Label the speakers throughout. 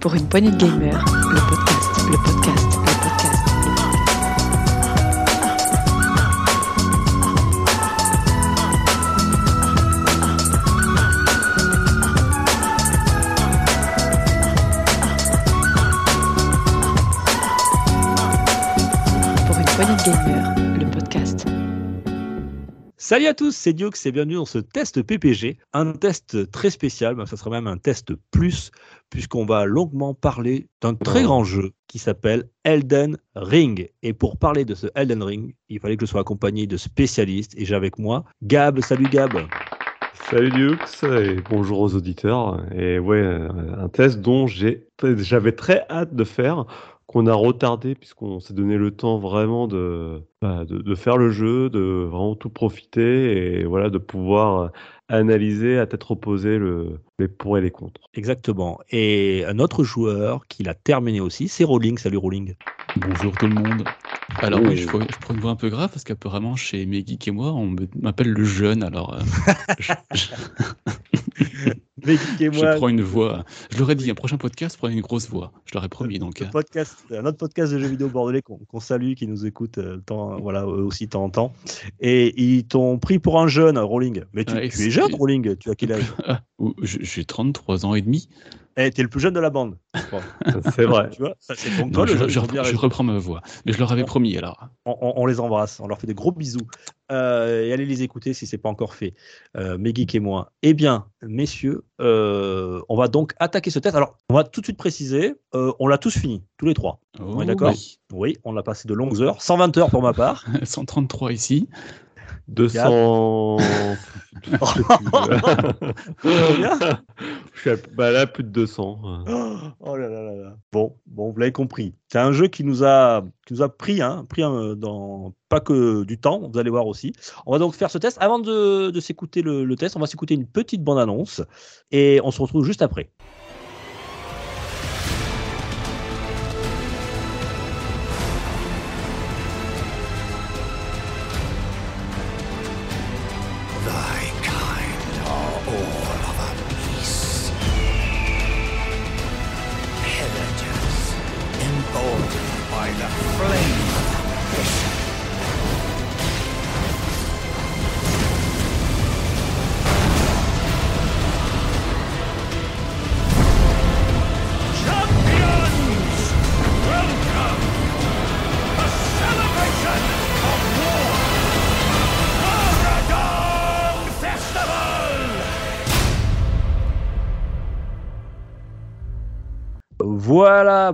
Speaker 1: Pour une poignée de gamers, le podcast, le podcast, le podcast. Pour une poignée de gamers, le podcast.
Speaker 2: Salut à tous, c'est Diox et bienvenue dans ce test PPG, un test très spécial, ben, ça sera même un test plus, puisqu'on va longuement parler d'un très grand jeu qui s'appelle Elden Ring. Et pour parler de ce Elden Ring, il fallait que je sois accompagné de spécialistes, et j'ai avec moi Gab. Salut Gab.
Speaker 3: Salut Dux et bonjour aux auditeurs. Et ouais, euh, un test dont j'avais très hâte de faire, qu'on a retardé puisqu'on s'est donné le temps vraiment de, bah, de, de faire le jeu, de vraiment tout profiter et voilà, de pouvoir analyser à tête reposée le, les pour et les contre.
Speaker 2: Exactement. Et un autre joueur qui l'a terminé aussi, c'est Rolling. Salut Rolling.
Speaker 4: Bonjour tout le monde. Alors oui, je, prends- je prends une voix un peu grave parce qu'apparemment chez mes geeks et moi, on m'appelle le jeune. Alors euh, je, je-
Speaker 2: Mais
Speaker 4: je prends une voix. Je leur ai dit, un prochain podcast, prenez une grosse voix. Je leur ai promis donc.
Speaker 2: le
Speaker 4: hein.
Speaker 2: podcast, un autre podcast de jeux vidéo bordelais qu'on salue, qui nous écoute euh, temps, voilà, eux aussi de temps en temps. Et ils t'ont pris pour un jeune, Rolling. Mais tu, es jeune, Rolling. Tu as quel âge?
Speaker 4: Ah, J'ai 33 ans et demi.
Speaker 2: Eh, T'es le plus jeune de la bande. Bon,
Speaker 3: C'est vrai.
Speaker 2: tu vois, ça c'est ton
Speaker 4: Non,
Speaker 2: col.
Speaker 4: je, reprends, je ma voix. Mais je leur avais promis alors.
Speaker 2: on, on- on les embrasse, on leur fait des gros bisous. Euh, et allez les écouter si c'est pas encore fait. Euh, mes geeks et moi. Eh bien, messieurs, euh, on va donc attaquer ce test. Alors, on va tout de suite préciser, euh, on l'a tous fini, tous les trois.
Speaker 4: Oh,
Speaker 2: est d'accord
Speaker 4: oui.
Speaker 2: Oui, on l'a passé de longues heures, 120 heures pour ma part.
Speaker 4: 133 ici.
Speaker 3: 200.
Speaker 2: Combien
Speaker 3: Je suis à- bah là, plus de 200.
Speaker 2: Oh là là là là. Bon, bon, vous l'avez compris. C'est un jeu qui nous a, qui nous a pris, hein, pris euh, dans pas que du temps. Vous allez voir aussi. On va donc faire ce test. Avant de, de s'écouter le, le test, on va s'écouter une petite bande annonce et on se retrouve juste après.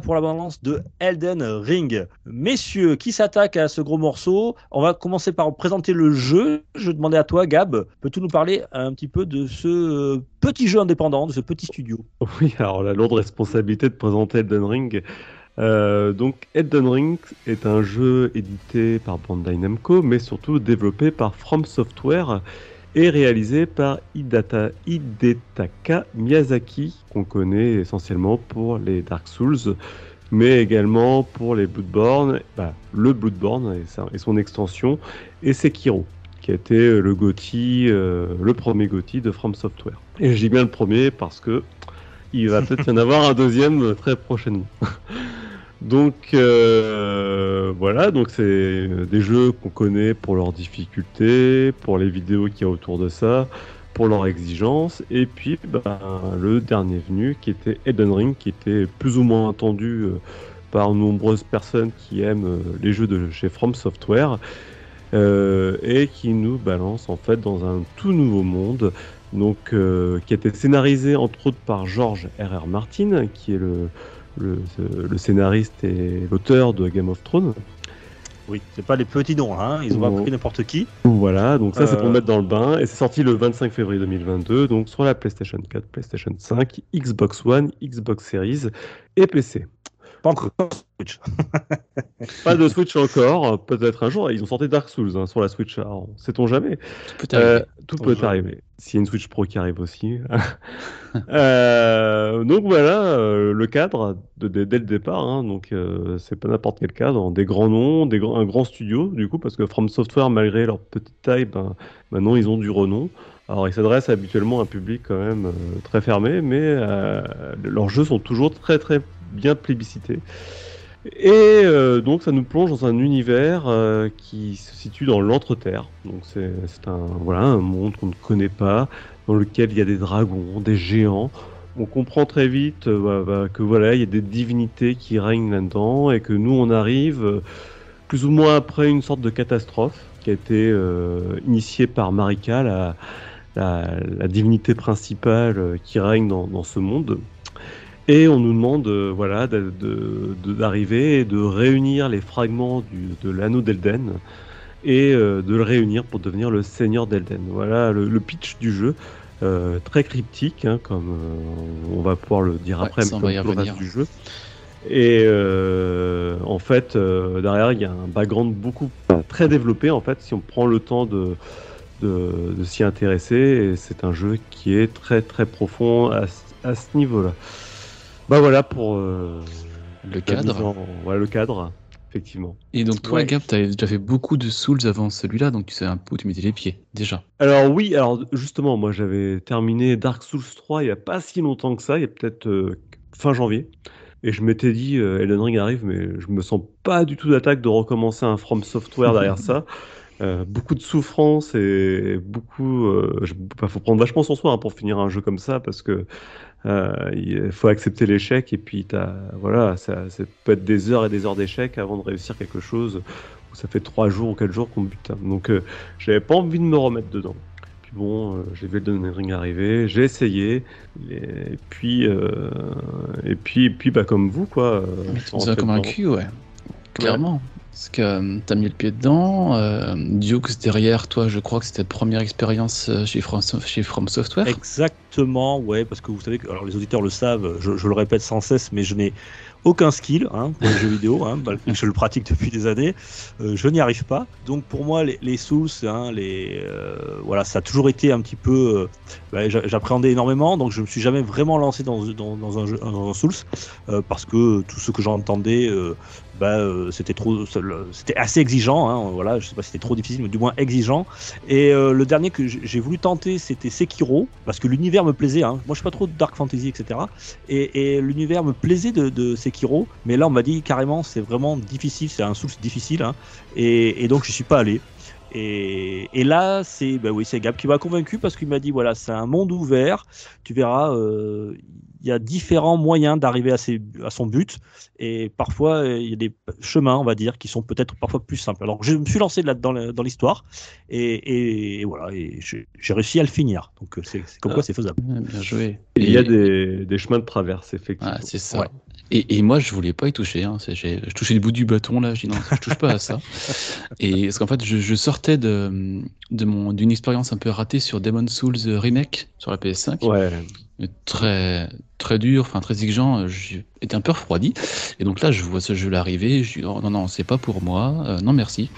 Speaker 2: Pour la balance de Elden Ring. Messieurs, qui s'attaque à ce gros morceau? On va commencer par présenter le jeu. Je demandais à toi, Gab, peux-tu nous parler un petit peu de ce euh, petit jeu indépendant, de ce petit studio?
Speaker 3: Oui, alors la lourde responsabilité de présenter Elden Ring. Euh, donc Elden Ring est un jeu édité par Bandai Namco, mais surtout développé par From Software et réalisé par Hidetaka Miyazaki, qu'on connaît essentiellement pour les Dark Souls, mais également pour les Bloodborne, bah, le Bloodborne et, son extension, et Sekiro, qui a été le GOTY, euh, le premier GOTY de From Software. Et je dis bien le premier parce que il va peut-être y en avoir un deuxième très prochainement. donc euh, voilà, donc c'est des jeux qu'on connaît pour leur difficulté, pour les vidéos qu'il y a autour de ça, pour leurs exigences, et puis ben, le dernier venu qui était Elden Ring, qui était plus ou moins attendu euh, par nombreuses personnes qui aiment euh, les jeux de chez From Software. et qui nous balance en fait dans un tout nouveau monde donc qui a été scénarisé entre autres par George R.R. Martin, qui est le, le, le scénariste et l'auteur de Game of Thrones.
Speaker 2: Oui, c'est pas les petits noms, hein. ils ont pas pris n'importe qui.
Speaker 3: Voilà, donc ça c'est pour
Speaker 2: Euh.
Speaker 3: mettre dans le bain, et c'est sorti le 25 février 2022, donc sur la PlayStation 4, PlayStation 5, Xbox One, Xbox Series et PC.
Speaker 2: Pas encore Switch.
Speaker 3: Pas de Switch encore, peut-être un jour, ils ont sorti Dark Souls hein, sur la Switch, alors sait-on jamais.
Speaker 4: Tout peut
Speaker 3: Euh,
Speaker 4: arriver.
Speaker 3: tout
Speaker 2: Ton
Speaker 3: peut
Speaker 2: jeu.
Speaker 3: arriver. S'il y a une Switch Pro qui arrive aussi. Euh, donc voilà euh, le cadre de, de- dès le départ. hein. donc euh, c'est pas n'importe quel cadre, des grands noms, des grands, un grand studio du coup parce que From Software malgré leur petite taille, ben, maintenant ils ont du renom. Alors, ils s'adressent habituellement à un public quand même euh, très fermé, mais euh, leurs jeux sont toujours très très bien plébiscités. Et euh, donc, ça nous plonge dans un univers euh, qui se situe dans l'entre-terre. Donc, c'est un voilà un monde qu'on ne connaît pas, dans lequel il y a des dragons, des géants. On comprend très vite euh, bah, bah, que voilà, il y a des divinités qui règnent là-dedans et que nous, on arrive euh, plus ou moins après une sorte de catastrophe qui a été initiée par Marika, la, divinité principale qui règne dans ce monde. Et on nous demande euh, voilà, d'arriver et de réunir les fragments du, de l'anneau d'Elden et euh, de le réunir pour devenir le seigneur d'Elden. Voilà le, le pitch du jeu. Euh, très cryptique, hein, comme euh, on va pouvoir le dire
Speaker 4: Ouais,
Speaker 3: après, mais comme tout le reste du jeu. Et en fait, derrière, il y a un background beaucoup très développé. En fait, si on prend le temps de, de, de s'y intéresser, c'est un jeu qui est très très profond à ce niveau-là. Bah voilà pour euh,
Speaker 4: Le cadre.
Speaker 3: en- ouais, le cadre, effectivement.
Speaker 4: Et donc toi,
Speaker 2: Ouais.
Speaker 4: Gab, t'avais déjà fait beaucoup de Souls avant celui-là, donc tu sais un peu où tu mettais les pieds, déjà.
Speaker 3: Alors oui, alors justement, moi j'avais terminé Dark Souls 3 il y a pas si longtemps que ça, il y a peut-être euh, fin janvier. Et je m'étais dit, euh, Elden Ring arrive, mais je me sens pas du tout d'attaque de recommencer un From Software derrière ça. Euh, beaucoup de souffrance et beaucoup. Euh, je- bah, faut prendre vachement sur soi hein, pour finir un jeu comme ça parce que euh, il faut accepter l'échec et puis t'as, voilà, ça, ça peut être des heures et des heures d'échec avant de réussir quelque chose où ça fait trois jours ou quatre jours qu'on bute. Donc euh, j'avais pas envie de me remettre dedans. Puis bon, euh, j'ai vu Elden Ring arriver, j'ai essayé, et puis, euh, et puis, et puis, bah comme vous quoi. euh,
Speaker 4: Mais tu nous as convaincu, ouais. Clairement. Parce que euh, t'as mis le pied dedans. Euh, Dukes derrière toi, je crois que c'était ta première expérience euh, chez From, Software.
Speaker 2: Exactement, ouais, parce que vous savez que, alors les auditeurs le savent, je, le répète sans cesse, mais je n'ai aucun skill hein, pour les jeux vidéo, hein, je le pratique depuis des années, euh, je n'y arrive pas. Donc pour moi, les, les Souls, hein, voilà, ça a toujours été un petit peu, bah, j'a- j'appréhendais énormément, donc je me suis jamais vraiment lancé dans, un, jeu, dans un Souls, parce que tout ce que j'entendais, bah, euh, c'était trop, le- c'était assez exigeant, hein, voilà, je sais pas si c'était trop difficile, mais du moins exigeant. Et euh, le dernier que j'ai voulu tenter, c'était Sekiro, parce que l'univers me plaisait. Hein. Moi, je suis pas trop de Dark Fantasy, etc. Et, l'univers me plaisait de, Sekiro, mais là, on m'a dit carrément, c'est vraiment difficile, c'est un Souls difficile. Hein. Et, donc, je suis pas allé. Et, là, c'est bah oui, Gab qui m'a convaincu parce qu'il m'a dit voilà, c'est un monde ouvert. Tu verras, euh, il y a différents moyens d'arriver à, ses- à son but. Et parfois, euh, il y a des chemins, on va dire, qui sont peut-être parfois plus simples. Alors, je me suis lancé là dans l'histoire. Et, et- et voilà, et j'ai réussi à le finir. Donc, euh, c'est comme quoi c'est faisable.
Speaker 4: Bien joué.
Speaker 3: Il y a des, des chemins de traverse, effectivement.
Speaker 4: Ah, c'est ça.
Speaker 2: Ouais.
Speaker 4: Et, et moi, je voulais pas y toucher. Hein. Je touchais le bout du bâton là. Je dis non, je touche pas à ça. Et parce qu'en fait, je, je sortais de, de mon d'une expérience un peu ratée sur Demon Souls Remake sur la PS5.
Speaker 3: Ouais.
Speaker 4: Très très dur, enfin très exigeant. J'ai été un peu refroidi. Et donc là, je vois ce jeu arriver. Je dis oh, non non, c'est pas pour moi. Euh, non merci.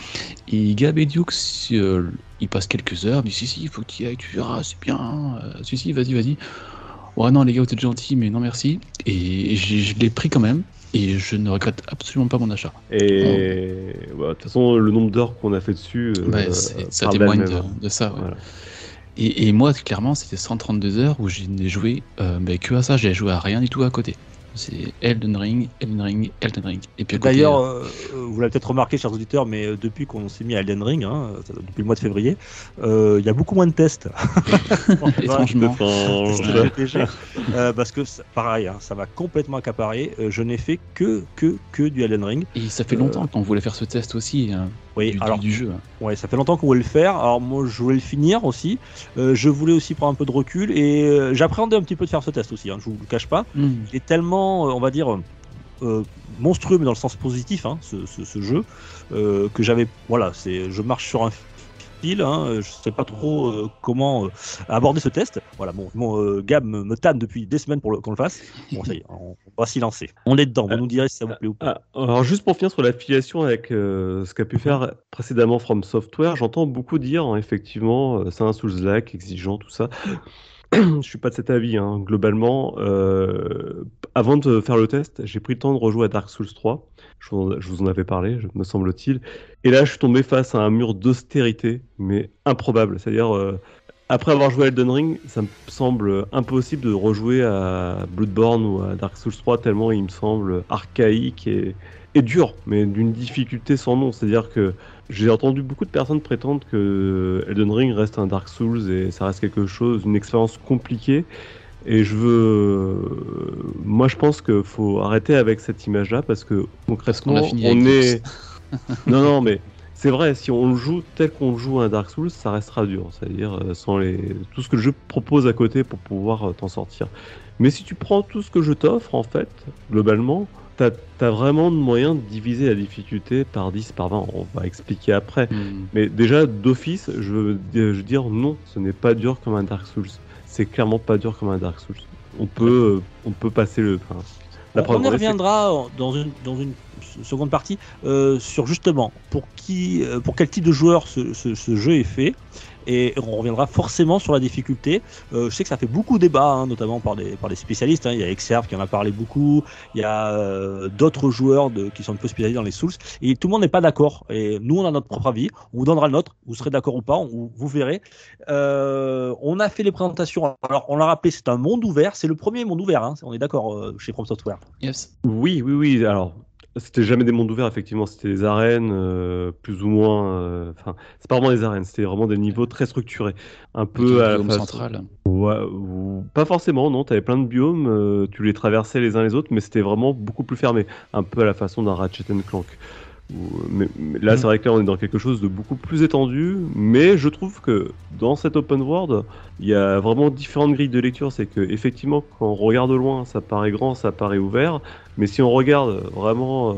Speaker 4: Et Gab et Dukes, euh, il passe quelques heures. Il dit si si, il faut que tu y ailles. Tu verras, c'est bien. Euh, si si, vas-y vas-y. Ouais non les gars, vous êtes gentils, mais non merci. Et je l'ai pris quand même. Et je ne regrette absolument pas mon achat.
Speaker 3: Et bah, de toute façon, le nombre d'heures qu'on a fait dessus, euh,
Speaker 4: c'est- ça témoigne de, de ça. ouais.
Speaker 3: Voilà.
Speaker 4: Et, et moi, clairement, c'était 132 heures où je n'ai joué euh, mais que à ça. J'ai joué à rien du tout à côté. C'est Elden Ring, Elden Ring, Elden Ring. Et puis
Speaker 2: D'ailleurs,
Speaker 4: euh,
Speaker 2: euh, vous l'avez peut-être remarqué, chers auditeurs, mais depuis qu'on s'est mis à Elden Ring, hein, depuis le mois de février, euh, il y a beaucoup moins de tests.
Speaker 4: étrangement.
Speaker 2: Euh, parce que pareil, hein, ça m'a complètement accaparé. Je n'ai fait que que que du Elden Ring.
Speaker 4: Et ça fait longtemps qu'on voulait faire ce test aussi hein,
Speaker 2: Oui,
Speaker 4: du,
Speaker 2: alors
Speaker 4: du jeu. hein.
Speaker 2: ouais, ça fait longtemps qu'on voulait le faire. Alors moi, je voulais le finir aussi. Euh, je voulais aussi prendre un peu de recul et euh, j'appréhendais un petit peu de faire ce test aussi. Hein, je vous le cache pas.
Speaker 4: Hmm.
Speaker 2: il est tellement, euh, on va dire, euh, monstrueux, mais dans le sens positif, hein, ce, ce- ce jeu, euh, que j'avais, voilà, c'est, je marche sur un hein, je sais pas trop euh, comment euh, aborder ce test. Voilà, mon euh, Gab me, me depuis des semaines pour qu'on le fasse. Bon, ça y est, on, va s'y lancer. On est dedans, vous nous direz si ça vous plaît ou pas.
Speaker 3: Ah, alors juste pour finir sur l'affiliation avec euh, ce qu'a pu faire précédemment From Software, j'entends beaucoup dire hein, effectivement euh, c'est un Souls-like exigeant tout ça. Je suis pas de cet avis hein. globalement. euh, avant de faire le test, j'ai pris le temps de rejouer à Dark Souls 3. Je vous en, avais parlé, me semble-t-il. Et là, je suis tombé face à un mur d'austérité, mais improbable. C'est-à-dire euh, Après avoir joué à Elden Ring, ça me semble impossible de rejouer à Bloodborne ou à Dark Souls 3 tellement il me semble archaïque et dur, mais d'une difficulté sans nom. C'est-à-dire que j'ai entendu beaucoup de personnes prétendre que Elden Ring reste un Dark Souls et ça reste quelque chose, une expérience compliquée. Et je veux, moi je pense qu'il faut arrêter avec cette image-là parce que concrètement, on
Speaker 4: avec
Speaker 3: est, non non mais c'est vrai, si on le joue tel qu'on joue un Dark Souls, ça restera dur. C'est-à-dire euh, sans les... tout ce que le jeu propose à côté pour pouvoir euh, t'en sortir. Mais si tu prends tout ce que je t'offre, en fait, globalement, t'as as vraiment de moyens de diviser la difficulté par 10, par 20. On va expliquer après.
Speaker 4: Hmm.
Speaker 3: Mais déjà, d'office, je veux dire non, ce n'est pas dur comme un Dark Souls. C'est clairement pas dur comme un Dark Souls. On peut, euh, on peut passer le. enfin, la
Speaker 2: On, on y
Speaker 3: progresser.
Speaker 2: reviendra en- dans une, dans une s- seconde partie euh, sur justement pour qui, euh, pour quel type de joueur ce, ce- ce jeu est fait. Et on reviendra forcément sur la difficulté. Euh, je sais que ça fait beaucoup débat, hein, notamment par des, par des spécialistes. hein. Il y a Exerve qui en a parlé beaucoup. Il y a euh, d'autres joueurs de, qui sont un peu spécialisés dans les Souls. Et tout le monde n'est pas d'accord. Et nous, on a notre propre avis. On vous donnera le nôtre. Vous serez d'accord ou pas. On- vous verrez. Euh, on a fait les présentations. Alors, on l'a rappelé, c'est un monde ouvert. C'est le premier monde ouvert. hein. On est d'accord euh, chez From Software.
Speaker 4: Yes.
Speaker 3: Oui, oui, oui. Alors, c'était jamais des mondes ouverts, effectivement. C'était des arènes, euh, plus ou moins. euh, Enfin, c'est pas vraiment des arènes. C'était vraiment des niveaux très structurés. Un peu à la
Speaker 4: central.
Speaker 3: Ouais, ou- pas forcément, non. T'avais plein de biomes, euh, tu les traversais les uns les autres, mais c'était vraiment beaucoup plus fermé, un peu à la façon d'un Ratchet Clank. Mais là, c'est vrai que là, on est dans quelque chose de beaucoup plus étendu, mais je trouve que dans cet open world, il y a vraiment différentes grilles de lecture. C'est que effectivement, quand on regarde de loin, ça paraît grand, ça paraît ouvert, mais si on regarde vraiment euh,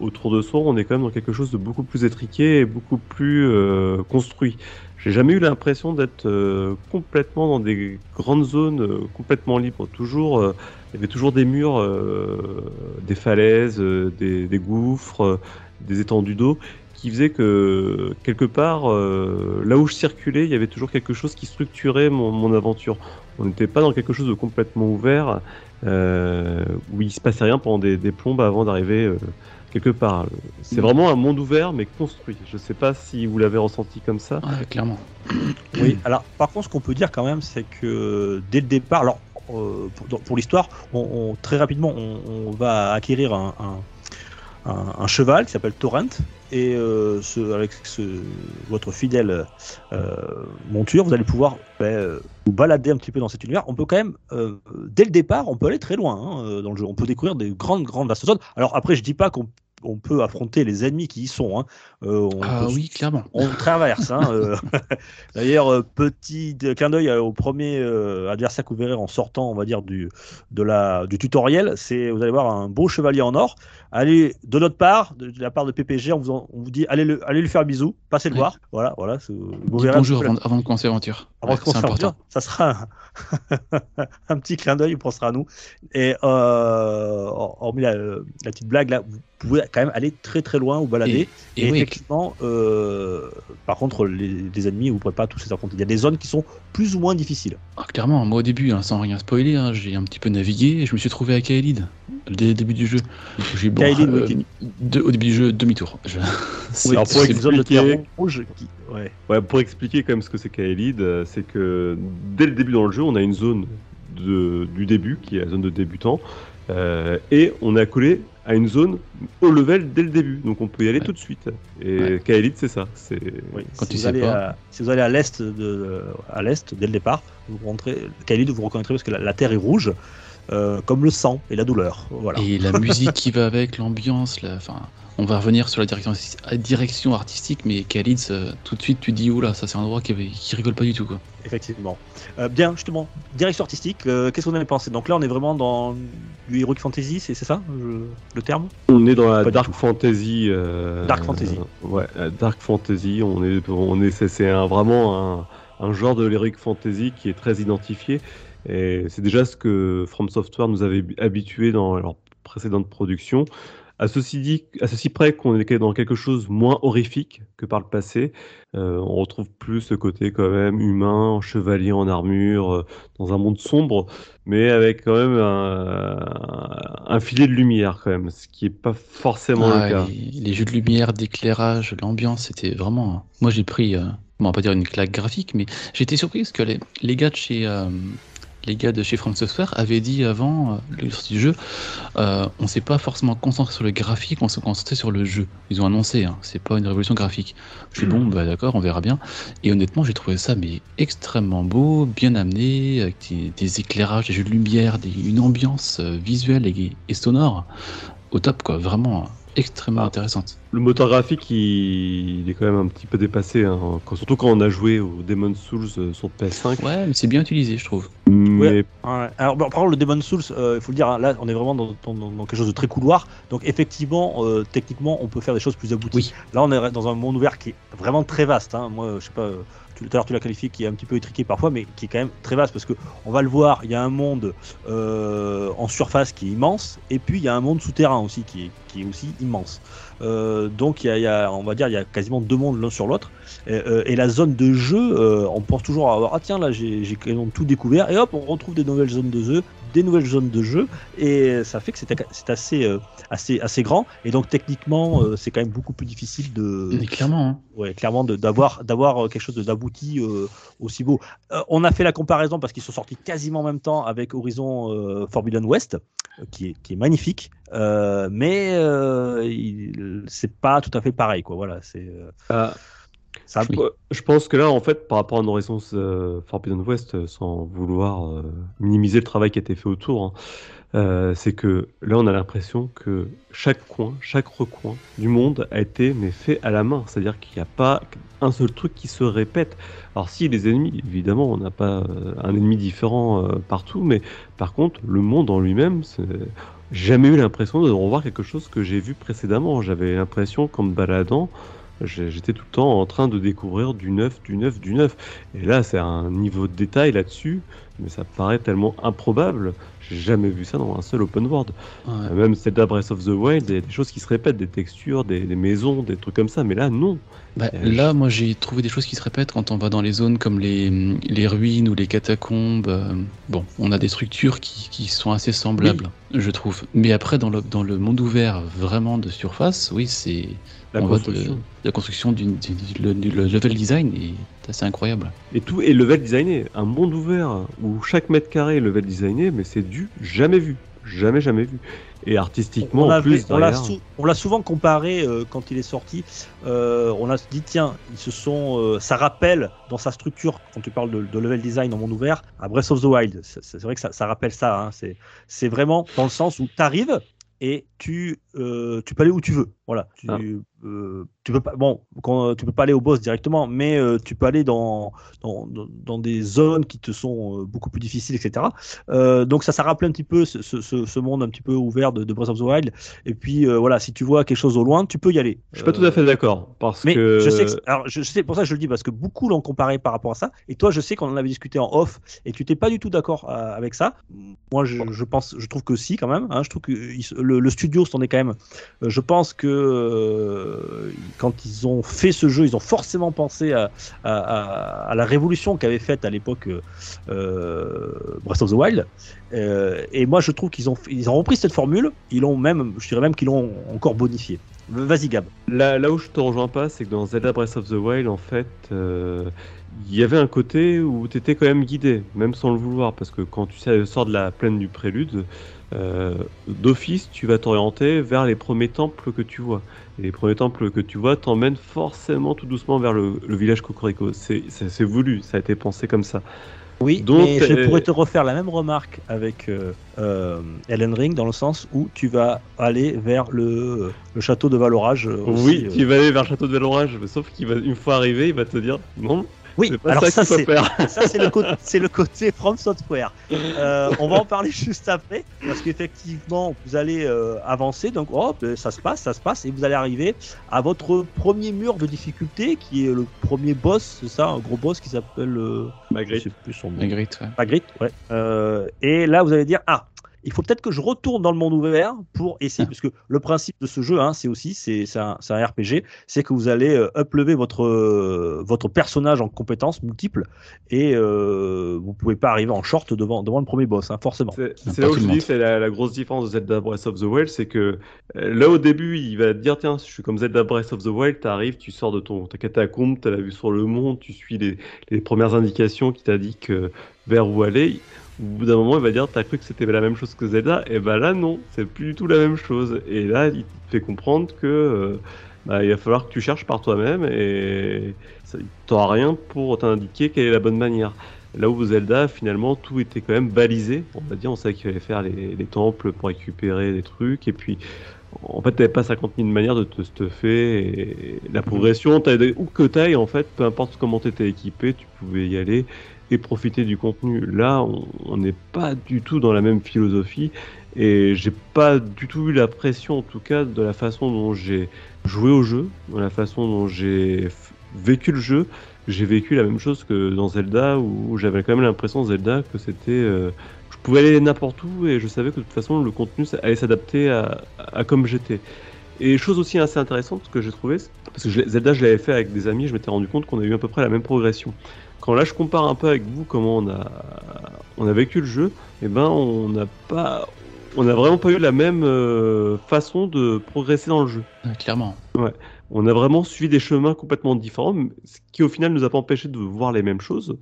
Speaker 3: autour de soi, on est quand même dans quelque chose de beaucoup plus étriqué et beaucoup plus euh, construit. J'ai jamais eu l'impression d'être euh, complètement dans des grandes zones euh, complètement libres. Toujours, euh, il y avait toujours des murs, euh, des falaises, euh, des, gouffres, euh, des étendues d'eau, qui faisaient que quelque part, euh, là où je circulais, il y avait toujours quelque chose qui structurait mon, mon aventure. On n'était pas dans quelque chose de complètement ouvert, euh, où il se passait rien pendant des, des plombes avant d'arriver euh, quelque part. C'est
Speaker 4: Mm.
Speaker 3: vraiment un monde ouvert mais construit. Je sais pas si vous l'avez ressenti comme ça.
Speaker 4: Ouais, clairement.
Speaker 2: Oui, alors par contre, ce qu'on peut dire quand même, c'est que dès le départ, alors euh, pour, l'histoire, on, on- très rapidement, on, on va acquérir un, un- un- cheval qui s'appelle Torrent, et euh, avec votre fidèle euh, monture, vous allez pouvoir ben, euh, vous balader un petit peu dans cet univers. On peut quand même, dès le départ, on peut aller très loin hein, dans le jeu. On peut découvrir des grandes, grandes vastes zones. Alors après, je dis pas qu'on on peut affronter les ennemis qui y sont. hein. Euh, on
Speaker 4: Ah
Speaker 2: peut
Speaker 4: oui, clairement.
Speaker 2: on traverse. Hein, euh. D'ailleurs, euh, petit clin d'œil au premier adversaire que vous verrez en sortant, on va dire, du, de la, du tutoriel. C'est, vous allez voir un beau chevalier en or. Allez, de notre part, de, de la part de PPG, on vous, en- on vous dit allez, le, allez lui faire un bisou, passez le
Speaker 4: Ouais.
Speaker 2: voir. Voilà, voilà. Vous verrez
Speaker 4: bonjour avant, avant de commencer l'aventure.
Speaker 2: avant
Speaker 4: Ouais,
Speaker 2: de commencer l'aventure, ça sera un, un petit clin d'œil, il pensera à nous. Et euh, hormis la, la petite blague, là, vous pouvez quand même aller très très loin, vous balader.
Speaker 4: Et,
Speaker 2: Et,
Speaker 4: oui,
Speaker 2: euh, par contre, les, les ennemis, vous ne pourrez pas tous les affronter. Il y a des zones qui sont plus ou moins difficiles.
Speaker 4: ah, clairement, moi au début, hein, sans rien spoiler, hein, j'ai un petit peu navigué et je me suis trouvé à Kaelid dès le début du jeu. Donc, J'ai bon,
Speaker 2: Kaelid, oui,
Speaker 4: euh, de- au début du jeu, demi-tour. Je- c'est-
Speaker 3: alors, pour
Speaker 4: c'est-
Speaker 2: une zone de
Speaker 3: expliquer-.
Speaker 2: Ouais.
Speaker 3: Ouais, pour expliquer quand même ce que c'est Kaelid, euh, c'est que dès le début dans le jeu, on a une zone de, du début, qui est la zone de débutant, euh, et on est accolé à une zone au level dès le début, donc on peut y aller
Speaker 4: Ouais.
Speaker 3: tout de suite. Et
Speaker 4: Ouais.
Speaker 3: C'est ça. C'est
Speaker 2: Oui.
Speaker 4: Quand
Speaker 2: si,
Speaker 4: tu
Speaker 2: vous
Speaker 4: sais
Speaker 2: allez
Speaker 4: pas.
Speaker 2: à, si vous allez à l'est de à l'est dès le départ, vous rentrez vous reconnaîtrez parce que la, la terre est rouge, euh, comme le sang et la douleur. Voilà.
Speaker 4: Et la musique qui va avec, l'ambiance, la... enfin, on va revenir sur la direction, artistique, mais Khalid, ça- tout de suite, tu dis, oula, ça c'est un endroit qui, qui rigole pas du tout. Quoi.
Speaker 2: Effectivement. Euh, bien, justement, direction artistique. euh, Qu'est-ce que vous en avez pensé? Donc là, on est vraiment dans du heroic fantasy, c'est ça je- le terme?
Speaker 3: On est dans la
Speaker 2: Pas
Speaker 3: dark fantasy. euh,
Speaker 2: Dark fantasy.
Speaker 3: euh, ouais, la dark fantasy. On est, on est, c'est, c'est un- vraiment un, un genre de l'heroic fantasy qui est très identifié. Et c'est déjà ce que From Software nous avait habitué dans leur précédente production. À ceci dit, à ceci près qu'on est dans quelque chose moins horrifique que par le passé. Euh, on retrouve plus ce côté quand même humain, chevalier en armure, euh, dans un monde sombre, mais avec quand même un, un filet de lumière quand même, ce qui est pas forcément
Speaker 4: Ah,
Speaker 3: le cas.
Speaker 4: les, les jeux de lumière, d'éclairage, l'ambiance, c'était vraiment. Moi j'ai pris. euh, bon, on va pas dire une claque graphique, mais j'ai été surpris parce que les, les gars de chez euh, les gars de chez From Software avaient dit avant euh, le sortie du jeu, euh, on s'est pas forcément concentré sur le graphique, on s'est concentré sur le jeu. Ils ont annoncé, hein, c'est pas une révolution graphique. Je suis bon, bah d'accord, on verra bien. Et honnêtement, j'ai trouvé ça mais extrêmement beau, bien amené, avec des, des éclairages, des jeux de lumière, des- une ambiance euh, visuelle et, et sonore au top, quoi. Vraiment extrêmement
Speaker 3: Ah.
Speaker 4: intéressante.
Speaker 3: Le moteur graphique, il, il est quand même un petit peu dépassé, hein, quand- surtout quand on a joué au Demon's Souls euh, sur PS5.
Speaker 4: Ouais, mais c'est bien utilisé, je trouve.
Speaker 3: Mais
Speaker 2: Ouais. Alors, par contre, le Demon Souls, euh, il faut le dire, hein, là, on est vraiment dans, dans- dans quelque chose de très couloir. Donc, effectivement, euh, techniquement, on peut faire des choses plus abouties.
Speaker 4: Oui.
Speaker 2: Là, on est dans un monde ouvert qui est vraiment très vaste. hein. Moi, je sais pas, euh, tout à l'heure, tu l'as qualifié qui est un petit peu étriqué parfois, mais qui est quand même très vaste parce que on va le voir, il y a un monde euh, en surface qui est immense, et puis il y a un monde souterrain aussi qui est, qui est aussi immense. Donc, il y, a, il y a, on va dire, il y a quasiment deux mondes l'un sur l'autre. Et, euh, et la zone de jeu, euh, on pense toujours à avoir, ah tiens, là, j'ai tout découvert, et hop, on retrouve des nouvelles zones de jeu, des nouvelles zones de jeu, et ça fait que c'est assez, euh, assez, assez grand, et donc techniquement, euh, c'est quand même beaucoup plus difficile de,
Speaker 4: Mais clairement, hein.
Speaker 2: ouais, clairement, d'avoir d'avoir quelque chose d'abouti euh, aussi beau. Euh, on a fait la comparaison parce qu'ils sont sortis quasiment en même temps avec Horizon euh, Forbidden West, qui est, qui est magnifique, euh, mais euh, c'est pas tout à fait pareil, quoi. Voilà, c'est euh,
Speaker 3: ah,
Speaker 2: ça.
Speaker 3: je, je pense que là, en fait, par rapport à Horizon euh, Forbidden West, euh, sans vouloir euh, minimiser le travail qui a été fait autour, hein, euh, c'est que là, on a l'impression que chaque coin, chaque recoin du monde a été mais fait à la main. C'est-à-dire qu'il n'y a pas un seul truc qui se répète. Alors si les ennemis, évidemment, on n'a pas un ennemi différent partout, mais par contre, le monde en lui-même, c'est- j'ai jamais eu l'impression de revoir quelque chose que j'ai vu précédemment. J'avais l'impression qu'en me baladant, j'étais tout le temps en train de découvrir du neuf, du neuf, du neuf. Et là, c'est un niveau de détail là-dessus, mais ça paraît tellement improbable. J'ai jamais vu ça dans un seul open world.
Speaker 4: Ouais.
Speaker 3: Euh, Même Zelda Breath of the Wild, il y a des choses qui se répètent, des textures, des, des maisons, des trucs comme ça. Mais là, non.
Speaker 4: Bah,
Speaker 3: Euh,
Speaker 4: là, moi, j'ai trouvé des choses qui se répètent quand on va dans les zones comme les, les ruines ou les catacombes. euh, bon, on a des structures qui, qui sont assez semblables, je trouve. Mais après, dans le, dans le monde ouvert, vraiment de surface, oui, c'est
Speaker 3: La
Speaker 4: on voit de-
Speaker 3: construction.
Speaker 4: la construction le level design est assez incroyable.
Speaker 3: Et tout est level designé. Un monde ouvert où chaque mètre carré est level designé, mais c'est du jamais vu. Jamais, jamais vu. Et artistiquement,
Speaker 2: on
Speaker 3: en
Speaker 2: l'a
Speaker 3: plus,
Speaker 2: on l'a sou- souvent comparé euh, quand il est sorti. Euh, on a dit tiens, ils se sont, euh, ça rappelle dans sa structure quand tu parles de, de level design en monde ouvert à Breath of the Wild. C'est vrai que ça, ça rappelle ça. hein. C'est c'est vraiment dans le sens où tu arrives et tu euh, tu peux aller où tu veux. Voilà. Tu,
Speaker 3: Ah.
Speaker 2: euh, tu peux pas bon quand, tu peux pas aller au boss directement, mais euh, tu peux aller dans dans, dans- des zones qui te sont euh, beaucoup plus difficiles, etc. Euh, donc ça, ça rappelle un petit peu ce, ce- monde un petit peu ouvert de, de Breath of the Wild. Et puis euh, voilà, si tu vois quelque chose au loin, tu peux y aller.
Speaker 3: Je suis pas tout à fait d'accord. Parce
Speaker 2: Euh, Mais
Speaker 3: que.
Speaker 2: je sais, que, alors je sais pour ça je le dis parce que beaucoup l'ont comparé par rapport à ça. Et toi, je sais qu'on en avait discuté en off et tu t'es pas du tout d'accord euh, avec ça. Moi, je, je pense, je trouve que si quand même. hein. je trouve que le, le studio s'en est quand même. euh, je pense que euh, quand ils ont fait ce jeu, ils ont forcément pensé à, la révolution qu'avait faite à l'époque euh, euh, Breath of the Wild. Et moi, je trouve qu'ils ont, repris cette formule. Ils l'ont même, je dirais même qu'ils l'ont encore bonifié. Vas-y, Gab.
Speaker 3: Là, où je te rejoins pas, c'est que dans Zelda Breath of the Wild, en fait, il y avait un côté où tu étais quand même guidé, même sans le vouloir, parce que quand tu sors de la plaine du prélude, euh, d'office, tu vas t'orienter vers les premiers temples que tu vois. Et les premiers temples que tu vois t'emmènent forcément tout doucement vers le, le village Cocorico. C'est voulu, ça a été pensé comme ça.
Speaker 2: Oui,
Speaker 3: Donc,
Speaker 2: mais je
Speaker 3: euh,
Speaker 2: pourrais te refaire la même remarque avec euh, Elden Ring, dans le sens où tu vas aller vers le, le château de Valorage. aussi,
Speaker 3: oui, tu vas aller vers le château de Valorage, sauf qu'une fois arrivé, il va te dire non,
Speaker 2: Oui, alors
Speaker 3: ça
Speaker 2: c'est le côté c'est le côté From Software. Euh, on va en parler juste après parce qu'effectivement vous allez euh, avancer donc hop ça se passe ça se passe et vous allez arriver à votre premier mur de difficulté qui est le premier boss c'est ça un gros boss qui s'appelle euh,
Speaker 3: Magritte.
Speaker 4: Magritte, ouais.
Speaker 2: Magritte, ouais. Euh, et là, vous allez dire, ah, il faut peut-être que je retourne dans le monde ouvert pour essayer,
Speaker 4: Ah.
Speaker 2: parce que le principe de ce jeu, hein, c'est aussi, c'est un, RPG, c'est que vous allez euh, uplever votre, euh, votre personnage en compétences multiples et euh, vous pouvez pas arriver en short devant, devant le premier boss, hein, forcément.
Speaker 3: C'est
Speaker 4: Non,
Speaker 3: c'est là où je dis c'est la, la grosse différence de Zelda Breath of the Wild, c'est que euh, là au début il va te dire tiens je suis comme Zelda Breath of the Wild, t'arrives, tu sors de ton ta catacombe, t'as la vue sur le monde, tu suis les, les premières indications qui t'indiquent vers où aller. Au bout d'un moment il va dire t'as cru que c'était la même chose que Zelda, et ben là non, c'est plus du tout la même chose. Et là il te fait comprendre que euh, bah, il va falloir que tu cherches par toi-même et t'auras rien pour t'indiquer quelle est la bonne manière. Là où Zelda, finalement, tout était quand même balisé. On va dire, on savait qu'il fallait faire les, les temples pour récupérer des trucs. Et puis, en fait, t'avais pas 50 000 manières de te stuffer. La progression, où que t'ailles, en fait, peu importe comment t'étais équipé, tu pouvais y aller et profiter du contenu. Là, on- n'est pas du tout dans la même philosophie. Et j'ai pas du tout eu la pression, en tout cas, de la façon dont j'ai joué au jeu, de la façon dont j'ai vécu le jeu j'ai vécu la même chose que dans Zelda où j'avais quand même l'impression Zelda que c'était euh, je pouvais aller n'importe où et je savais que de toute façon le contenu allait s'adapter à, à comme j'étais et chose aussi assez intéressante que j'ai trouvé parce que Zelda je l'avais fait avec des amis je m'étais rendu compte qu'on a eu à peu près la même progression quand là je compare un peu avec vous comment on a on a vécu le jeu et ben on n'a pas on n'a vraiment pas eu la même euh, façon de progresser dans le jeu.
Speaker 4: Ouais, clairement.
Speaker 3: on a vraiment suivi des chemins complètement différents, ce qui au final nous a pas empêché de voir les mêmes choses,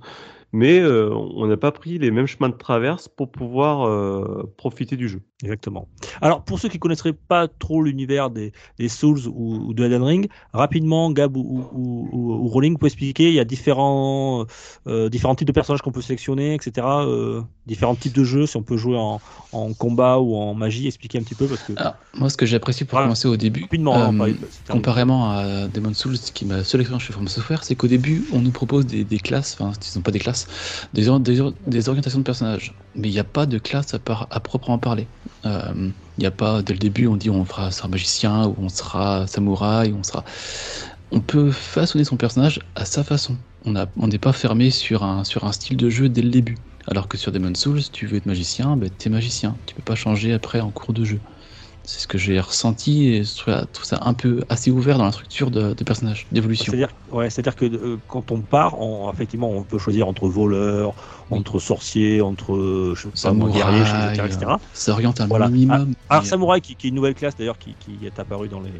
Speaker 3: mais euh, on n'a pas pris les mêmes chemins de traverse pour pouvoir euh, profiter du jeu.
Speaker 2: Exactement. Alors, pour ceux qui connaîtraient pas trop l'univers des, Souls ou, ou de Elden Ring, rapidement, Gab ou, ou, Rolling, peut expliquer, il y a différents, euh, différents types de personnages qu'on peut sélectionner, etc. différents types de jeux, si on peut jouer en, en combat ou en magie, expliquer un petit peu, parce que
Speaker 4: Alors, moi, ce que j'ai apprécié pour
Speaker 2: Voilà.
Speaker 4: commencer au début, euh,
Speaker 2: pareil,
Speaker 4: comparément à Demon Souls, qui est ma seule expérience chez From Software, c'est qu'au début, on nous propose des, des classes, enfin, ce sont pas des classes, des, des, or- des orientations de personnages. Mais il n'y a pas de classe à, par- à proprement parler. Euh, Il n'y a pas, dès le début, on dit on fera sera magicien, ou on sera samouraï, ou on sera. On peut façonner son personnage à sa façon. On n'est pas fermé sur un, sur un style de jeu dès le début. Alors que sur Demon Souls, tu veux être magicien, ben, t'es magicien. Tu peux pas changer après en cours de jeu. C'est ce que j'ai ressenti et je trouve, ça un peu assez ouvert dans la structure de, de personnage, d'évolution.
Speaker 2: C'est-à-dire, ouais, c'est-à-dire que euh, quand on part, on, effectivement, on peut choisir entre voleur,
Speaker 4: Oui.
Speaker 2: entre sorcier, entre euh, je sais pas, guerrier, etc. etc.
Speaker 4: Ça oriente un
Speaker 2: Voilà.
Speaker 4: minimum.
Speaker 2: Alors
Speaker 4: mais-
Speaker 2: Samouraï, qui, qui est une nouvelle classe d'ailleurs, qui, qui est apparue dans les,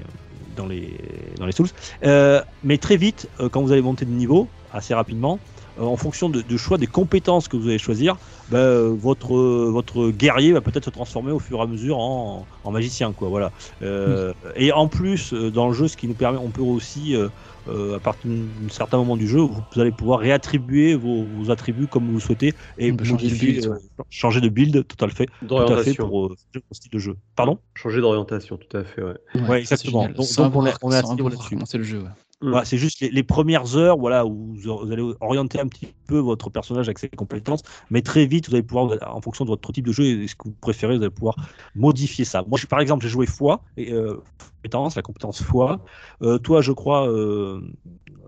Speaker 2: dans les, dans les Souls. Euh, mais très vite, euh, quand vous allez monter de niveau, assez rapidement, euh, en fonction de, du choix des compétences que vous allez choisir, ben, euh, votre, euh, votre guerrier va peut-être se transformer au fur et à mesure en, en magicien. Quoi, voilà. Euh, Et en plus, euh, dans le jeu, ce qui nous permet, on peut aussi, euh, euh, à partir d'un certain moment du jeu, vous, vous allez pouvoir réattribuer vos, vos attributs comme vous le souhaitez et
Speaker 4: changer de build,
Speaker 2: euh, changer de build, tout à fait, tout à fait
Speaker 3: D'orientation.
Speaker 2: pour euh, changer votre style de jeu. Pardon?
Speaker 3: Changer d'orientation, tout à fait, ouais.
Speaker 4: Ouais,
Speaker 2: Ouais, exactement. Donc- on est- on est là-dessus.
Speaker 4: le jeu. ouais.
Speaker 3: Mm.
Speaker 2: Voilà, c'est juste les, les premières heures voilà, où vous, vous allez orienter un petit peu votre personnage avec ses compétences, mais très vite, vous allez pouvoir, en fonction de votre type de jeu et ce que vous préférez, vous allez pouvoir modifier ça. Moi, je, par exemple, j'ai joué foi, et, euh, compétence, la compétence foi. Euh, toi, je crois, euh,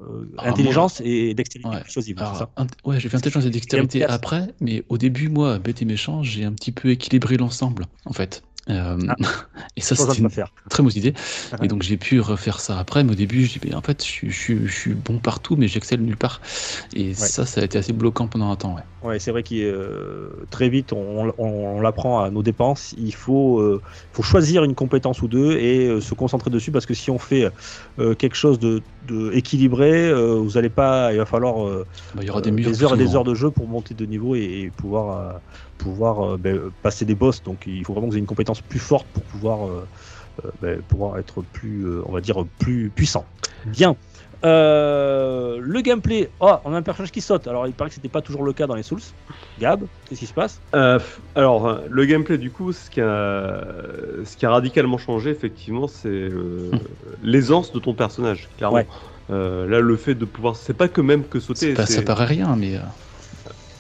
Speaker 2: euh,
Speaker 4: Ah,
Speaker 2: intelligence et dextérité
Speaker 4: Ouais. Alors, int- ouais, j'ai fait intelligence et dextérité après, mais au début, moi, bête et méchant, j'ai un petit peu équilibré l'ensemble, en fait. Euh,
Speaker 2: Ah.
Speaker 4: et ça, c'était
Speaker 2: ne
Speaker 4: une
Speaker 2: faire.
Speaker 4: très mauvaise idée.
Speaker 2: Ah.
Speaker 4: Et donc, j'ai pu refaire ça après, mais au début, je dis, ben, en fait, je, suis- je, suis- je suis bon partout, mais j'excelle nulle part. Et ça, ça a été assez bloquant pendant un temps, ouais.
Speaker 2: Ouais, c'est vrai qu'il euh, très vite, on, on- on l'apprend à nos dépenses. Il faut, euh, faut choisir une compétence ou deux et euh, se concentrer dessus parce que si on fait quelque chose de, de équilibré, vous allez pas, il va falloir euh,
Speaker 4: Bah, il y aura des
Speaker 2: heures et des heures de jeu pour monter de niveau et, et pouvoir, pouvoir euh, ben, passer des boss. Donc il faut vraiment que vous ayez une compétence plus forte pour pouvoir, euh, euh, ben, pouvoir être plus, euh, on va dire, plus puissant. Bien. Euh, le gameplay, oh, on a un personnage qui saute. Alors il paraît que c'était pas toujours le cas dans les Souls. Gab, qu'est-ce qui se passe?
Speaker 3: Euh, alors, le gameplay, du coup, ce qui a, ce qui a radicalement changé, effectivement, c'est euh, l'aisance de ton personnage, clairement.
Speaker 2: Ouais.
Speaker 3: Euh, là, le fait de pouvoir. C'est pas que même que sauter.
Speaker 4: Pas- ça paraît rien, mais euh,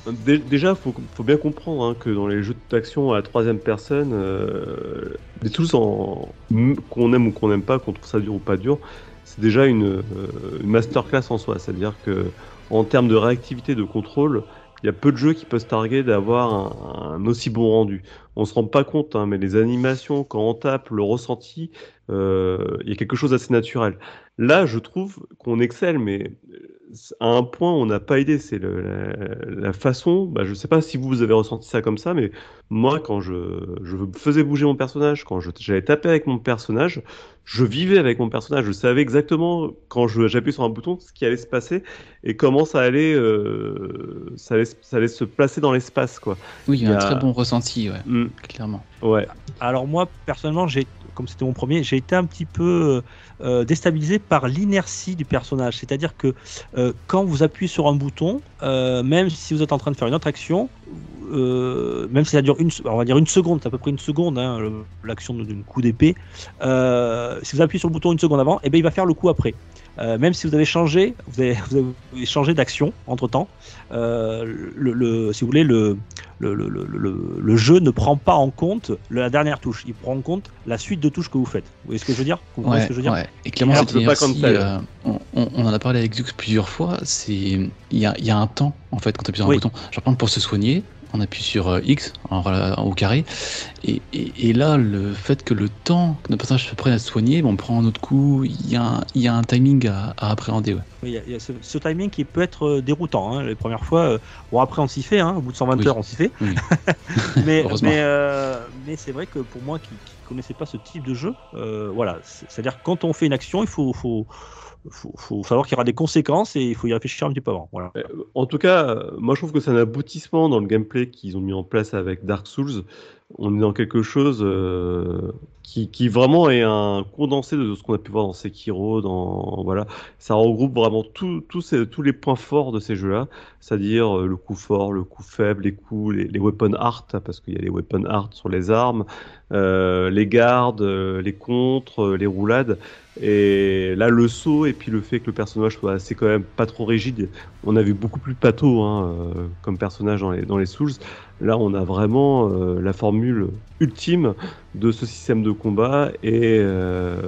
Speaker 3: Dé- Déjà, faut, faut bien comprendre hein, que dans les jeux d'action à la troisième personne, euh, tools en- qu'on aime ou qu'on n'aime pas, qu'on trouve ça dur ou pas dur, c'est déjà une, euh, une masterclass en soi. C'est-à-dire que en termes de réactivité de contrôle, il y a peu de jeux qui peuvent se targuer d'avoir un, un aussi bon rendu. on se rend pas compte, hein, mais les animations, quand on tape, le ressenti, euh, il y a quelque chose d'assez naturel. Là, je trouve qu'on excelle, mais à un point, on n'a pas idée. C'est la, la façon. Bah, je sais pas si vous, vous avez ressenti ça comme ça, mais moi, quand je, je faisais bouger mon personnage, quand j'allais taper avec mon personnage, je vivais avec mon personnage. Je savais exactement quand je- j'appuyais sur un bouton ce qui allait se passer et comment ça allait, euh, ça allait, ça allait se placer dans l'espace, quoi.
Speaker 4: Oui, il y a un
Speaker 3: a-
Speaker 4: très bon ressenti, ouais,
Speaker 3: Mm,
Speaker 4: clairement.
Speaker 3: ouais.
Speaker 2: Alors moi, personnellement, j'ai, comme c'était mon premier, j'ai été un petit peu euh, déstabilisé par l'inertie du personnage. C'est-à-dire que euh, quand vous appuyez sur un bouton, euh, même si vous êtes en train de faire une autre action, euh, même si ça dure une, on va dire une seconde, c'est à peu près une seconde, hein, l'action d'un coup d'épée. euh, si vous appuyez sur le bouton une seconde avant, et ben il va faire le coup après. Euh, même si vous avez changé, vous avez, vous avez changé d'action entre temps, le, le- si vous voulez, le, le, le, le, le- le jeu ne prend pas en compte la dernière touche. Il prend en compte la suite de touches que vous faites. Vous voyez ce que je veux dire? Vous comprenez
Speaker 4: Ouais,
Speaker 2: ce que je veux dire?
Speaker 4: Ouais. Et clairement,
Speaker 3: cancel.
Speaker 4: euh, on, on- on en a parlé avec Zux plusieurs fois. C'est il y a, il y a un temps en fait quand tu appuies sur un
Speaker 2: Oui.
Speaker 4: bouton. Genre par exemple, pour se soigner, on appuie sur euh, X en, rela- au carré. Et, et, et là, le fait que le temps que notre personnage se prenne à se soigner, bon, on prend un autre coup. Il y a, un- il y a un timing à, à appréhender. Ouais.
Speaker 2: Il y a, il y a ce, ce timing qui peut être euh, déroutant. hein. Les premières fois, euh, bon après on s'y fait, hein, au bout de 120
Speaker 4: Oui.
Speaker 2: heures on s'y fait.
Speaker 4: Oui.
Speaker 2: mais
Speaker 4: Heureusement.
Speaker 2: mais, euh, mais c'est vrai que pour moi qui, qui connaissais pas ce type de jeu, euh, voilà, c'est- c'est-à-dire quand on fait une action, il faut, faut, faut, faut savoir qu'il y aura des conséquences et il faut y réfléchir un petit peu avant. Voilà.
Speaker 3: Euh, En tout cas, moi je trouve que c'est un aboutissement dans le gameplay qu'ils ont mis en place avec Dark Souls. On est dans quelque chose euh, qui, vraiment est un condensé de ce qu'on a pu voir dans Sekiro. Dans voilà, ça regroupe vraiment tous tous les points forts de ces jeux-là, c'est-à-dire euh, le coup fort, le coup faible, les coups, les, les weapon art parce qu'il y a les weapon art sur les armes, euh, les gardes, euh, les contres, les roulades. Et là, le saut et puis le fait que le personnage soit assez quand même pas trop rigide. On a vu beaucoup plus pato hein, comme personnage dans les, Souls. Là, on a vraiment la formule ultime de ce système de combat. Et euh,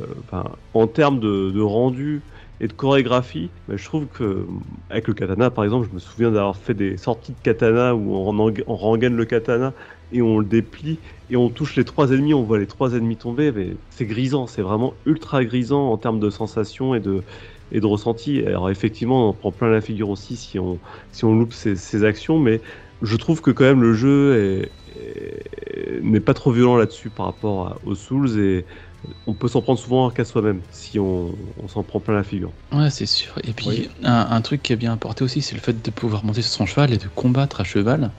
Speaker 3: en termes de, rendu et de chorégraphie, ben, je trouve que avec le katana, par exemple, je me souviens d'avoir fait des sorties de katana où on, on rengaine le katana et on le déplie et on touche les trois ennemis, on voit les trois ennemis tomber, mais c'est grisant, c'est vraiment ultra grisant en termes de sensations et de, et de ressenti. Alors effectivement, on en prend plein la figure aussi si on, si on loupe ces actions, mais je trouve que quand même le jeu est- est- n'est pas trop violent là-dessus par rapport à- aux Souls et on peut s'en prendre souvent qu'à soi-même si on, on s'en prend plein la figure.
Speaker 4: Ouais, c'est sûr. Et puis,
Speaker 3: Oui.
Speaker 4: un, un truc qui est bien apporté aussi, c'est le fait de pouvoir monter sur son cheval et de combattre à cheval.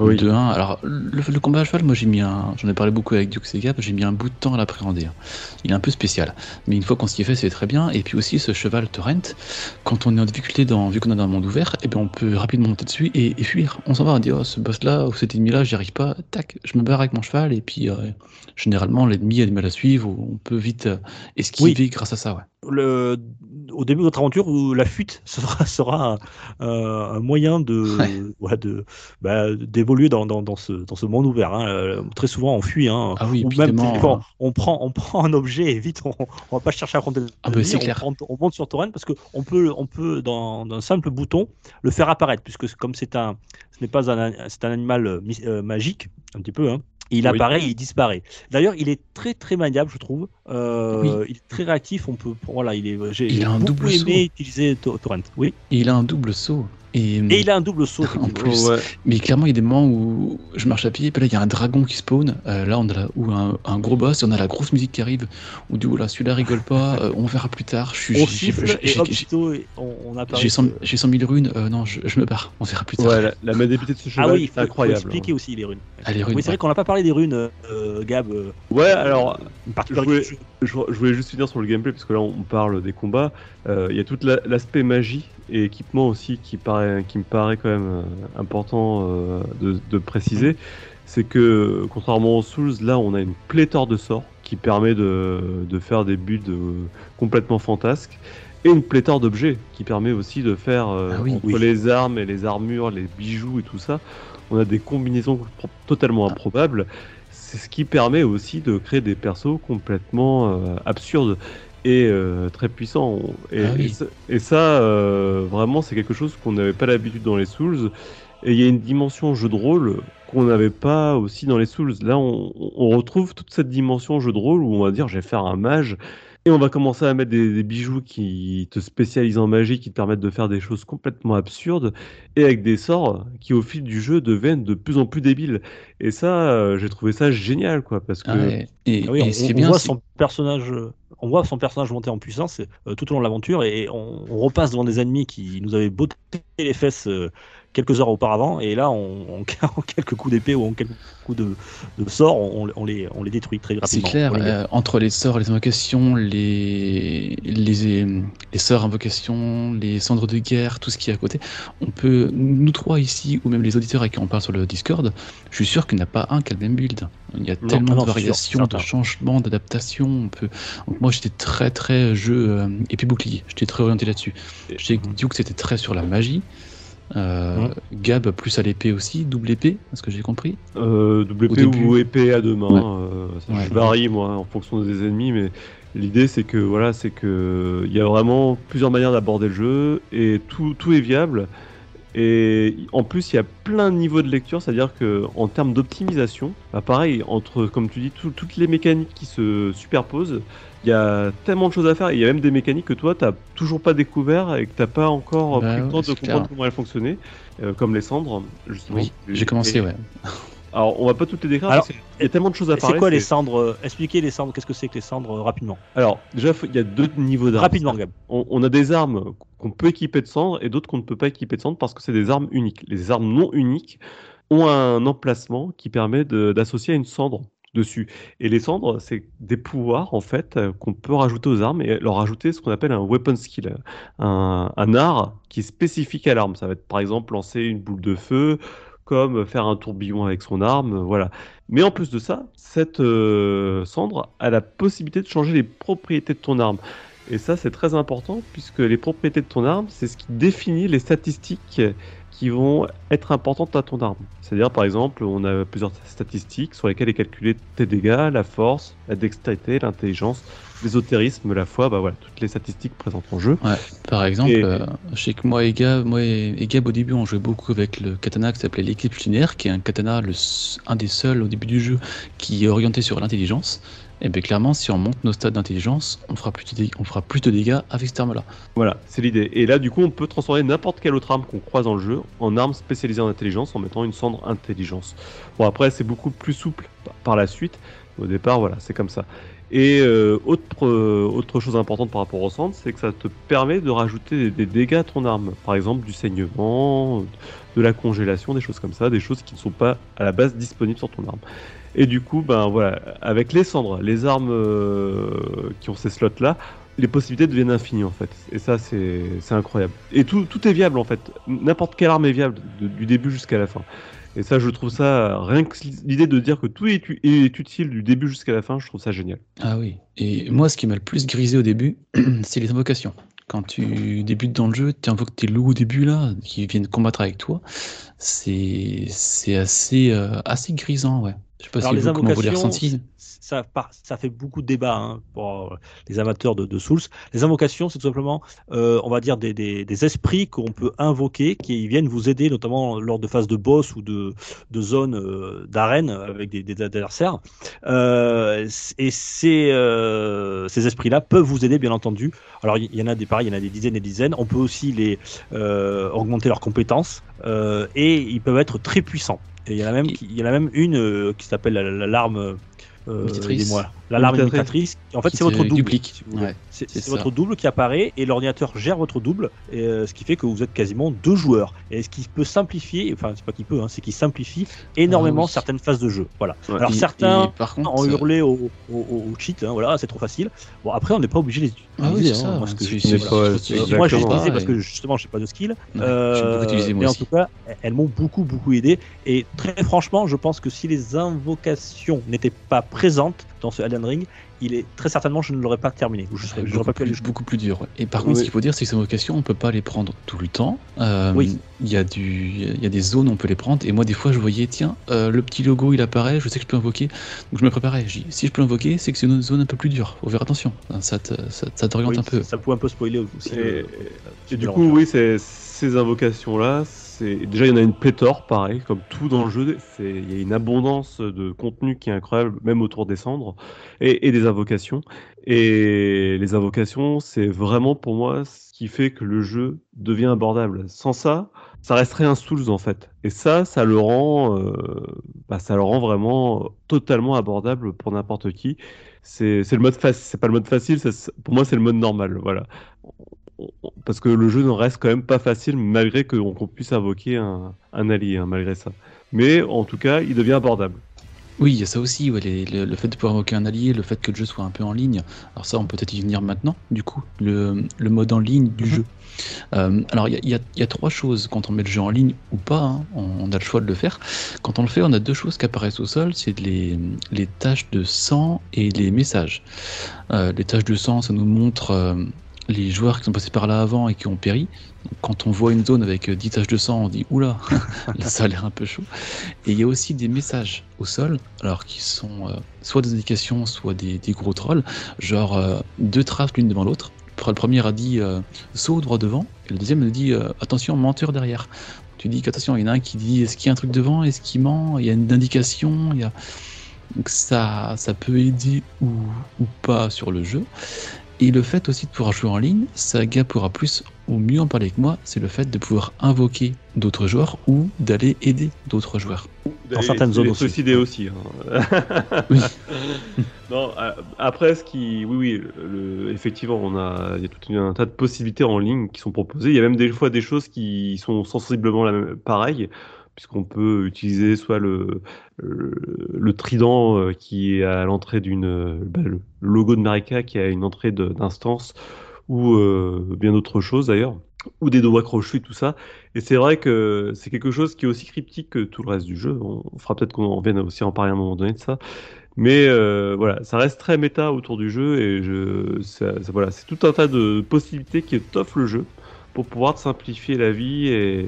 Speaker 3: Oui.
Speaker 4: de un, alors, le, le combat à cheval, moi, j'ai mis un. J'en ai parlé beaucoup avec Duke Sega, j'ai mis un bout de temps à l'appréhender. hein. Il est un peu spécial. Mais une fois qu'on s'y est fait, c'est très bien. Et puis aussi, ce cheval Torrent, quand on est en difficulté, dans, vu qu'on est dans un monde ouvert, et ben on peut rapidement monter dessus et, et fuir. On s'en va, on dit, oh, ce boss-là ou cet ennemi-là, j'y arrive pas. Tac, je me barre avec mon cheval. Et puis, euh, généralement, l'ennemi a du mal à suivre. ou On peut vite euh, esquiver grâce à ça, ouais.
Speaker 2: Le, au début de votre aventure, où la fuite sera, sera un, un moyen de,
Speaker 4: Ouais.
Speaker 2: ouais, de bah, d'évoluer dans, dans, dans ce, dans ce monde ouvert. hein. Euh, Très souvent, on fuit. Hein.
Speaker 4: Ah oui,
Speaker 2: Ou même des fois,
Speaker 4: euh,
Speaker 2: on prend, on prend un objet et vite, on, on va pas chercher à affronter le
Speaker 4: Ah bah,
Speaker 2: on,
Speaker 4: clair.
Speaker 2: prend- on monte sur Torrent parce qu'on peut, on peut dans, d'un simple bouton, le faire apparaître, puisque comme c'est un, ce n'est pas un, c'est un animal euh, euh, magique, un petit peu, hein. Il
Speaker 3: Oui.
Speaker 2: apparaît, il disparaît. D'ailleurs, il est très très maniable, je trouve. Euh, Il est très réactif. On peut, voilà, il est. J'ai
Speaker 4: Il a un
Speaker 2: beaucoup
Speaker 4: double
Speaker 2: aimé
Speaker 4: saut.
Speaker 2: utiliser To- Torrent. Oui.
Speaker 4: Et il a un double saut. Et,
Speaker 2: Et il a un double saut.
Speaker 4: En plus.
Speaker 3: Ouais.
Speaker 4: Mais clairement, il y a des moments où je marche à pied, puis là, il y a un dragon qui spawn. euh, là, on a la- ou un, un gros boss, et on a la grosse musique qui arrive. On dit, oula, celui-là rigole pas, euh, on verra plus tard. Je suis,
Speaker 2: On
Speaker 4: j'ai-
Speaker 2: siffle et
Speaker 4: j'ai-
Speaker 2: hop,
Speaker 4: j'ai-
Speaker 2: sitôt, on, on apparaît.
Speaker 4: j'ai 100, j'ai 100 000 runes. euh, non, je, je me barre. On verra plus tard.
Speaker 3: Ouais, la, la maniabilité de ce
Speaker 2: Ah
Speaker 3: cheval,
Speaker 2: oui, il
Speaker 3: c'est
Speaker 2: faut, faut
Speaker 3: incroyable.
Speaker 2: expliquer aussi les runes.
Speaker 4: Ah, les runes,
Speaker 2: oui, c'est vrai qu'on n'a pas parlé des runes, euh, Gab. euh,
Speaker 3: Ouais, alors je voulais,
Speaker 2: du jeu.
Speaker 3: je, je voulais juste finir sur le gameplay parce que là on parle des combats. Euh, Il y a tout la- l'aspect magie et équipement aussi qui, paraît, qui me paraît quand même euh, important euh, de, de préciser. C'est que contrairement aux Souls, là on a une pléthore de sorts qui permet de, de faire des buts euh, complètement fantasques. Et une pléthore d'objets qui permet aussi de faire euh,
Speaker 4: Ah oui,
Speaker 3: entre
Speaker 2: oui.
Speaker 3: les armes et les armures, les bijoux et tout ça, on a des combinaisons totalement improbables. C'est ce qui permet aussi de créer des persos complètement euh, absurdes et euh, très puissants. Et,
Speaker 4: Ah oui.
Speaker 3: et ça, et ça, euh, vraiment, c'est quelque chose qu'on n'avait pas l'habitude dans les Souls. Et il y a une dimension jeu de rôle qu'on n'avait pas aussi dans les Souls. Là, on, on retrouve toute cette dimension jeu de rôle où on va dire, je vais faire un mage. Et on va commencer à mettre des, des bijoux qui te spécialisent en magie, qui te permettent de faire des choses complètement absurdes, et avec des sorts qui, au fil du jeu, deviennent de plus en plus débiles. Et ça, euh, j'ai trouvé ça génial, quoi, parce que
Speaker 4: Ah ouais. Et,
Speaker 2: Ah oui,
Speaker 4: et
Speaker 2: on,
Speaker 4: ce qui est
Speaker 2: on
Speaker 4: bien,
Speaker 2: voit son personnage, euh, on voit son personnage monter en puissance euh, tout au long de l'aventure et on, on repasse devant des ennemis qui nous avaient botté les fesses euh, quelques heures auparavant et là, on, on- en quelques coups d'épée ou en quelques coups de, de sort, on, on les, on les détruit très
Speaker 4: C'est
Speaker 2: rapidement.
Speaker 4: clair,
Speaker 2: On les-
Speaker 4: euh, entre les sorts, les invocations, les, les, les sorts, invocations, les cendres de guerre, tout ce qui est à côté, on peut, nous trois ici, ou même les auditeurs à qui on parle sur le Discord, je suis sûr qu'il n'y en a pas un qui a le même build. Il y a
Speaker 2: Non,
Speaker 4: tellement
Speaker 2: ah non,
Speaker 4: de
Speaker 2: c'est
Speaker 4: variations, de changements, d'adaptations. On peut... Donc moi j'étais très très jeu euh, épée bouclier, j'étais très orienté là-dessus. J'ai dit que c'était très sur la magie. Euh, Gab plus à l'épée aussi, double épée, est-ce que j'ai compris
Speaker 3: euh, double épée ou épée à deux mains,
Speaker 4: Ouais.
Speaker 3: euh, ça,
Speaker 4: Ouais.
Speaker 3: varie moi en fonction des ennemis, mais l'idée c'est que voilà, c'est que il y a vraiment plusieurs manières d'aborder le jeu et tout, tout est viable. Et en plus, il y a plein de niveaux de lecture, c'est-à-dire que en termes d'optimisation, bah pareil, entre, comme tu dis, tout- toutes les mécaniques qui se superposent, il y a tellement de choses à faire. Il y a même des mécaniques que toi, tu toujours pas découvert et que t'as pas encore
Speaker 4: Bah
Speaker 3: pris le
Speaker 4: ouais,
Speaker 3: temps de comprendre
Speaker 4: clair.
Speaker 3: comment elles fonctionnaient, euh, comme les cendres, justement.
Speaker 4: Oui, j'ai commencé,
Speaker 3: Et-
Speaker 4: ouais.
Speaker 3: Alors, on va pas toutes les décrire
Speaker 2: Alors,
Speaker 3: parce qu'il y a tellement de choses à parler.
Speaker 2: C'est quoi les cendres euh, Expliquez les cendres, qu'est-ce que c'est que les cendres euh, rapidement
Speaker 3: Alors, déjà, il y a deux niveaux d'armes.
Speaker 2: Rapidement, Gab.
Speaker 3: on, on a des armes qu'on peut équiper de cendres et d'autres qu'on ne peut pas équiper de cendres parce que c'est des armes uniques. Les armes non uniques ont un emplacement qui permet d'associer à une cendre dessus. Et les cendres, c'est des pouvoirs en fait euh, qu'on peut rajouter aux armes et leur ajouter ce qu'on appelle un weapon skill, un, un art qui est spécifique à l'arme. Ça va être par exemple lancer une boule de feu, comme faire un tourbillon avec son arme, voilà. Mais en plus de ça, cette euh, cendre a la possibilité de changer les propriétés de ton arme. Et ça, c'est très important puisque les propriétés de ton arme, c'est ce qui définit les statistiques qui vont être importantes à ton arme. C'est-à-dire, par exemple, on a plusieurs statistiques sur lesquelles est calculé tes dégâts, la force, la dextérité, l'intelligence, l'ésotérisme, la foi, bah voilà, toutes les statistiques présentes en jeu.
Speaker 4: Par exemple,
Speaker 3: Et-
Speaker 4: euh, je sais que moi et Gab, moi et, Gab au début on jouait beaucoup avec le katana qui s'appelait l'éclipse lunaire, qui est un katana, le, un des seuls au début du jeu qui est orienté sur l'intelligence. Et bien clairement, si on monte nos stades d'intelligence, on fera plus de dégâts, on fera plus de dégâts avec cette arme-là.
Speaker 3: Voilà, c'est l'idée. Et là, du coup, on peut transformer n'importe quelle autre arme qu'on croise dans le jeu en arme spécialisée en intelligence en mettant une cendre intelligence. Bon, après, c'est beaucoup plus souple par la suite. Au départ, voilà, c'est comme ça. Et euh, autre, euh, autre chose importante par rapport aux cendres, c'est que ça te permet de rajouter des, dégâts à ton arme. Par exemple, du saignement, de la congélation, des choses comme ça, des choses qui ne sont pas à la base disponibles sur ton arme. Et du coup, ben voilà, avec les cendres, les armes euh, qui ont ces slots-là, les possibilités deviennent infinies en fait. Et ça, c'est incroyable. Et tout, est viable en fait. N'importe quelle arme est viable du début jusqu'à la fin. Et ça, je trouve ça, rien que l'idée de dire que tout est, utile du début jusqu'à la fin, je trouve ça génial.
Speaker 4: Ah oui. Et moi, ce qui m'a le plus grisé au début, c'est les invocations. Quand tu débutes dans le jeu, tu invoques tes loups au début là, qui viennent combattre avec toi. C'est c'est assez euh, assez grisant, ouais. Je sais pas
Speaker 2: Alors,
Speaker 4: si
Speaker 2: les
Speaker 4: vous comment vous
Speaker 2: invocations,
Speaker 4: ressenti.
Speaker 2: Ça, fait beaucoup de débats hein, pour euh, les amateurs de, de Souls. Les invocations, c'est tout simplement, euh, on va dire, des, des- des esprits qu'on peut invoquer qui viennent vous aider, notamment lors de phases de boss ou de, de zones euh, d'arène avec des, des adversaires. Euh, et ces, ces esprits-là peuvent vous aider, bien entendu. Alors, il y, en a des pareils, il y en a des dizaines et des dizaines. On peut aussi les augmenter leurs compétences et ils peuvent être très puissants. Et il y en a même, il y en a même une qui s'appelle la- la- l'arme. Euh, aidez-moi. L'alarme
Speaker 3: Imitatrice.
Speaker 2: En fait,
Speaker 4: Qui
Speaker 2: c'est votre double.
Speaker 4: duplique.
Speaker 2: si vous voulez.
Speaker 4: Ouais,
Speaker 2: C'est votre double qui apparaît et l'ordinateur gère votre double, et, euh, ce qui fait que vous êtes quasiment deux joueurs. Et ce qui peut simplifier, enfin c'est pas qu'il peut, hein, c'est qu'il simplifie énormément
Speaker 4: Ah oui.
Speaker 2: certaines phases de jeu. Voilà.
Speaker 3: Ouais.
Speaker 2: Alors
Speaker 4: Et-
Speaker 2: certains
Speaker 4: et par contre,
Speaker 2: ont
Speaker 4: euh,
Speaker 2: hurlé au, au, cheat, hein, voilà, c'est trop facile. Bon après on n'est pas obligé de les utiliser.
Speaker 4: Ah oui,
Speaker 2: hein.
Speaker 4: ça.
Speaker 2: Moi, que je-
Speaker 3: voilà.
Speaker 2: j'ai utilisé parce que justement j'ai pas de skill.
Speaker 4: Ouais, moi
Speaker 2: mais en tout cas, elles m'ont beaucoup beaucoup aidé. Et très franchement, je pense que si les invocations n'étaient pas présentes dans ce Elden Ring, il est très certainement je ne l'aurais pas terminé. Ou je serais,
Speaker 4: beaucoup,
Speaker 2: pas
Speaker 4: plus,
Speaker 2: jusqu'au
Speaker 4: beaucoup plus dur. ouais. Et par contre, ce qu'il faut dire, c'est que ces invocations, on peut pas les prendre tout le temps. Euh,
Speaker 2: Oui.
Speaker 4: Il y, a du, il y a des zones où on peut les prendre. Et moi, des fois, je voyais, tiens, euh, le petit logo, il apparaît, je sais que je peux invoquer. Donc, je me préparais. J'ai dit, si je peux invoquer, c'est que c'est une zone un peu plus dure. Faut faire attention. Ça te- ça- ça t'oriente
Speaker 2: Oui,
Speaker 4: un peu.
Speaker 2: Ça pouvait un peu spoiler aussi.
Speaker 3: Et,
Speaker 2: le-
Speaker 3: et du coup, oui, c'est- ces invocations-là, c'est déjà il y en a une pléthore, pareil, comme tout dans le jeu. Il y a une abondance de contenu qui est incroyable, même autour des cendres et, des invocations. Et les invocations, c'est vraiment pour moi ce qui fait que le jeu devient abordable. Sans ça, ça resterait un Souls en fait. Et ça, ça le rend, euh, bah, ça le rend vraiment totalement abordable pour n'importe qui. C'est le mode c'est pas le mode facile, pour moi c'est le mode normal, voilà. Parce que le jeu ne reste quand même pas facile malgré qu'on puisse invoquer un, un allié, hein, malgré ça. Mais en tout cas, il devient abordable.
Speaker 4: Oui, il y a ça aussi, ouais, les- le, le fait de pouvoir invoquer un allié, le fait que le jeu soit un peu en ligne. Alors ça, on peut peut-être y venir maintenant, du coup, le, le mode en ligne du jeu. Euh, alors il y a, y y trois choses quand on met le jeu en ligne ou pas, hein, on, on a le choix de le faire. Quand on le fait, on a deux choses qui apparaissent au sol, c'est les, les taches de sang et les messages. Euh, les taches de sang, ça nous montre euh, les joueurs qui sont passés par là avant et qui ont péri. Quand on voit une zone avec euh, 10 taches de sang, on dit oula, ça a l'air un peu chaud. Et il y a aussi des messages au sol, alors qui sont euh, soit des indications, soit des, gros trolls, genre euh, deux traces l'une devant l'autre. Le premier a dit euh, saut droit devant, et le deuxième a dit euh, attention menteur derrière. Tu dis qu'attention, il y en a un qui dit est-ce qu'il y a un truc devant, est-ce qu'il ment, il y a une indication, il y a... Donc ça, ça peut aider ou pas sur le jeu. Et le fait aussi de pouvoir jouer en ligne, Saga pourra plus ou mieux en parler que moi, c'est le fait de pouvoir invoquer d'autres joueurs ou d'aller aider d'autres joueurs.
Speaker 2: Dans certaines zones aussi.
Speaker 3: suicider aussi. hein.
Speaker 4: Oui.
Speaker 3: non, après, ce qui, oui, oui, le- effectivement, on a, il y a tout un tas de possibilités en ligne qui sont proposées. Il y a même des fois des choses qui sont sensiblement la même, pareilles, puisqu'on peut utiliser soit le, le, trident euh, qui est à l'entrée d'une, euh, bah, le logo de Marika qui a une entrée d'instance, ou euh, bien d'autres choses d'ailleurs, ou des doigts crochus, tout ça. Et c'est vrai que c'est quelque chose qui est aussi cryptique que tout le reste du jeu. On fera peut-être qu'on en revienne aussi en parler à un moment donné de ça. Mais voilà, ça reste très méta autour du jeu et je, ça- voilà, c'est tout un tas de possibilités qui t'offre le jeu pour pouvoir te simplifier la vie et,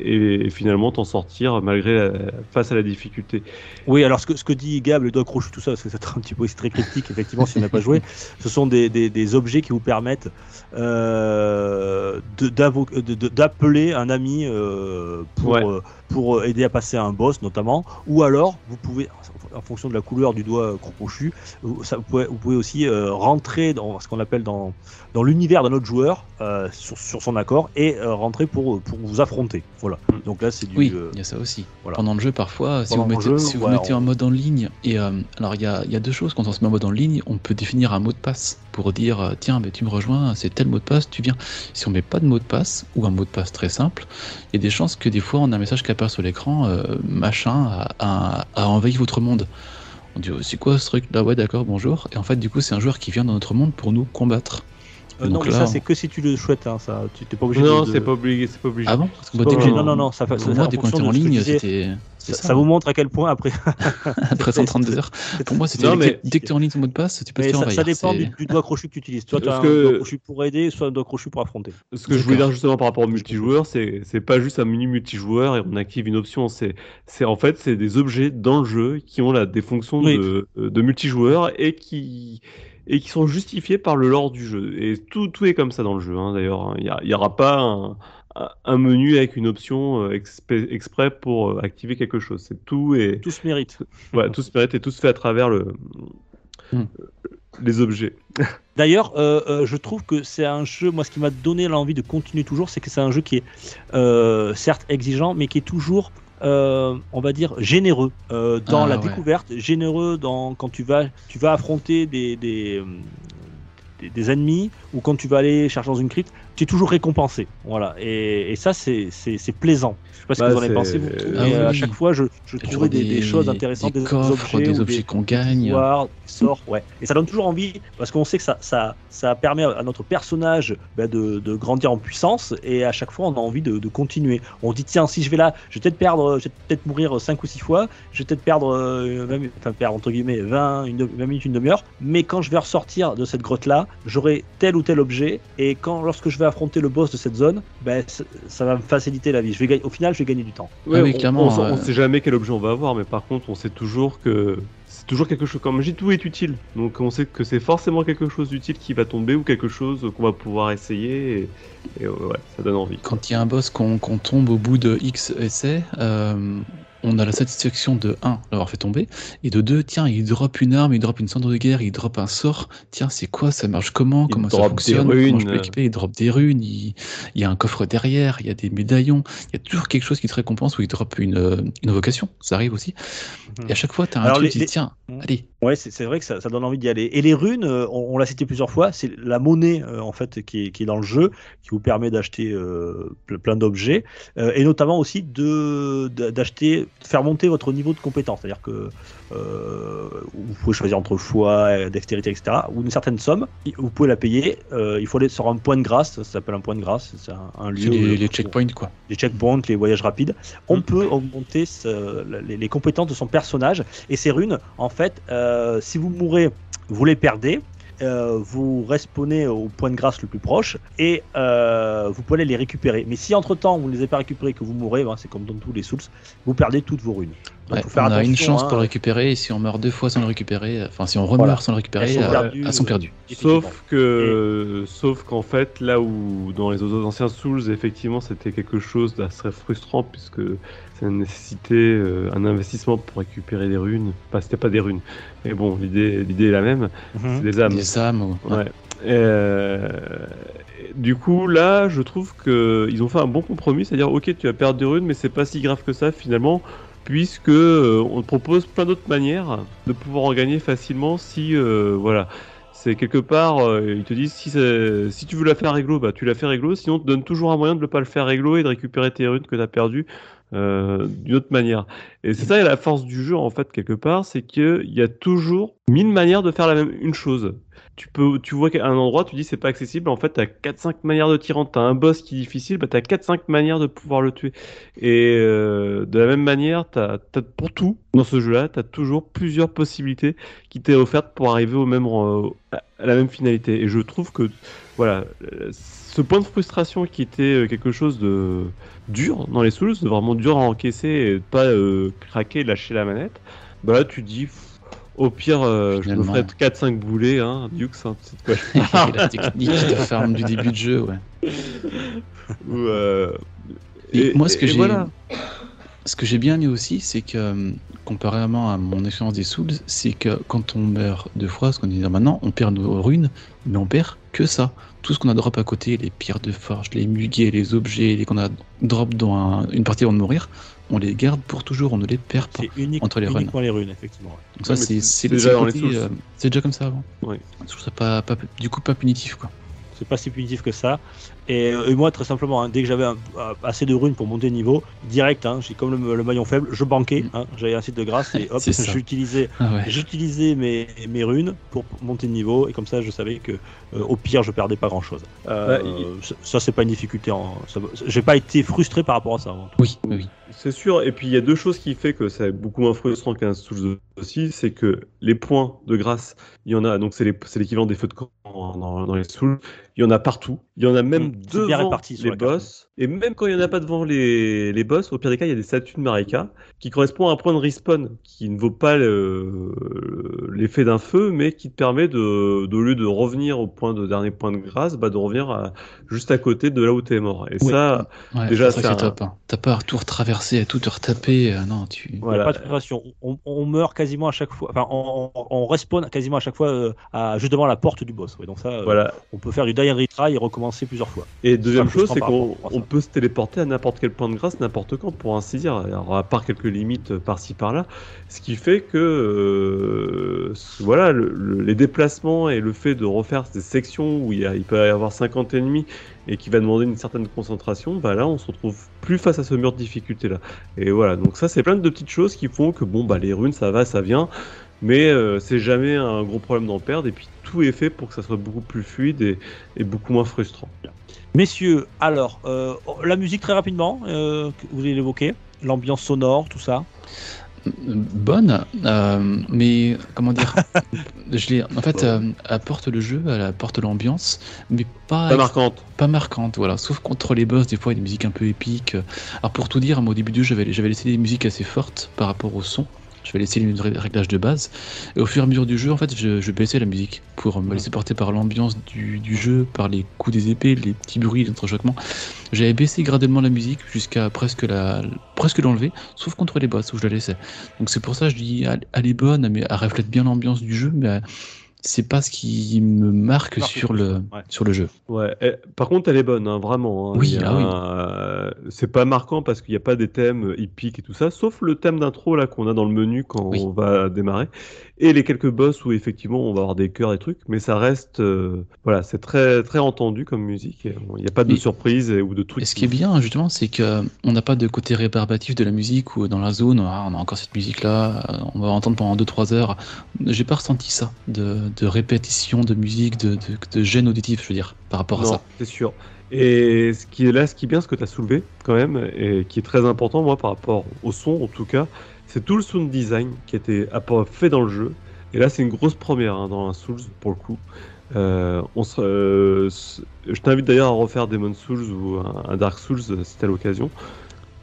Speaker 3: et- et finalement t'en sortir malgré la- face à la difficulté.
Speaker 2: Oui, alors ce que, ce que dit Gab, le doigt crochu, tout ça, c'est c'est un petit peu très cryptique, effectivement, si on n'a pas joué. Ce sont des, des, des objets qui vous permettent euh, d'appeler un ami euh, pour,
Speaker 3: Ouais.
Speaker 2: euh, pour aider à passer un boss, notamment. Ou alors, vous pouvez, en fonction de la couleur du doigt crochu, vous, ça, vous, pouvez, vous pouvez aussi euh, rentrer dans ce qu'on appelle dans, dans l'univers d'un autre joueur euh, sur, sur son accord et euh, rentrer pour, pour vous affronter. Voilà. Donc là, c'est du.
Speaker 4: Oui,
Speaker 2: euh,
Speaker 4: il y a ça aussi.
Speaker 2: voilà.
Speaker 4: Pendant le jeu, parfois, si
Speaker 2: Pendant
Speaker 4: vous mettez,
Speaker 2: jeu,
Speaker 4: si vous
Speaker 2: ouais,
Speaker 4: mettez
Speaker 2: on-
Speaker 4: en mode en ligne, et euh, alors il y a, il y a deux choses, quand on se met en mode en ligne, on peut définir un mot de passe pour dire euh, tiens, mais tu me rejoins, c'est tel mot de passe, tu viens. Si on met pas de mot de passe, ou un mot de passe très simple, il y a des chances que des fois on a un message qui apparaît sur l'écran, euh, machin a, envahi votre monde. On dit oh, c'est quoi ce truc là Ouais, d'accord, bonjour. Et en fait, du coup, c'est un joueur qui vient dans notre monde pour nous combattre.
Speaker 2: Euh,
Speaker 4: Donc
Speaker 2: non, mais
Speaker 4: là,
Speaker 2: ça, c'est que si tu le souhaites. Hein, ça, tu t'es pas obligé
Speaker 3: Non,
Speaker 2: de.
Speaker 3: c'est pas obligé, c'est pas obligé.
Speaker 4: Ah bon Parce que dès que
Speaker 2: Non, non, non, ça fait.
Speaker 4: moi, dès qu'on était
Speaker 2: fonction
Speaker 4: en
Speaker 2: que
Speaker 4: ligne, c'était.
Speaker 2: Ça, vous montre à quel point après.
Speaker 4: Après 132 heures. Pour moi, c'était
Speaker 3: mais-
Speaker 4: que- dès que tu es en ligne ton mot de passe, tu peux te faire
Speaker 2: ça, ça dépend du, du doigt crochu que tu utilises. Soit tu as
Speaker 3: Parce
Speaker 2: un
Speaker 3: que-
Speaker 2: doigt crochu pour aider, soit un doigt crochu pour affronter.
Speaker 3: Ce que je voulais dire justement par rapport au multijoueur, c'est c'est pas juste un menu multijoueur et on active une option. C'est c'est en fait c'est des objets dans le jeu qui ont là des fonctions de multijoueur et qui et qui sont justifiés par le lore du jeu. Et tout tout est comme ça dans le jeu. hein, D'ailleurs, hein. il y, a- il y aura pas un, menu avec une option euh, expé- exprès pour euh, activer quelque chose. C'est tout et
Speaker 2: Tout se mérite.
Speaker 3: voilà, tout se mérite et tout se fait à travers le
Speaker 4: Hmm.
Speaker 3: les objets.
Speaker 2: D'ailleurs, euh, euh, je trouve que c'est un jeu, moi ce qui m'a donné l'envie de continuer toujours, c'est que c'est un jeu qui est euh, certes exigeant, mais qui est toujours, euh, on va dire, généreux euh, dans
Speaker 4: Ah,
Speaker 2: la
Speaker 4: ouais.
Speaker 2: découverte, généreux dans quand tu vas, tu vas affronter des, des, euh, des, des ennemis ou quand tu vas aller chercher dans une crypte, tu es toujours récompensé. Voilà. Et, et ça, c'est plaisant. Je sais pas ce
Speaker 3: Bah,
Speaker 2: que vous en avez pensé, vous,
Speaker 3: Ah
Speaker 2: mais euh, à chaque fois, je, je trouvais des, des choses intéressantes,
Speaker 4: des
Speaker 2: des,
Speaker 4: coffres,
Speaker 2: objets,
Speaker 4: des objets qu'on gagne.
Speaker 2: pouvoirs, sorts, ouais. Et ça donne toujours envie, parce qu'on sait que ça, ça, ça permet à notre personnage bah, de, de grandir en puissance, et à chaque fois, on a envie de, de continuer. On dit, tiens, si je vais là, je vais peut-être perdre, je vais peut-être mourir 5 ou 6 fois, je vais peut-être perdre, euh, 20 mi- enfin, perdre entre guillemets 20, une, de- 20 minutes, une demi-heure, mais quand je vais ressortir de cette grotte-là, j'aurai tel ou tel objet, et quand lorsque je vais affronter le boss de cette zone, ben, ça va me faciliter la vie. Je vais gagner- au final, je vais gagner du temps.
Speaker 3: Ouais,
Speaker 4: oui,
Speaker 3: on-
Speaker 4: clairement,
Speaker 3: On, on
Speaker 4: euh,
Speaker 3: sait jamais quel objet on va avoir, mais par contre, on sait toujours que c'est toujours quelque chose. Comme j'ai tout est utile, donc on sait que c'est forcément quelque chose d'utile qui va tomber ou quelque chose qu'on va pouvoir essayer. Et, et, ouais, ça donne envie.
Speaker 4: Quand il y a un boss qu'on qu'on tombe au bout de X essais, euh, on a la satisfaction de 1, l'avoir fait tomber, et de 2, tiens, il drop une arme, il drop une cendre de guerre, il drop un sort, tiens, c'est quoi, ça marche comment,
Speaker 3: Il
Speaker 4: comment ça fonctionne, comment je peux l'équiper, il drop des runes, il, il y a un coffre derrière, il y a des médaillons, il y a toujours quelque chose qui te récompense ou il drop une, euh, une invocation, ça arrive aussi. Et à chaque fois, tu as un
Speaker 2: Alors,
Speaker 4: truc
Speaker 2: les-
Speaker 4: qui
Speaker 2: les-
Speaker 4: dit, tiens,
Speaker 2: Mhm.
Speaker 4: allez,
Speaker 2: Ouais, c'est vrai que ça, donne envie d'y aller. Et les runes, euh, on, l'a cité plusieurs fois, c'est la monnaie euh, en fait qui est, dans le jeu, qui vous permet d'acheter euh, ple- plein d'objets, et notamment aussi de d'acheter, faire monter votre niveau de compétence. C'est-à-dire que vous pouvez choisir entre foi, euh, dextérité, etc. Ou une certaine somme, vous pouvez la payer. euh, il faut aller sur un point de grâce, ça s'appelle un point de grâce, c'est un, lieu.
Speaker 4: les, les checkpoints, quoi.
Speaker 2: les checkpoints, les voyages rapides, on
Speaker 3: Mm.
Speaker 2: peut augmenter ce- les, les compétences de son personnage. Et ces runes, en fait, euh, si vous mourrez, vous les perdez. euh, vous respawnez au point de grâce le plus proche et euh, vous pouvez aller les récupérer. Mais si entre temps vous ne les avez pas récupérés et que vous mourrez, ben, c'est comme dans tous les Souls, vous perdez toutes vos runes. Donc
Speaker 4: Ouais,
Speaker 2: faut faire
Speaker 4: on a une chance
Speaker 2: hein.
Speaker 4: pour le récupérer, et si on meurt deux fois sans le récupérer, euh, enfin si on remeurt
Speaker 2: Voilà.
Speaker 4: sans le récupérer,
Speaker 2: Elles sont
Speaker 4: euh,
Speaker 2: perdues,
Speaker 4: elles sont perdues.
Speaker 2: Effectivement.
Speaker 3: Sauf que, sauf qu'en fait, là où dans les autres anciens Souls, effectivement, c'était quelque chose d'assez frustrant puisque ça nécessitait euh, un investissement pour récupérer des runes. Enfin, c'était pas des runes, mais bon, l'idée, l'idée est la même.
Speaker 2: Mhm.
Speaker 3: C'est des âmes.
Speaker 4: Des âmes, ou- ouais.
Speaker 3: Ouais. Euh, du coup, là, je trouve que ils ont fait un bon compromis, c'est-à-dire, ok, tu vas perdre des runes, mais c'est pas si grave que ça finalement, puisque euh, on propose plein d'autres manières de pouvoir en gagner facilement si, euh, voilà. C'est quelque part, euh, ils te disent si, si tu veux la faire réglo, bah tu la fais réglo, sinon on te donne toujours un moyen de ne pas le faire réglo et de récupérer tes runes que tu as perdues d'une autre manière. Et c'est ça la force du jeu en fait quelque part, c'est qu'il y a toujours mille manières de faire la même une chose. Tu peux, tu vois qu'à un endroit, tu dis c'est pas accessible, en fait t'as 4-5 manières de t'y. T'as un boss qui est difficile, bah t'as 4-5 manières de pouvoir le tuer. Et euh, de la même manière, t'as, t'as- pour tout dans ce jeu-là, t'as toujours plusieurs possibilités qui t'est offertes pour arriver au même, euh, à la même finalité. Et je trouve que voilà, ce point de frustration qui était euh, quelque chose de dur dans les Souls, vraiment dur à encaisser et pas euh, craquer, lâcher la manette, bah là tu dis au pire euh, je me
Speaker 4: Finalement.
Speaker 3: ferai 4-5 boulets, hein, Dukes, hein, tu sais de quoi je
Speaker 4: la technique de farm du début de jeu, ouais.
Speaker 3: Ou, euh,
Speaker 4: Et moi, ce que j'ai,
Speaker 3: voilà.
Speaker 4: ce que j'ai bien aimé aussi, c'est que euh, comparément à mon expérience des Souls, c'est que quand on meurt deux fois, ce qu'on dit maintenant, on perd nos runes, mais on perd que ça. Tout ce qu'on a drop à côté, les pierres de forge, les muguets, les objets, les qu'on a drop dans un- une partie avant de mourir, on les garde pour toujours, on ne les perd pas.
Speaker 2: C'est unique,
Speaker 4: Entre les
Speaker 2: uniquement les runes, effectivement. ouais.
Speaker 4: Donc ça,
Speaker 3: Ouais, mais
Speaker 4: c'est,
Speaker 3: déjà
Speaker 4: euh, comme ça avant.
Speaker 3: Ouais.
Speaker 4: Je trouve ça pas, pas- du coup pas punitif quoi.
Speaker 2: C'est pas si punitif que ça. Et, euh, et moi, très simplement, hein, dès que j'avais un- assez de runes pour monter de niveau, direct, hein, j'ai comme le, le maillon faible, je banquais,
Speaker 4: Mm.
Speaker 2: hein, j'avais un site de grâce et hop, j'utilisais,
Speaker 4: Ah ouais.
Speaker 2: j'utilisais mes, mes runes pour monter de niveau et comme ça, je savais que au pire, je perdais pas grand chose.
Speaker 3: Bah, il-
Speaker 2: ça, c'est pas une difficulté. En, ça- j'ai pas été frustré par rapport à ça.
Speaker 4: Oui, oui.
Speaker 3: C'est sûr, et puis il y a deux choses qui fait que c'est beaucoup moins frustrant qu'un Souls aussi, c'est que les points de grâce, il y en a, donc c'est les- c'est l'équivalent des feux de camp dans, dans les Souls, il y en a partout, il y en a même devant les boss, et même quand il n'y en a pas devant les, les boss, au pire des cas, il y a des statues de Marika qui correspondent à un point de respawn qui ne vaut pas le- l'effet d'un feu, mais qui te permet de, de, au lieu de revenir au point de dernier point de grâce, bah, de revenir à- juste à côté de là où tu es mort. Et
Speaker 2: Oui.
Speaker 3: ça,
Speaker 4: Ouais,
Speaker 3: Déjà,
Speaker 4: c'est
Speaker 3: un-
Speaker 4: top. hein. T'as pas à tout retraverser, à tout te retaper. euh, non, tu.
Speaker 3: Voilà.
Speaker 2: pas de frustration. On, on meurt quasiment à chaque fois. Enfin, on, on, on respawn quasiment à chaque fois euh, à, juste devant la porte du boss. Ouais, donc ça, euh,
Speaker 3: voilà.
Speaker 2: on peut faire du die and retry et recommencer plusieurs fois.
Speaker 3: Et deuxième chose, c'est qu'on peut se téléporter à n'importe quel point de grâce, n'importe quand, pour ainsi dire. Alors, à part quelques limites par-ci par-là, ce qui fait que euh, voilà, le- le- les déplacements et le fait de refaire des sections où il, y a, il peut y avoir 50 ennemis et qui va demander une certaine concentration, bah là, on se retrouve plus face à ce mur de difficulté là. Et voilà, donc ça, c'est plein de petites choses qui font que bon, bah les runes, ça va, ça vient. Mais euh, c'est jamais un gros problème d'en perdre, et puis tout est fait pour que ça soit beaucoup plus fluide et, beaucoup moins frustrant.
Speaker 2: Messieurs, alors, euh, la musique très rapidement, euh, que vous l'ambiance sonore, tout ça.
Speaker 4: Bonne, euh, mais comment dire Je l'ai, en fait, euh, elle apporte le jeu, elle apporte l'ambiance, mais pas,
Speaker 3: Pas marquante.
Speaker 4: pas marquante, voilà. Sauf contre les boss, des fois, il y a des musiques un peu épiques. Alors pour tout dire, moi, au début du jeu, j'avais, j'avais laissé des musiques assez fortes par rapport au son. Je vais laisser les ré- réglages de base. Et au fur et à mesure du jeu, en fait, je, je baissais la musique pour me laisser porter par l'ambiance du, du jeu, par les coups des épées, les petits bruits, les entrechoquements. J'avais baissé graduellement la musique jusqu'à presque la, presque l'enlever, sauf contre les boss où je la laissais. Donc c'est pour ça que je dis, elle, elle est bonne, mais elle reflète bien l'ambiance du jeu, mais c'est pas ce qui me marque
Speaker 2: Marque
Speaker 4: sur le,
Speaker 2: ouais.
Speaker 4: sur le jeu.
Speaker 3: Ouais. eh, par contre, elle est bonne, hein, vraiment. hein.
Speaker 4: Oui, ah oui.
Speaker 3: euh, c'est pas marquant parce qu'il n'y a pas des thèmes épiques et tout ça, sauf le thème d'intro là qu'on a dans le menu quand
Speaker 4: Oui.
Speaker 3: on va démarrer, et les quelques boss où effectivement on va avoir des chœurs et trucs, mais ça reste, euh, voilà, c'est très très entendu comme musique. Il n'y a pas de surprise ou de trucs.
Speaker 4: Et ce qui est bien, justement, c'est que on n'a pas de côté rébarbatif de la musique ou dans la zone, ah, on a encore cette musique-là, euh, on va entendre pendant 2-3 heures. J'ai pas ressenti ça, de, de répétition de musique, de, de, de gêne auditif, je veux dire, par rapport à ça.
Speaker 3: c'est sûr. Et ce qui est là, ce qui est bien, ce que tu as soulevé quand même, et qui est très important, moi, par rapport au son, en tout cas, c'est tout le sound design qui a été fait dans le jeu. Et là, c'est une grosse première hein, dans un Souls, pour le coup. Euh, euh, je t'invite d'ailleurs à refaire Demon Souls ou un, un Dark Souls euh, si t'as l'occasion.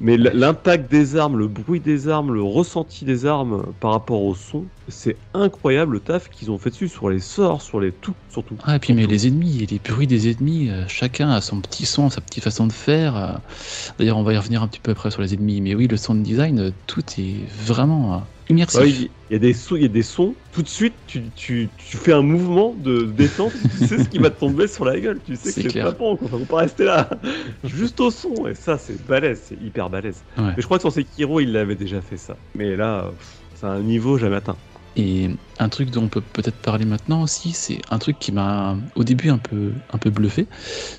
Speaker 3: Mais l'impact des armes, le bruit des armes, le ressenti des armes par rapport au son, c'est incroyable le taf qu'ils ont fait dessus sur les sorts, sur les tout, surtout.
Speaker 4: Ah, et puis mais les ennemis et les bruits des ennemis, euh, chacun a son petit son, sa petite façon de faire. euh. D'ailleurs, on va y revenir un petit peu après sur les ennemis, mais oui, le sound design, euh, tout est vraiment immersif.
Speaker 3: Ouais, il il y a des sons, il y a des sons. Tout de suite, tu, tu, tu fais un mouvement de détente. tu sais ce qui va te tomber sur la gueule. Tu sais que c'est bon. Qu'on va pas rester là. Juste au son. Et ça, c'est balèze. C'est hyper balèze.
Speaker 4: Ouais.
Speaker 3: Mais je crois que sur Sekiro, il avait déjà fait ça. Mais là, c'est un niveau jamais atteint.
Speaker 4: Et un truc dont on peut peut-être parler maintenant aussi, c'est un truc qui m'a au début un peu, un peu bluffé.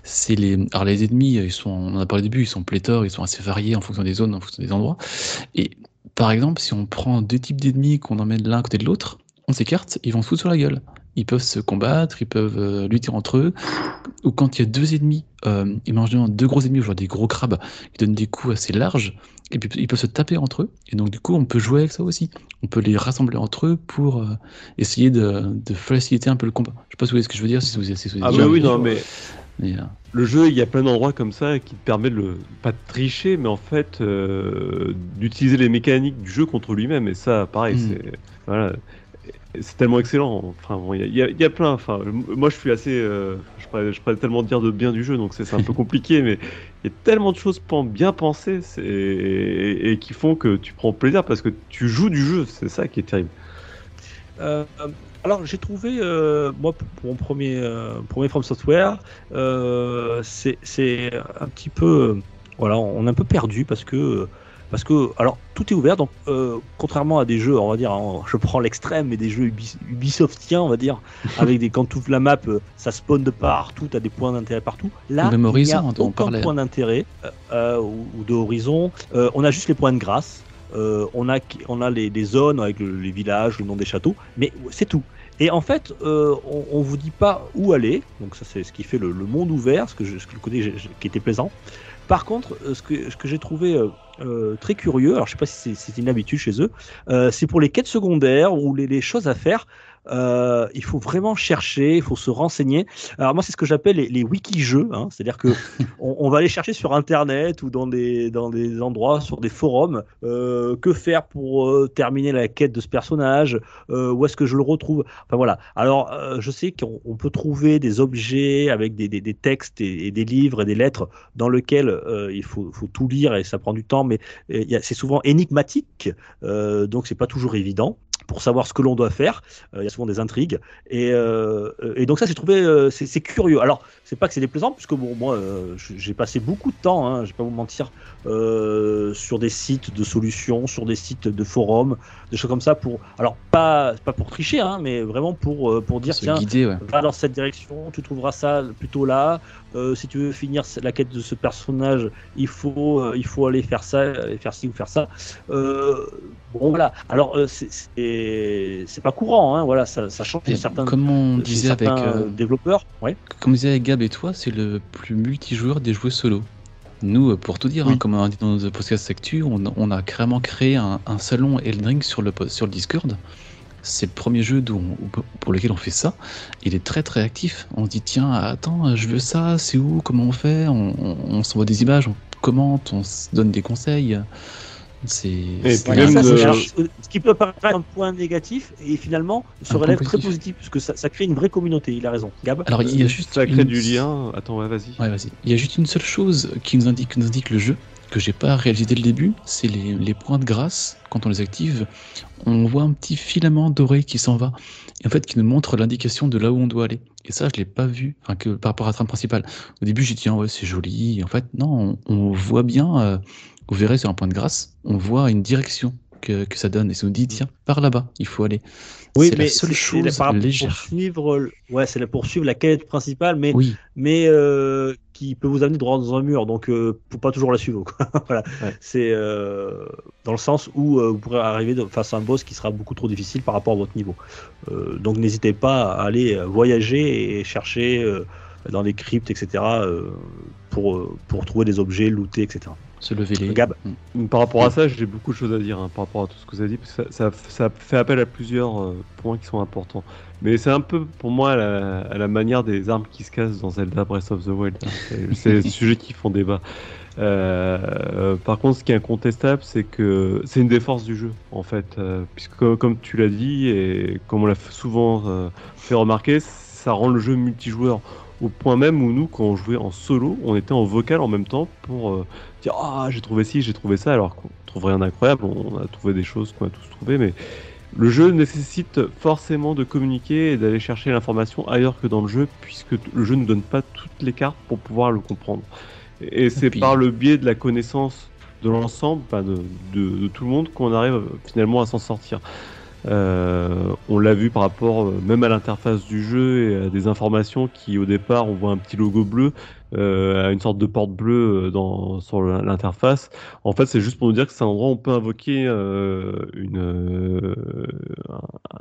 Speaker 4: C'est les, alors les ennemis, ils sont, on en a parlé au début, ils sont pléthores, ils sont assez variés en fonction des zones, en fonction des endroits. Et par exemple, si on prend deux types d'ennemis qu'on emmène l'un à côté de l'autre, on s'écarte, ils vont se foutre sur la gueule. Ils peuvent se combattre, ils peuvent euh, lutter entre eux. Ou quand il y a deux ennemis, euh, imaginons deux gros ennemis, genre des gros crabes, qui donnent des coups assez larges, et puis ils peuvent se taper entre eux. Et donc du coup, on peut jouer avec ça aussi on peut les rassembler entre eux pour euh, essayer de, de faciliter un peu le combat. Je sais pas si vous voyez ce que je veux dire, si vous, si vous
Speaker 3: Ah, mais
Speaker 4: déjà
Speaker 3: oui, non, mais
Speaker 4: mais, euh,
Speaker 3: le jeu, il y a plein d'endroits comme ça qui te permettent de le, pas de tricher, mais en fait, euh, d'utiliser les mécaniques du jeu contre lui-même. Et ça, pareil,
Speaker 4: Mm.
Speaker 3: c'est. Voilà. C'est tellement excellent. Enfin, bon, il y, a- il y y a plein. Enfin, moi, je suis assez. euh, je, pourrais, je pourrais tellement dire de bien du jeu, donc c'est un peu compliqué, mais il y a tellement de choses bien pensées et qui font que tu prends plaisir parce que tu joues du jeu. C'est ça qui est terrible.
Speaker 2: Euh, alors j'ai trouvé, euh, moi pour mon premier, euh, premier From Software, euh, c'est un petit peu, voilà, on est un peu perdu parce que, parce que, alors tout est ouvert, donc contrairement à des jeux, on va dire, hein, je prends l'extrême, mais des jeux Ubi- Ubisoftiens, on va dire, avec des quand tu ouvres la map, ça spawn de partout, t'as des points d'intérêt partout. Là,
Speaker 4: Même
Speaker 2: il n'y
Speaker 4: Horizon,
Speaker 2: a
Speaker 4: on
Speaker 2: aucun point d'intérêt ou, ou de horizon. On a juste les points de grâce. Euh, on a, on a les, zones avec le- les villages, le nom des châteaux, mais c'est tout. Et en fait, euh, on, on vous dit pas où aller, donc ça c'est ce qui fait le, monde ouvert, ce que je, ce que qui était plaisant. Par contre, euh, ce que, ce que j'ai trouvé très curieux, alors je sais pas si c'est une habitude chez eux, c'est pour les quêtes secondaires ou les, les choses à faire. Euh, il faut vraiment chercher, il faut se renseigner. Alors moi, c'est ce que j'appelle les, les wiki-jeux, hein, c'est-à-dire que on, on va aller chercher sur Internet ou dans des, dans des endroits, sur des forums, euh, que faire pour euh, terminer la quête de ce personnage, où est-ce que je le retrouve. Enfin voilà. Alors, je sais qu'on on peut trouver des objets avec des, des, des textes et, et des livres et des lettres dans lesquels il faut, faut tout lire et ça prend du temps, mais c'est souvent énigmatique, donc c'est pas toujours évident pour savoir ce que l'on doit faire. Euh, Il y a souvent des intrigues. Et, euh, et donc ça, j'ai trouvé, euh, c'est curieux. Alors, c'est pas que c'est déplaisant, puisque bon, moi, j'ai passé beaucoup de temps, hein, je vais pas vous mentir, sur des sites de solutions, sur des sites de forums, des choses comme ça pour, alors pas, pas pour tricher, hein, mais vraiment pour, pour dire tiens,
Speaker 4: guider, ouais.
Speaker 2: va dans cette direction, tu trouveras ça plutôt là. Euh, si tu veux finir la quête de ce personnage, il faut, euh, il faut aller faire ça, aller faire ci ou faire ça. Euh, bon voilà. Alors euh, c'est- pas courant, hein, voilà, ça, ça change chez certains,
Speaker 4: comme on disait avec,
Speaker 2: certains
Speaker 4: euh,
Speaker 2: développeurs. Ouais.
Speaker 4: comme disait avec Gab et toi, c'est le plus multijoueur des joueurs solo. Nous, euh, pour tout dire,
Speaker 3: Oui.
Speaker 4: hein, comme on a dit dans nos podcasts actu, on, on a carrément créé un, un salon Elden Ring sur le, sur le Discord. C'est le premier jeu dont- pour lequel on fait ça. Il est très très actif. On se dit tiens, attends, je veux ça, c'est où, comment on fait? On, on- on s'envoie des images, on commente, on se donne des conseils. C'est
Speaker 2: Voilà,
Speaker 3: de-
Speaker 2: ce qui peut paraître un point négatif et finalement se relève très
Speaker 4: positif.
Speaker 2: parce que ça, ça crée une vraie communauté. Il a raison. Gab
Speaker 4: Alors il y a juste
Speaker 3: Ça crée
Speaker 4: une-
Speaker 3: du lien. Attends, ouais, vas-y.
Speaker 4: Ouais, vas-y. Il y a juste une seule chose qui nous indique, qui nous indique le jeu, que j'ai pas réalisé dès le début, c'est les, les points de grâce. Quand on les active, on voit un petit filament doré qui s'en va, et en fait qui nous montre l'indication de là où on doit aller. Et ça, je l'ai pas vu, enfin que par rapport à la trame principale. Au début, j'ai dit ah ouais, c'est joli. Et en fait, non, on, on voit bien. euh, vous verrez sur un point de grâce, on voit une direction que, que ça donne, et ça nous dit tiens, par là-bas, il faut aller. c'est la seule chose
Speaker 2: par-
Speaker 4: légère.
Speaker 2: Pour suivre, le- ouais, c'est là pour suivre la quête principale, mais
Speaker 4: Oui,
Speaker 2: mais euh, qui peut vous amener droit dans un mur, donc euh, faut pas toujours la suivre. Quoi. voilà.
Speaker 3: Ouais.
Speaker 2: C'est euh, dans le sens où euh, vous pourrez arriver face à un boss qui sera beaucoup trop difficile par rapport à votre niveau. Euh, donc n'hésitez pas à aller euh, voyager et chercher euh, dans des cryptes, etc. euh, pour, euh, pour trouver des objets, looter, etc.
Speaker 4: se lever les.
Speaker 2: Gab.
Speaker 4: Mm.
Speaker 3: Par rapport à ça, j'ai beaucoup de choses à dire hein, par rapport à tout ce que vous avez dit, parce que ça, ça, ça fait appel à plusieurs euh, points qui sont importants. Mais c'est un peu pour moi à la, à la manière des armes qui se cassent dans Zelda Breath of the Wild. hein. C'est- le sujet qui font débat. Euh, euh, par contre, ce qui est incontestable, c'est que c'est une des forces du jeu, en fait, euh, puisque comme, tu l'as dit et comme on l'a souvent euh, fait remarquer, ça rend le jeu multijoueur. Au point même où nous, quand on jouait en solo, on était en vocal en même temps pour euh, dire ah j'ai trouvé ci, j'ai trouvé ça, alors qu'on trouve rien d'incroyable, on a trouvé des choses qu'on a tous trouvé, mais le jeu nécessite forcément de communiquer et d'aller chercher l'information ailleurs que dans le jeu, puisque le jeu ne donne pas toutes les cartes pour pouvoir le comprendre. Et c'est
Speaker 4: puis-
Speaker 3: par le biais de la connaissance de l'ensemble, enfin, de, de- de tout le monde, qu'on arrive euh, finalement à s'en sortir. Euh, on l'a vu par rapport euh, même à l'interface du jeu et à des informations qui au départ on voit un petit logo bleu euh, à une sorte de porte bleue euh, dans, sur l'interface. En fait, c'est juste pour nous dire que c'est un endroit où on peut invoquer euh, une,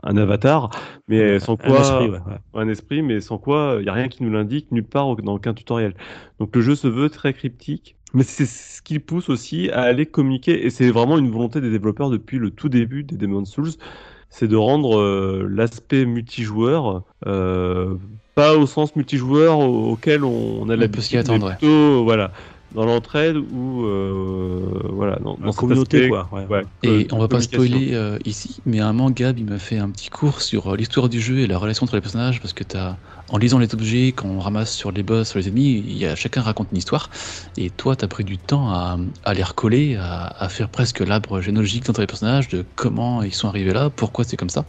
Speaker 3: un, avatar, mais sans quoi
Speaker 2: Un esprit, ouais, ouais.
Speaker 3: un esprit, mais sans quoi il n'y a rien qui nous l'indique nulle part dans aucun tutoriel. Donc le jeu se veut très cryptique, mais c'est ce qui pousse aussi à aller communiquer, et c'est vraiment une volonté des développeurs depuis le tout début des Demon's Souls, c'est de rendre euh, l'aspect multijoueur, euh, pas au sens multijoueur au- auquel on, a l'habitude, mais plutôt, voilà, dans l'entraide ou euh, voilà, dans, dans
Speaker 2: communauté,
Speaker 3: aspect,
Speaker 2: quoi. ouais.
Speaker 3: ouais,
Speaker 4: Et on va pas spoiler euh, ici, mais à un moment, Gab, il m'a fait un petit cours sur euh, l'histoire du jeu et la relation entre les personnages, parce que t'as, en lisant les objets, quand on ramasse sur les boss, sur les ennemis, il y a, chacun raconte une histoire, et toi, t'as pris du temps à, à les recoller, à, à faire presque l'arbre généalogique entre les personnages, de comment ils sont arrivés là, pourquoi c'est comme ça.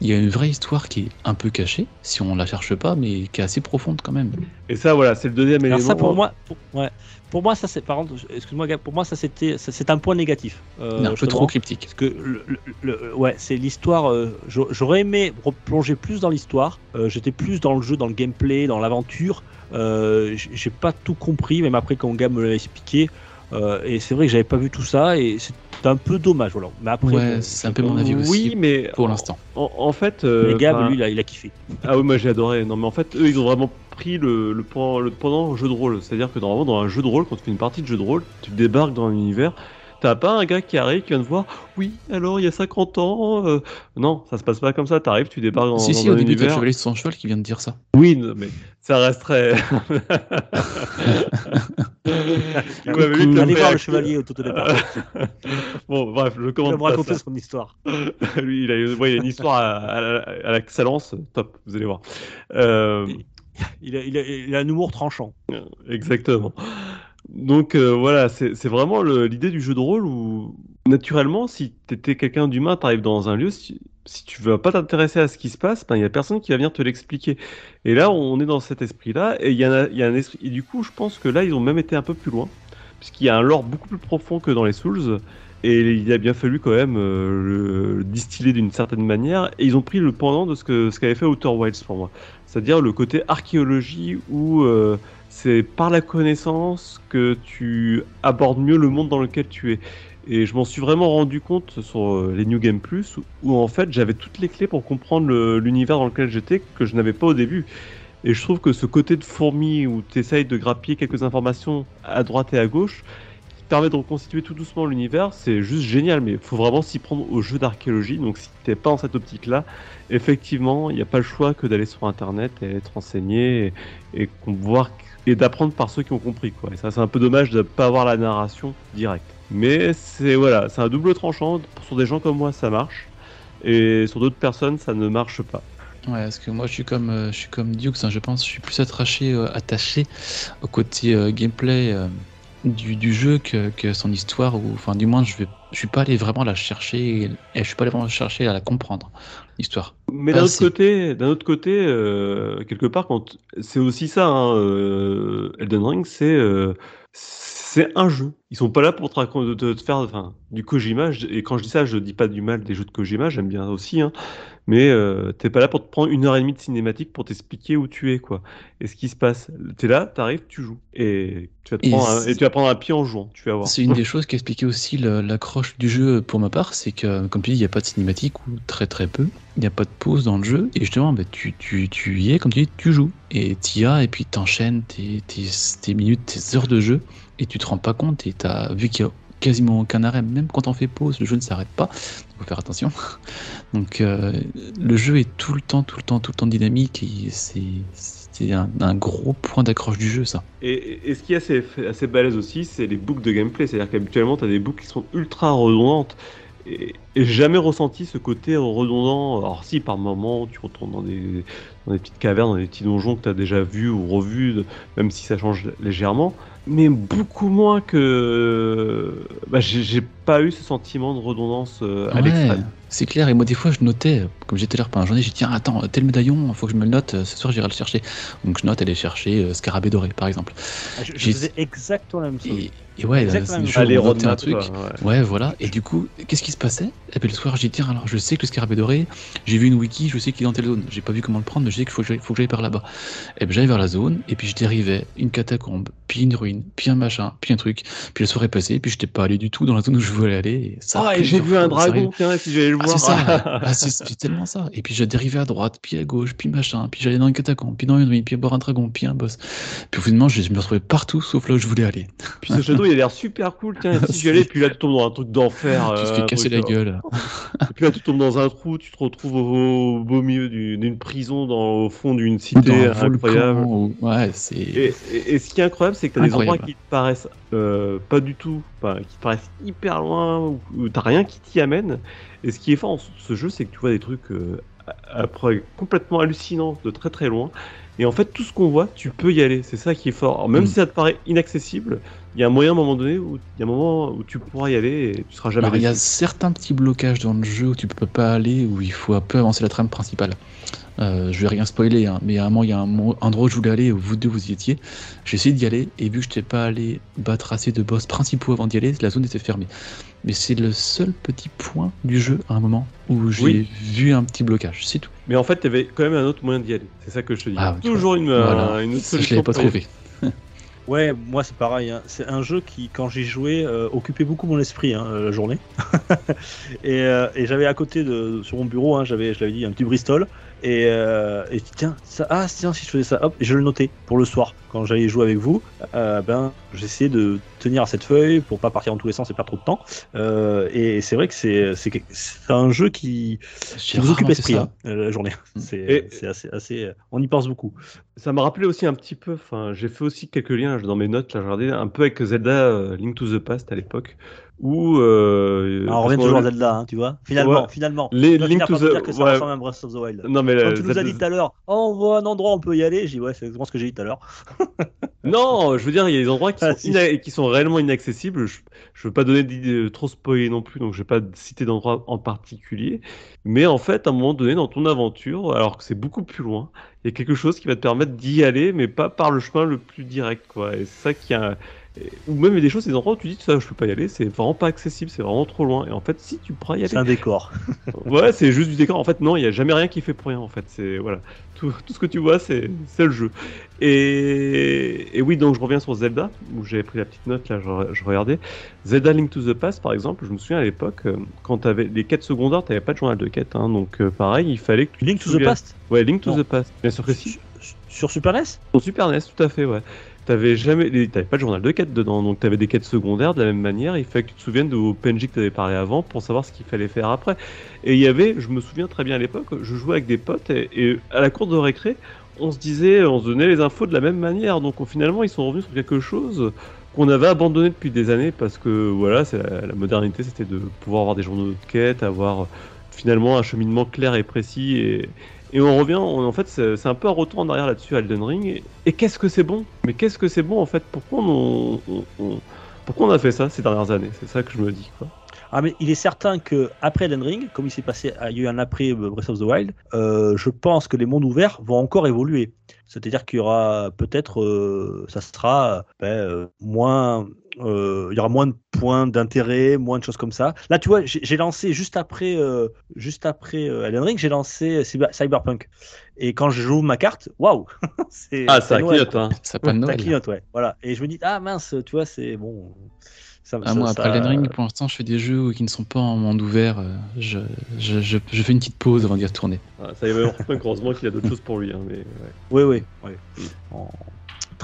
Speaker 4: Il y a une vraie histoire qui est un peu cachée, si on la cherche pas, mais qui est assez profonde quand même.
Speaker 3: Et ça, voilà, c'est le deuxième
Speaker 2: Alors
Speaker 3: élément.
Speaker 2: ça pour moi, pour, ouais. pour moi ça c'est par contre, excuse-moi Gab, pour moi ça c'était, ça, c'est un point négatif. euh,
Speaker 4: un peu trop cryptique.
Speaker 2: Parce que le, le- le- ouais, c'est l'histoire. euh, j'a- J'aurais aimé replonger plus dans l'histoire. Euh, J'étais plus dans le jeu, dans le gameplay, dans l'aventure. Euh, J'ai pas tout compris, même après quand Gab me l'avait expliqué. Euh, et c'est vrai que j'avais pas vu tout ça et c'est un peu dommage. Voilà. Mais après,
Speaker 4: Ouais, c'est un peu mon avis aussi,
Speaker 3: Oui, mais
Speaker 4: pour l'instant.
Speaker 3: En, en fait, euh,
Speaker 2: mais Gab,
Speaker 3: enfin,
Speaker 2: lui, il a, il a kiffé.
Speaker 3: ah oui, moi j'ai adoré. Non, mais en fait, eux, ils ont vraiment pris le, le, pendant, le pendant jeu de rôle. C'est-à-dire que normalement, dans un jeu de rôle, quand tu fais une partie de jeu de rôle, tu débarques dans un univers. T'as pas un gars qui arrive, qui vient te voir. Oui, alors il y a 50 ans. euh, Non, ça se passe pas comme ça. T'arrives, tu débarques dans,
Speaker 4: si,
Speaker 3: dans
Speaker 4: si,
Speaker 3: un
Speaker 4: au début, t'as le chevalier son cheval qui vient de dire ça.
Speaker 3: Oui, mais ça resterait. Il m'avait vite
Speaker 2: Allez voir le chevalier au tout départ.
Speaker 3: Bon, bref, je
Speaker 2: Il va me raconter son histoire.
Speaker 3: Lui, il a, ouais, il a une histoire à, à la- à la excellence, top, vous allez voir. Euh,
Speaker 2: Il a, il a- il a un humour tranchant.
Speaker 3: exactement. Donc euh, voilà, c'est vraiment l'idée du jeu de rôle où, naturellement, si tu étais quelqu'un d'humain, tu arrives dans un lieu, si, si tu veux pas t'intéresser à ce qui se passe, ben, il y a personne qui va venir te l'expliquer. Et là, on est dans cet esprit-là, et il y, a- y a un esprit. Et du coup, je pense que là, ils ont même été un peu plus loin, puisqu'il y a un lore beaucoup plus profond que dans les Souls. Et il a bien fallu quand même euh, le, le distiller d'une certaine manière. Et ils ont pris le pendant de ce que ce qu'avait fait Outer Wilds pour moi. C'est-à-dire le côté archéologie où euh, c'est par la connaissance que tu abordes mieux le monde dans lequel tu es. Et je m'en suis vraiment rendu compte sur euh, les New Game Plus où, en fait j'avais toutes les clés pour comprendre l'univers dans lequel j'étais que je n'avais pas au début. Et je trouve que ce côté de fourmi où tu essayes de grappiller quelques informations à droite et à gauche, qui permet de reconstituer tout doucement l'univers, c'est juste génial. Mais il faut vraiment s'y prendre au jeu d'archéologie. Donc si t'es pas dans cette optique-là, effectivement, il n'y a pas le choix que d'aller sur Internet et être renseigné et, et voir et d'apprendre par ceux qui ont compris. Quoi. Et ça, c'est un peu dommage de ne pas avoir la narration directe. Mais c'est voilà, c'est un double tranchant. Sur des gens comme moi, ça marche. Et sur d'autres personnes, ça ne marche pas.
Speaker 4: Ouais, parce que moi je suis comme, euh, je suis comme Dukes, hein, je pense, je suis plus attaché, euh, attaché au côté euh, gameplay euh, du, du jeu que, que son histoire, ou enfin du moins je vais, je suis pas allé vraiment la chercher, et je suis pas allé vraiment chercher à la comprendre, l'histoire.
Speaker 3: Mais
Speaker 4: Ah,
Speaker 3: d'un autre
Speaker 4: c'est-
Speaker 3: côté, d'un autre côté, euh, quelque part, quand c'est aussi ça, hein, euh, Elden Ring, c'est euh, c'est un jeu. Ils sont pas là pour te, faire enfin, du Kojima. Et quand je dis ça, je dis pas du mal des jeux de Kojima, j'aime bien aussi. Hein, mais euh, t'es pas là pour te prendre une heure et demie de cinématique pour t'expliquer où tu es, quoi. Et ce qui se passe, t'es là, t'arrives, tu joues, et tu vas te prendre un, et tu vas prendre un pied en jouant. Tu vas voir.
Speaker 4: C'est une des choses qui expliquait aussi l'accroche du jeu pour ma part, c'est que, comme tu dis, il n'y a pas de cinématique ou très très peu, il n'y a pas de pause dans le jeu, et justement, bah, tu, tu, tu y es, comme tu dis, tu joues, et tu y as, et puis t'enchaînes tes, tes, tes minutes, tes heures de jeu, et tu te rends pas compte, et t'as vu qu'il y a quasiment aucun arrêt, même quand on fait pause, le jeu ne s'arrête pas, il faut faire attention. Donc euh, le jeu est tout le temps, tout le temps, tout le temps dynamique, et c'est un, gros point d'accroche du jeu, ça.
Speaker 3: Et, ce qui est assez, balèze aussi, c'est les boucles de gameplay. C'est-à-dire qu'habituellement, tu as des boucles qui sont ultra redondantes. Et, jamais ressenti ce côté redondant. Alors, si par moment, tu retournes dans des, dans des petites cavernes, dans des petits donjons que tu as déjà vus ou revus, même si ça change légèrement. Mais beaucoup moins que. Bah, j'ai pas eu ce sentiment de redondance euh, à
Speaker 4: Ouais,
Speaker 3: l'extrême.
Speaker 4: c'est clair. Et moi, des fois, je notais, comme j'étais là pendant la journée, j'ai dit tiens, attends, tel médaillon, il faut que je me le note. euh, Ce soir, j'irai le chercher. Donc, je note aller chercher euh, Scarabée doré, par exemple.
Speaker 2: Ah, Je, je
Speaker 4: J'ai-
Speaker 2: faisais exactement la même chose.
Speaker 4: Et, et ouais, une
Speaker 2: même
Speaker 4: chose
Speaker 3: Allez,
Speaker 4: où on notait un truc.
Speaker 3: quoi, ouais.
Speaker 4: Ouais, voilà. Et du coup, qu'est-ce qui se passait? Et puis le soir, j'ai dit tiens, alors je sais que le scarabée doré, j'ai vu une wiki, je sais qu'il est dans telle zone. J'ai pas vu comment le prendre, mais je sais qu'il faut que j'aille- faut que j'aille par là-bas. Et bien j'allais vers la zone, et puis je dérivais une catacombe, puis une ruine, puis un machin, puis un truc. Puis la soirée passée, puis j'étais pas allé du tout dans la zone où je voulais aller. Et ça
Speaker 3: Ah, et j'ai vu un dragon, tiens, si j'allais le
Speaker 4: ah,
Speaker 3: voir.
Speaker 4: c'est ça, ah, c'est ça. Et puis j'ai dérivé à droite, puis à gauche, puis machin, puis j'allais dans une catacombe, puis dans une ruine, puis boire un dragon, puis un boss. Puis finalement, je me retrouvais partout sauf là où je voulais aller.
Speaker 3: Puis ce château, il a l'air super cool, tiens, si j'y allais, puis là, tu tombes dans un truc d'enfer.
Speaker 4: tu te
Speaker 3: euh,
Speaker 4: fais
Speaker 3: un
Speaker 4: casser la
Speaker 3: euh,
Speaker 4: gueule.
Speaker 3: Et puis là, tu tombes dans un trou, tu te retrouves au, au beau milieu du- d'une prison, dans, au fond d'une cité
Speaker 4: un
Speaker 3: incroyable.
Speaker 4: Ouais.
Speaker 3: Et, et- et ce qui est incroyable, c'est que tu as des endroits qui te paraissent euh, pas du tout, enfin, qui te paraissent hyper loin, où, où t'as rien qui t'y amène. Et ce qui est fort en ce- jeu, c'est que tu vois des trucs euh, après, complètement hallucinants de très très loin. Et en fait, tout ce qu'on voit, tu peux y aller. C'est ça qui est fort. Alors, même
Speaker 4: Mm.
Speaker 3: si ça te paraît inaccessible, il y a un moyen à un moment donné où il y a un moment où tu pourras y aller et tu seras jamais
Speaker 4: Alors, il y a certains petits blocages dans le jeu où tu peux pas aller, où il faut un peu avancer la trame principale. Euh, je vais rien spoiler, hein, mais à un moment, il y a un endroit où je voulais aller, où vous deux vous y étiez. J'ai essayé d'y aller, et vu que je n'étais pas allé battre assez de boss principaux avant d'y aller, la zone était fermée. Mais c'est le seul petit point du jeu à un moment où j'ai
Speaker 3: Oui.
Speaker 4: vu un petit blocage, c'est tout.
Speaker 3: Mais en fait, tu avais quand même un autre moyen d'y aller. C'est ça que je te dis.
Speaker 4: Ah,
Speaker 3: Toujours une,
Speaker 4: Voilà.
Speaker 3: euh, une autre
Speaker 4: Ça, je
Speaker 3: solution.
Speaker 4: l'avais pas trouvé.
Speaker 2: Ouais, moi c'est pareil. hein. C'est un jeu qui, quand j'y jouais, euh, occupait beaucoup mon esprit hein, la journée. et euh, et j'avais à côté de sur mon bureau, hein, j'avais, je l'avais dit, un petit Bristol. Et, euh, et tiens, ça, ah tiens, si je faisais ça, hop, je le notais pour le soir quand j'allais jouer avec vous. euh, ben, j'essayais de tenir à cette feuille pour pas partir dans tous les sens et perdre trop de temps. Euh, et c'est vrai que c'est c'est c'est un jeu qui, qui vous occupe l'esprit hein, la journée.
Speaker 4: Mm.
Speaker 2: C'est assez, assez, on y pense beaucoup.
Speaker 3: Ça m'a rappelé aussi un petit peu, enfin, j'ai fait aussi quelques liens dans mes notes, là, j'ai regardé un peu avec Zelda euh, Link to the Past à l'époque, où... Euh,
Speaker 2: on revient toujours à Zelda, hein, tu vois. Finalement,
Speaker 3: Ouais.
Speaker 2: finalement.
Speaker 3: Les Link to the...
Speaker 2: dire que ça
Speaker 3: ouais.
Speaker 2: ressemble à Breath of the Wild.
Speaker 3: Non, mais
Speaker 2: Quand
Speaker 3: la-
Speaker 2: tu nous as dit tout à l'heure, oh, on voit un endroit, on peut y aller, j'ai dit, ouais, c'est exactement ce que j'ai dit tout à l'heure.
Speaker 3: Non, je veux dire, il y a des endroits qui,
Speaker 2: Ah,
Speaker 3: sont,
Speaker 2: si.
Speaker 3: ina- qui sont réellement inaccessibles. Je, je veux pas donner d'idées- trop spoiler non plus, donc je vais pas citer d'endroits en particulier. Mais en fait, à un moment donné, dans ton aventure, alors que c'est beaucoup plus loin, il y a quelque chose qui va te permettre d'y aller, mais pas par le chemin le plus direct, quoi. Et c'est ça qui a... et- Ou même il y a des choses, des endroits où tu dis, ça, je peux pas y aller, c'est vraiment pas accessible, c'est vraiment trop loin. Et en fait, si tu pourras y
Speaker 2: C'est
Speaker 3: aller.
Speaker 2: un décor.
Speaker 3: Ouais, c'est juste du décor. En fait, non, il y a jamais rien qui fait pour rien. En fait, c'est voilà, tout, tout ce que tu vois, c'est c'est le jeu. Et, et oui, donc je reviens sur Zelda où j'avais pris la petite note là, je, je regardais. Zelda Link to the Past, par exemple, je me souviens à l'époque euh, quand t'avais les quêtes secondaires, t'avais pas de journal de quêtes, hein, donc euh, pareil, il fallait que tu
Speaker 2: Link to the Past
Speaker 3: Ouais, Link to
Speaker 2: Non.
Speaker 3: the Past. Bien sûr que si.
Speaker 2: Sur Super NES
Speaker 3: Sur Super NES, tout à fait, ouais. T'avais jamais, t'avais pas de journal de quête dedans, donc t'avais des quêtes secondaires de la même manière. Il fallait que tu te souviennes au PNJ que t'avais parlé avant pour savoir ce qu'il fallait faire après. Et il y avait, je me souviens très bien à l'époque, je jouais avec des potes et, à la cour de récré, on se disait, on se donnait les infos de la même manière. Donc on- finalement, ils sont revenus sur quelque chose qu'on avait abandonné depuis des années parce que voilà, c'est la, la modernité, c'était de pouvoir avoir des journaux de quête, avoir finalement un cheminement clair et précis et, et on revient, en fait, c'est un peu un retour en arrière là-dessus, Elden Ring. Et, qu'est-ce que c'est bon? Mais qu'est-ce que c'est bon en fait? Pourquoi on, pourquoi on a fait ça ces dernières années? C'est ça que je me dis. Quoi.
Speaker 2: Ah mais il est certain que après Elden Ring, comme il s'est passé, il y a eu un après euh, Breath of the Wild, euh, je pense que les mondes ouverts vont encore évoluer. C'est-à-dire qu'il y aura peut-être, euh, ça sera ben, moins, euh, il y aura moins de points d'intérêt, moins de choses comme ça. Là, tu vois, j'ai lancé juste après, euh, juste après euh, Elden Ring, j'ai lancé Cyber- Cyberpunk. Et quand je joue ma carte, waouh,
Speaker 3: Ah, ça clignote, hein.
Speaker 4: Ça pas de
Speaker 2: Ça clignote, ouais. Voilà. Et je me dis, ah mince, tu vois, c'est bon. Ça,
Speaker 4: Ah,
Speaker 2: ça-
Speaker 4: moi,
Speaker 2: ça-
Speaker 4: après Elden Ring, pour l'instant, je fais des jeux qui ne sont pas en monde ouvert. euh, Je, je, je, je fais une petite pause avant d'y retourner.
Speaker 3: Ah, ça y va, heureusement qu'il y a d'autres choses pour lui. hein, mais, ouais.
Speaker 2: Oui, oui. oui. En-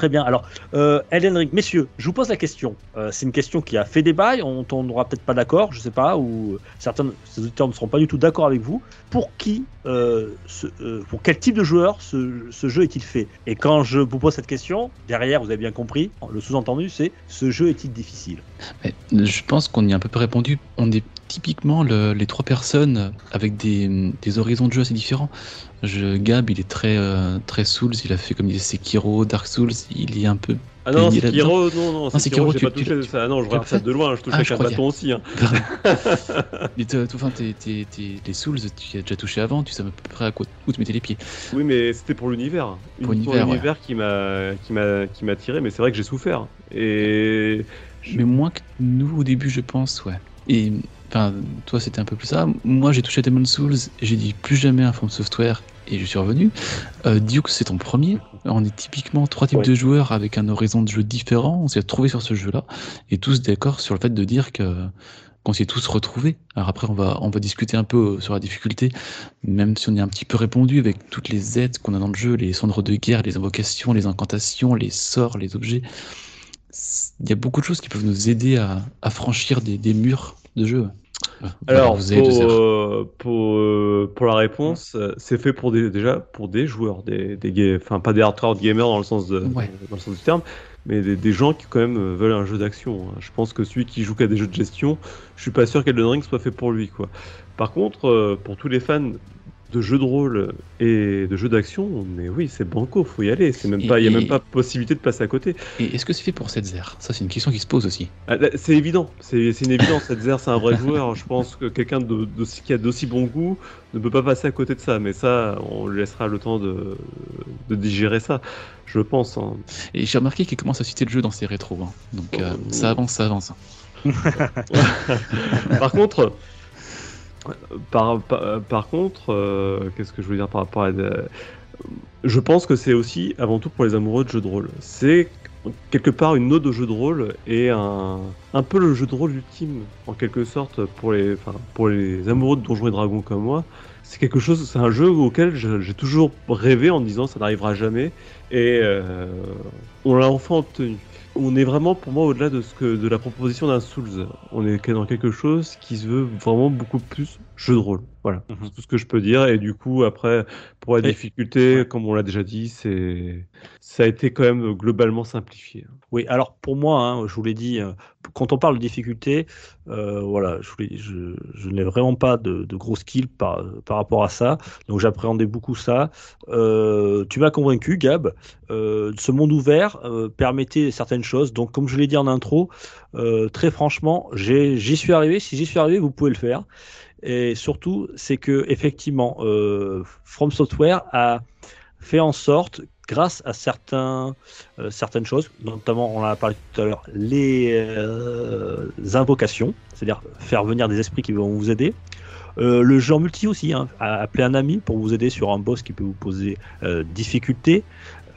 Speaker 2: Très bien. Alors, euh, Elden Ring, messieurs, je vous pose la question. Euh, c'est une question qui a fait débat. On tombera peut-être pas d'accord, je sais pas, ou certains ces auditeurs ne seront pas du tout d'accord avec vous. Pour qui, euh, ce- euh, pour quel type de joueur ce, jeu est-il fait? Et quand je vous pose cette question, derrière, vous avez bien compris, le sous-entendu, c'est ce jeu est-il difficile?
Speaker 4: Je pense qu'on y a un peu répondu. On est typiquement le- les trois personnes avec des, des horizons de jeu assez différents. Je, Gab, il est très, euh, très Souls, il a fait comme il disait Sekiro, Dark Souls, il est un peu.
Speaker 3: Ah non, Sekiro, non, non,
Speaker 4: Non,
Speaker 3: Sekiro, j'ai pas touché
Speaker 4: tu-
Speaker 3: ça. Ah non, je regarde ça de loin, je touche
Speaker 4: Ah,
Speaker 3: avec un bâton aussi. Hein.
Speaker 4: Mais enfin, t'es- t'es- t'es- les Souls, tu y as déjà touché avant, tu sais à peu près à quoi, où tu mettais les pieds.
Speaker 3: Oui, mais c'était pour l'univers.
Speaker 4: Pour l'univers,
Speaker 3: l'univers qui m'a qui tiré, mais c'est vrai que j'ai souffert. Et je-
Speaker 4: Mais moins que nous au début, je pense, ouais. Et enfin, toi, c'était un peu plus ça. Moi, j'ai touché à Demon Souls, j'ai dit plus jamais un From Software, et je suis revenu. Euh, Duke, c'est ton premier. On est typiquement trois types
Speaker 2: Ouais.
Speaker 4: de joueurs avec un horizon de jeu différent. On s'est retrouvés sur ce jeu-là, et tous d'accord sur le fait de dire que qu'on s'y est tous retrouvés. Alors après, on va, on va discuter un peu sur la difficulté, même si on a un petit peu répondu avec toutes les aides qu'on a dans le jeu, les cendres de guerre, les invocations, les incantations, les sorts, les objets. Il y a beaucoup de choses qui peuvent nous aider à, à franchir des, des murs de jeu. Voilà,
Speaker 3: Alors, pour, euh, pour, euh, pour la réponse, euh, c'est fait pour des, déjà pour des joueurs, des, des enfin pas des hardcore gamers dans le sens de,
Speaker 4: Ouais.
Speaker 3: dans le sens du terme, mais des, des gens qui quand même veulent un jeu d'action. hein. Je pense que celui qui joue qu'à des jeux de gestion, je suis pas sûr qu'Elden Ring soit fait pour lui, quoi. Par contre, euh, pour tous les fans de jeux de rôle et de jeux d'action, mais oui, c'est banco, faut y aller. C'est même
Speaker 4: Et-
Speaker 3: pas, il y a
Speaker 4: et-
Speaker 3: même pas possibilité de passer à côté.
Speaker 4: Et est-ce que c'est fait pour zère Ça, c'est une question qui se pose aussi.
Speaker 3: Ah, là, C'est évident, c'est c'est une évidence. Setzer, c'est un vrai joueur. Je pense que quelqu'un de, qui a d'aussi bon goût ne peut pas passer à côté de ça. Mais ça, on lui laissera le temps de, de digérer ça, je pense. hein.
Speaker 4: Et j'ai remarqué qu'il commence à citer le jeu dans ses rétros. hein. Donc euh,
Speaker 3: Oh.
Speaker 4: ça avance, ça avance.
Speaker 3: Par contre, par, par, contre, euh, qu'est-ce que je veux dire par rapport à. je pense que c'est aussi avant tout pour les amoureux de jeux de rôle. C'est quelque part une ode au jeu de rôle et un, un peu le jeu de rôle ultime en quelque sorte pour les, pour les amoureux de Donjons et Dragons comme moi. C'est quelque chose, c'est un jeu auquel j'ai toujours rêvé en disant ça n'arrivera jamais et euh, on l'a enfin obtenu. On est vraiment pour moi au-delà de ce que de la proposition d'un Souls. On est dans quelque chose qui se veut vraiment beaucoup plus jeu de rôle. Voilà,
Speaker 2: Mhm.
Speaker 3: c'est tout ce que je peux dire. Et du coup, après, pour la difficulté, comme on l'a déjà dit, c'est ça a été quand même globalement simplifié.
Speaker 2: Oui, alors pour moi, hein, je vous l'ai dit, euh, quand on parle de difficulté, euh, voilà, je, n'ai vraiment pas de, de gros skills par, par rapport à ça, donc j'appréhendais beaucoup ça. Euh, tu m'as convaincu, Gab. Euh, ce monde ouvert permettait certaines choses, donc comme je l'ai dit en intro, très franchement, j'y suis arrivé. Si j'y suis arrivé, vous pouvez le faire. Et surtout, c'est que effectivement, euh, From Software a fait en sorte, grâce à certains euh, certaines choses, notamment, on en a parlé tout à l'heure, les euh, invocations, c'est-à-dire faire venir des esprits qui vont vous aider. Le en multi aussi, hein, appeler un ami pour vous aider sur un boss qui peut vous poser difficulté.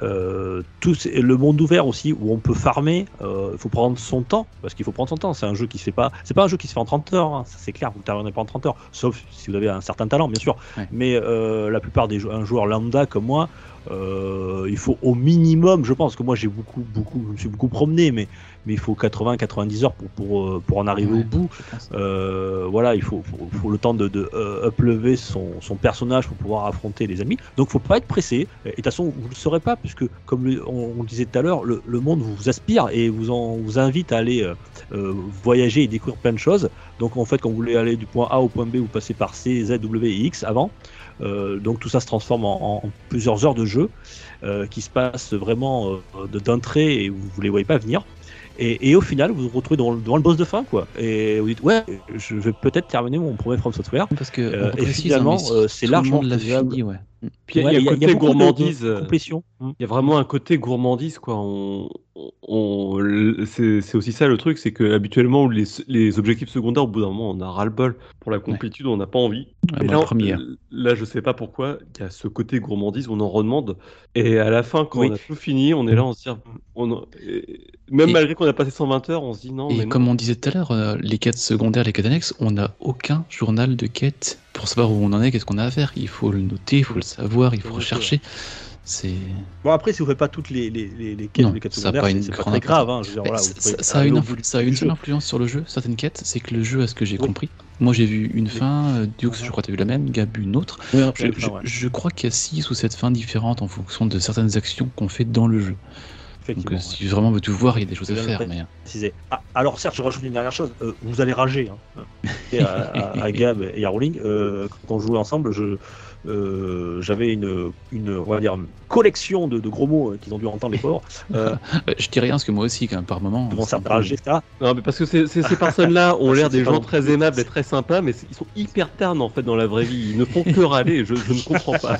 Speaker 2: Euh, tout, le monde ouvert aussi où on peut farmer, euh, il faut prendre son temps parce qu'il faut prendre son temps. C'est un jeu qui se fait pas, c'est pas un jeu qui se fait en 30 heures, hein, ça c'est clair. Vous ne terminerez pas en 30 heures, sauf si vous avez un certain talent, bien sûr.
Speaker 4: Ouais.
Speaker 2: Mais euh, la plupart des jou- un joueur lambda comme moi, Euh, il faut au minimum, je pense que moi j'ai beaucoup, beaucoup, je me suis beaucoup promené, mais, mais il faut 80-90 heures pour, pour, euh, pour en arriver
Speaker 4: Ouais,
Speaker 2: au bout. Euh, voilà, il faut, faut, faut le temps de, de uplever son, son personnage pour pouvoir affronter les ennemis. Donc, faut pas être pressé. Et de toute façon, vous le saurez pas, puisque comme le- on, on le disait tout à l'heure, le, le monde vous aspire et vous en vous invite à aller euh, voyager et découvrir plein de choses. Donc, en fait, quand vous voulez aller du point A au point B, vous passez par C, Z, W et X avant. Euh, donc, tout ça se transforme en, en plusieurs heures de jeu euh, qui se passent vraiment euh, d'un trait et vous ne les voyez pas venir. Et, et au final, vous vous retrouvez devant, le- devant le boss de fin, quoi. Et vous dites, ouais, je vais peut-être terminer mon premier From Software.
Speaker 4: Parce que
Speaker 2: Euh, et finalement,
Speaker 4: hein,
Speaker 2: euh, c'est largement
Speaker 4: le monde l'a
Speaker 2: faisable.
Speaker 4: fini, ouais.
Speaker 3: Puis il y a-
Speaker 2: Ouais,
Speaker 3: il y a, un côté
Speaker 2: beaucoup de- de
Speaker 3: gourmandise.
Speaker 2: complétion. Mm.
Speaker 3: Il y a vraiment un côté gourmandise, quoi. On, c'est aussi ça le truc, c'est que habituellement les, les objectifs secondaires, au bout d'un moment, on a ras-le-bol pour la complétude, on n'a pas envie. Et
Speaker 4: moi,
Speaker 3: là,
Speaker 4: premier.
Speaker 3: là, je sais pas pourquoi, il y a ce côté gourmandise, on en redemande. Et à la fin, quand
Speaker 2: Oui.
Speaker 3: on a tout fini, on est là, on se dit, on et- même
Speaker 4: Et-
Speaker 3: malgré qu'on a passé 120 heures, on se dit non, mais
Speaker 4: Et
Speaker 3: non.
Speaker 4: comme on disait tout à l'heure, euh, les quêtes secondaires, les quêtes annexes, on n'a aucun journal de quête pour savoir où on en est, qu'est-ce qu'on a à faire. Il faut le noter, il faut le savoir, il
Speaker 2: Faut
Speaker 4: rechercher. C'est
Speaker 2: Bon, après, si vous ne faites pas toutes les, les, les, les quêtes,
Speaker 4: Non,
Speaker 2: les quêtes
Speaker 4: ça
Speaker 2: secondaires,
Speaker 4: pas
Speaker 2: c'est pas très grave. Hein, dire, voilà,
Speaker 4: ça, a une, ça a une seule influence sur le jeu, certaines quêtes, c'est que le jeu, à ce que j'ai
Speaker 2: Oui.
Speaker 4: compris, moi j'ai vu une fin, euh, Dukes, je crois que tu as vu la même, Gab une autre. Je,
Speaker 2: ouais,
Speaker 4: je crois qu'il y a 6 ou 7 fins différentes en fonction de certaines actions qu'on fait dans le jeu. Donc euh, si vraiment veut tout voir, il y a des choses à faire. Mais...
Speaker 2: préciser. Ah, alors certes, je rajoute une dernière chose. euh, vous allez rager. Hein. À, à- à Gab et à Rowling, euh, quand on jouait ensemble, je euh, j'avais une, une on va dire une collection de, de gros mots euh, qu'ils ont dû entendre les pauvres. Euh,
Speaker 4: Ouais, je dis rien parce que moi aussi, quand même, par moment. un peu-
Speaker 2: rager, etc.
Speaker 3: Non, mais parce que ces personnes-là ont l'air des gens très
Speaker 2: plus-
Speaker 3: aimables et très sympas, mais ils sont hyper ternes en fait dans la vraie vie. Ils ne font que râler. Je, je ne comprends pas.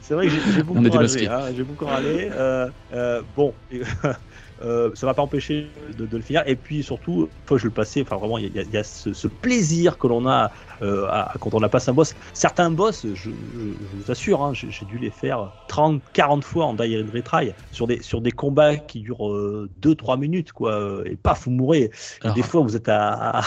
Speaker 2: C'est vrai que j'ai beaucoup hein, j'ai beaucoup râlé. Euh, euh, bon, euh, ça m'a pas empêché de, de le finir. Et puis surtout, une fois que je le passais, enfin vraiment, il y a, il y a ce, ce plaisir que l'on a euh, à- quand on a passé un boss. Certains boss, je, je- je vous assure, hein, j'ai dû les faire 30, 40 fois en die and retry sur des, sur des combats qui durent 2-3 minutes, quoi. euh, Et paf, vous mourrez.
Speaker 4: Alors,
Speaker 2: des fois, vous êtes à, à,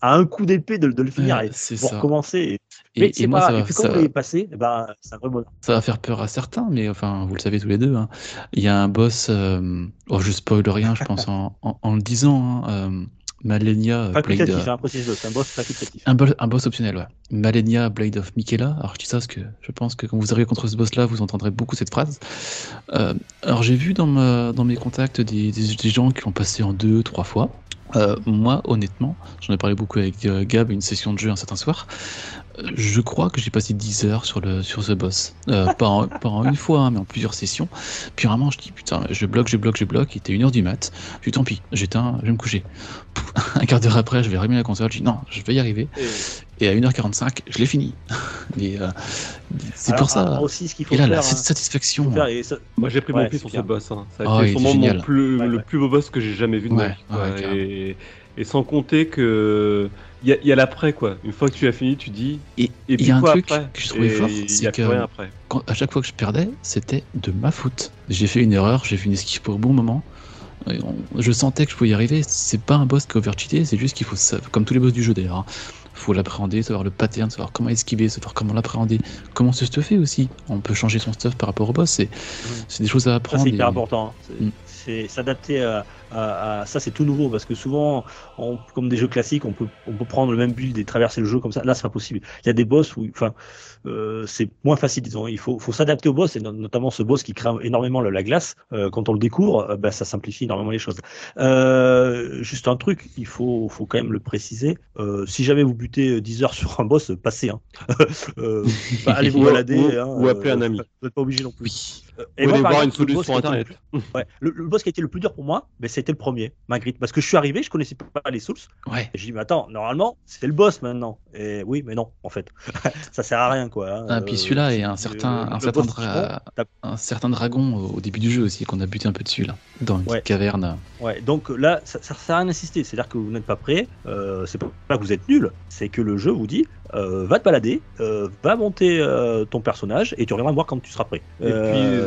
Speaker 2: à un coup d'épée de, de le finir. et vous recommencez.
Speaker 4: Et,
Speaker 2: Mais
Speaker 4: et
Speaker 2: c'est
Speaker 4: moi,
Speaker 2: pas.
Speaker 4: ça va,
Speaker 2: puis quand
Speaker 4: ça,
Speaker 2: vous l'avez passé, eh ben, c'est un vrai bonheur.
Speaker 4: ça va faire peur à certains, mais enfin, vous le savez tous les deux. hein. Il y a un boss, euh, oh, je spoil rien, je pense, en, en- en le disant, hein, euh, Malenia Blade.
Speaker 2: Hein, un boss facultatif.
Speaker 4: Un, un boss optionnel, ouais. Malenia Blade of Michaela. Alors je dis ça parce que je pense que quand vous arrivez contre ce boss-là, vous entendrez beaucoup cette phrase. Euh, alors j'ai vu dans, ma- dans mes contacts des, des- des gens qui l'ont passé en deux, trois fois. Euh, moi, honnêtement, j'en ai parlé beaucoup avec euh, Gab, une session de jeu un certain soir. Je crois que j'ai passé 10 heures sur, le, sur ce boss. Euh, pas, en, pas en une fois, hein, mais en plusieurs sessions. Puis vraiment, je dis putain, je bloque, je bloque, je bloque. Il était une heure du mat. Je dis tant pis, j'éteins, je vais me coucher. Pouf, Un quart d'heure après, je vais rallumer la console. Je dis non, je vais y arriver. Et à 1h45, je l'ai fini. Euh, c'est pour ça.
Speaker 2: aussi, ce qu'il faut
Speaker 4: Et là,
Speaker 2: faire.
Speaker 4: la
Speaker 2: hein,
Speaker 4: satisfaction.
Speaker 2: faut faire, et ça-
Speaker 3: Moi, j'ai pris
Speaker 2: Ouais,
Speaker 3: mon pied sur
Speaker 2: bien.
Speaker 3: ce boss. hein. Ça a
Speaker 4: il
Speaker 3: été sûrement mon
Speaker 4: génial.
Speaker 3: plus,
Speaker 2: Ouais,
Speaker 3: le
Speaker 2: ouais.
Speaker 3: plus beau boss que j'ai jamais vu de ma vie. et sans compter que il y a, il y a l'après quoi. Une fois que tu as fini, tu dis.
Speaker 4: Et il y a un truc
Speaker 3: après
Speaker 4: que je trouvais
Speaker 3: Et
Speaker 4: fort,
Speaker 3: Il y
Speaker 4: c'est
Speaker 3: a
Speaker 4: que quand, à chaque fois que je perdais, c'était de ma faute. J'ai fait une erreur, j'ai fait une esquive au bon moment. Je sentais que je pouvais y arriver. C'est pas un boss qui est overcheaté, c'est juste qu'il faut, comme tous les boss du jeu d'ailleurs, hein, faut l'appréhender, savoir le pattern, savoir comment esquiver, savoir comment l'appréhender, comment se stuffer aussi. On peut changer son stuff par rapport au boss, c'est c'est des choses à apprendre.
Speaker 2: c'est hyper
Speaker 4: et-
Speaker 2: important. hein. C'est-
Speaker 4: Mm.
Speaker 2: C'est s'adapter à, à- à- Ça, c'est tout nouveau parce que souvent, on- comme des jeux classiques, on peut, on peut prendre le même build et traverser le jeu comme ça. Là, c'est pas possible. Il y a des boss où, enfin, euh, c'est moins facile, disons. Il faut, faut s'adapter au boss et no- notamment ce boss qui craint énormément le- la glace. Euh, quand on le découvre, euh, bah, ça simplifie énormément les choses. Euh, juste un truc, il faut, faut quand même le préciser. Si jamais vous butez 10 heures sur un boss, passez. Hein. Bah, allez vous
Speaker 3: Ou-
Speaker 2: balader.
Speaker 3: ou-
Speaker 2: hein,
Speaker 3: ou appeler un ami.
Speaker 2: Vous n'êtes pas obligé non plus.
Speaker 4: Oui.
Speaker 2: Euh,
Speaker 3: Ou
Speaker 2: moi,
Speaker 3: voir une
Speaker 2: exemple, le boss
Speaker 3: solution
Speaker 2: qui a été
Speaker 3: internet.
Speaker 2: le plus- ouais, le, le boss qui a été le plus dur pour moi, ben, c'était le premier, Magritte. Parce que je suis arrivé, je connaissais pas les sources.
Speaker 4: Ouais.
Speaker 2: Et j'ai dit, mais attends, normalement, c'est le boss maintenant. Et oui, mais non, en fait. ça sert à rien, quoi. hein.
Speaker 4: Ah, puis
Speaker 2: Euh,
Speaker 4: celui-là est un
Speaker 2: c'est-
Speaker 4: certain,
Speaker 2: le
Speaker 4: un, certain dra- un certain dragon au début du jeu aussi, qu'on a buté un peu dessus là, dans une
Speaker 2: Ouais.
Speaker 4: petite caverne.
Speaker 2: Ouais, donc là, ça, ça sert à rien d'insister. C'est-à-dire que vous n'êtes pas prêt. Euh, c'est pas que vous êtes nul. C'est que le jeu vous dit, euh, va te balader, euh, va monter euh, ton personnage et tu reviendras me voir quand tu seras prêt.
Speaker 3: Et puis,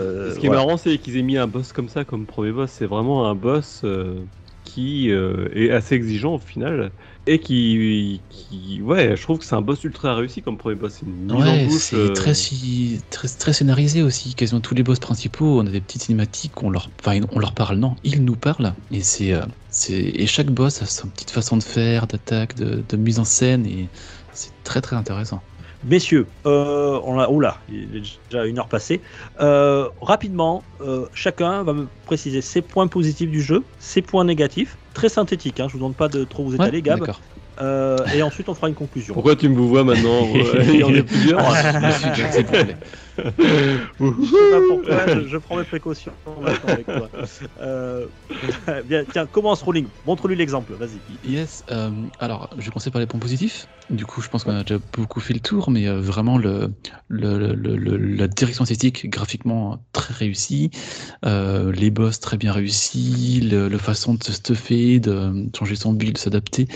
Speaker 2: Euh,
Speaker 3: ce qui est marrant, c'est qu'ils aient mis un boss comme ça comme premier boss. C'est vraiment un boss euh, qui euh, est assez exigeant au final et qui, qui ouais, je trouve que c'est un boss ultra réussi comme premier boss. C'est une mise en
Speaker 4: Ouais,
Speaker 3: bouche,
Speaker 4: c'est
Speaker 3: euh,
Speaker 4: très, si- très, très scénarisé aussi. Quasiment tous les boss principaux, on a des petites cinématiques, on leur, enfin, on leur parle, non, ils nous parlent. Et, c'est, c'est, et chaque boss a sa petite façon de faire, d'attaque, de, de mise en scène, et c'est très très intéressant.
Speaker 2: Messieurs, euh, on a, oula, il est déjà une heure passée. Euh, rapidement, euh, chacun va me préciser ses points positifs du jeu, ses points négatifs, très synthétique. Hein, je vous demande pas de trop vous étaler,
Speaker 4: Ouais,
Speaker 2: Gab.
Speaker 4: D'accord.
Speaker 2: Euh, et ensuite, on fera une conclusion.
Speaker 3: Pourquoi tu me vois maintenant Il y en a plusieurs.
Speaker 4: Je
Speaker 2: sais pas pourquoi, je, je prends mes précautions avec toi. Euh, bien, tiens, commence Rolling. Montre-lui l'exemple, vas-y.
Speaker 4: Yes, euh, alors je vais commencer par les points positifs. Du coup, je pense qu'on a déjà beaucoup fait le tour, mais euh, vraiment le, le, le- le- le- la direction esthétique, graphiquement très réussie, euh, les boss très bien réussis, le façon de se stuffer, de changer son build, de s'adapter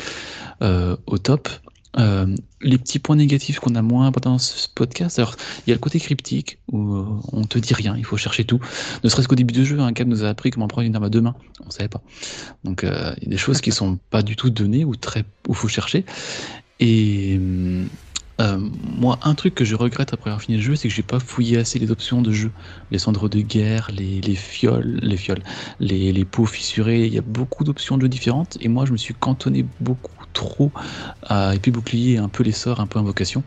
Speaker 4: euh, au top. Euh, les petits points négatifs qu'on a moins dans ce podcast, alors il y a le côté cryptique où euh, on te dit rien, il faut chercher tout. Ne serait-ce qu'au début du jeu, un Gab nous a appris comment prendre une arme à deux mains, on savait pas. Donc euh, il y a des choses qui sont pas du tout données ou très où faut chercher. Et moi, un truc que je regrette après avoir fini le jeu, c'est que j'ai pas fouillé assez les options de jeu, les cendres de guerre, les, les fioles, les fioles, les, les pots fissurés. Il y a beaucoup d'options de jeu différentes et moi, je me suis cantonné beaucoup trop à épée bouclier, un peu les sorts, un peu invocation.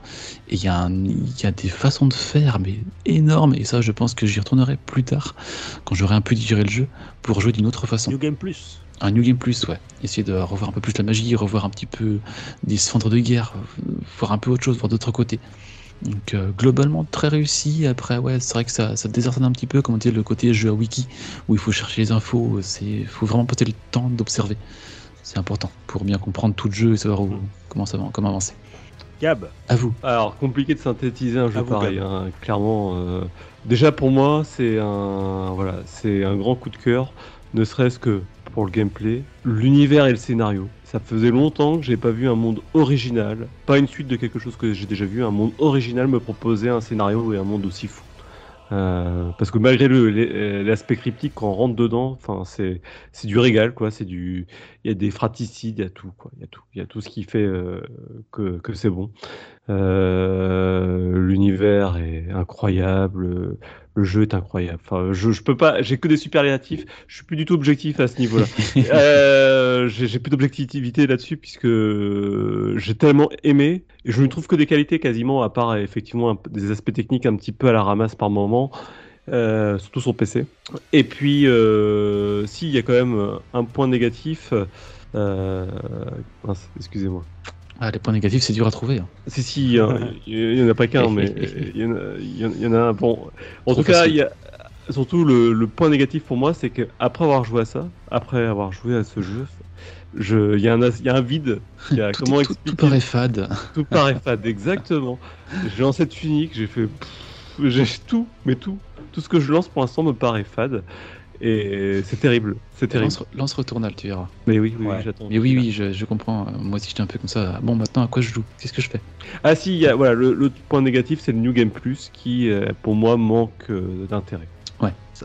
Speaker 4: Et il y, a y des façons de faire, mais énormes. Et ça, je pense que j'y retournerai plus tard, quand j'aurai un peu digéré le jeu, pour jouer d'une autre façon.
Speaker 2: New Game Plus.
Speaker 4: Un New Game Plus, ouais. Essayer de revoir un peu plus la magie, revoir un petit peu des cendres de guerre, euh, voir un peu autre chose, voir d'autres côtés. Donc euh, globalement très réussi. Après ouais, c'est vrai que ça, ça désarçonne un petit peu, comme on dit le côté jeu à wiki où il faut chercher les infos. C'est, faut vraiment passer le temps d'observer. C'est important pour bien comprendre tout le jeu et savoir où, comment ça comment avancer.
Speaker 2: Gab.
Speaker 4: À vous.
Speaker 3: Alors, compliqué de synthétiser un
Speaker 2: À
Speaker 3: jeu
Speaker 2: vous,
Speaker 3: pareil, hein, clairement. euh, déjà pour moi, c'est un, voilà, c'est un grand coup de cœur, ne serait-ce que pour le gameplay, l'univers et le scénario. Ça faisait longtemps que j'ai pas vu un monde original, pas une suite de quelque chose que j'ai déjà vu, un monde original me proposer un scénario et un monde aussi fou. Euh, parce que malgré les- l'aspect cryptique, quand on rentre dedans, c'est du régal quoi. Du, il y a des fraticides, il y a tout. Il y y a tout ce qui fait euh, que, que c'est bon. Euh, L'univers est incroyable, le jeu est incroyable. Enfin, je, je peux pas, j'ai que des superlatifs. Je suis plus du tout objectif à ce niveau-là. Euh, j'ai plus d'objectivité là-dessus puisque j'ai tellement aimé et je ne trouve que des qualités quasiment à part effectivement un des aspects techniques un petit peu à la ramasse par moment. euh, surtout sur PC. Et puis, euh, si, il y a quand même un point négatif. Euh, excusez-moi.
Speaker 4: Ah, les points négatifs, c'est dur à trouver. hein.
Speaker 3: Si, si, il y en- a pas qu'un, mais il y en a, il y en- il y en a un. Bon, en
Speaker 4: Trop
Speaker 3: tout cas,
Speaker 4: facile.
Speaker 3: il y a, surtout le, le point négatif pour moi, c'est qu'après avoir joué à ça, après avoir joué à ce jeu, je, il y, a un as- il y a un vide. Il y a,
Speaker 4: Tout,
Speaker 3: comment
Speaker 4: tout- tout
Speaker 3: expliquer
Speaker 4: paraît fade.
Speaker 3: Tout paraît fade, exactement. J'ai lancé cette unique, j'ai fait. J'ai tout, mais tout. Tout ce que je lance pour l'instant me paraît fade. Et c'est terrible. C'est terrible.
Speaker 4: Lance, lance retournal, tu verras.
Speaker 3: Mais oui, oui,
Speaker 2: Ouais.
Speaker 3: j'attends.
Speaker 4: Mais oui, oui, je, je comprends. Moi aussi, j'étais un peu comme ça. Bon, maintenant, à quoi je joue? Qu'est-ce que je fais?
Speaker 3: Ah si, il y a, voilà, le, le point négatif, c'est le New Game Plus qui, euh, pour moi, manque euh, d'intérêt.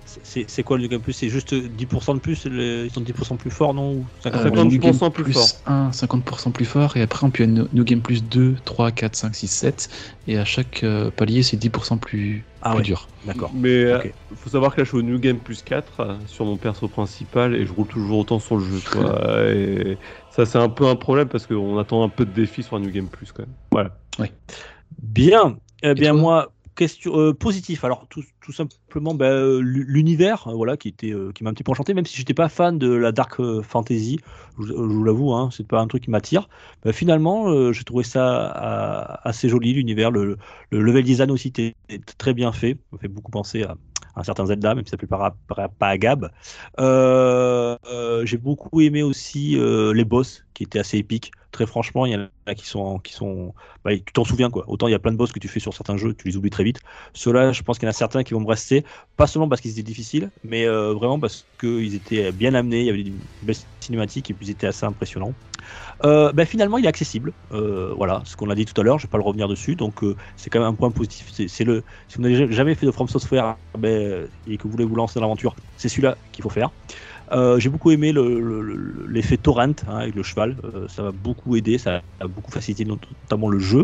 Speaker 2: C'est- quoi le New Game Plus? C'est juste 10% de plus le- Ils sont 10% plus forts, non? Ou 50%
Speaker 4: Euh,
Speaker 3: 50%
Speaker 4: New Game
Speaker 3: plus fort.
Speaker 4: 1, 50% plus fort, et après on peut New New Game plus 2, 3, 4, 5, 6, 7, et à chaque euh, palier c'est 10% plus,
Speaker 2: Ah
Speaker 4: plus
Speaker 2: ouais.
Speaker 4: dur.
Speaker 2: D'accord.
Speaker 3: Mais
Speaker 2: Ok.
Speaker 3: il faut savoir que là, je suis au New Game Plus 4 euh, sur mon perso principal et je roule toujours autant sur le jeu. Quoi. et ça, c'est un peu un problème parce qu'on attend un peu de défi sur un New Game Plus quand même. Voilà.
Speaker 2: Bien. Eh bien, moi, question euh, positif. Alors, tout, simplement, ben, euh, l'u- l'univers, euh, voilà, qui était, euh, qui m'a un petit peu enchanté, même si j'étais pas fan de la dark fantasy. Je, vous l'avoue, hein, c'est pas un truc qui m'attire. Ben, finalement, j'ai trouvé ça assez joli, l'univers. Le, le level design aussi était, très bien fait. Ça fait beaucoup penser à, un certain Zelda, même si ça ne plaît pas, pas, pas à Gab. Euh, j'ai beaucoup aimé aussi les boss, qui étaient assez épiques. Très franchement, il y en a qui sont, qui sont bah, tu t'en souviens quoi. Autant il y a plein de boss que tu fais sur certains jeux, tu les oublies très vite. Ceux-là, je pense qu'il y en a certains qui vont me rester, pas seulement parce qu'ils étaient difficiles, mais euh, vraiment parce qu'ils étaient bien amenés, il y avait des belles cinématiques et puis ils étaient assez impressionnants. Euh, ben, finalement, il est accessible. Euh, voilà, ce qu'on a dit tout à l'heure, je vais pas le revenir dessus, donc c'est quand même un point positif. C'est le, si vous n'avez jamais fait de From Software ben, et que vous voulez vous lancer dans l'aventure, c'est celui-là qu'il faut faire. Euh, J'ai beaucoup aimé le- le- le- l'effet torrent hein, avec le cheval. Euh, ça m'a beaucoup aidé, ça a beaucoup facilité not- notamment le jeu.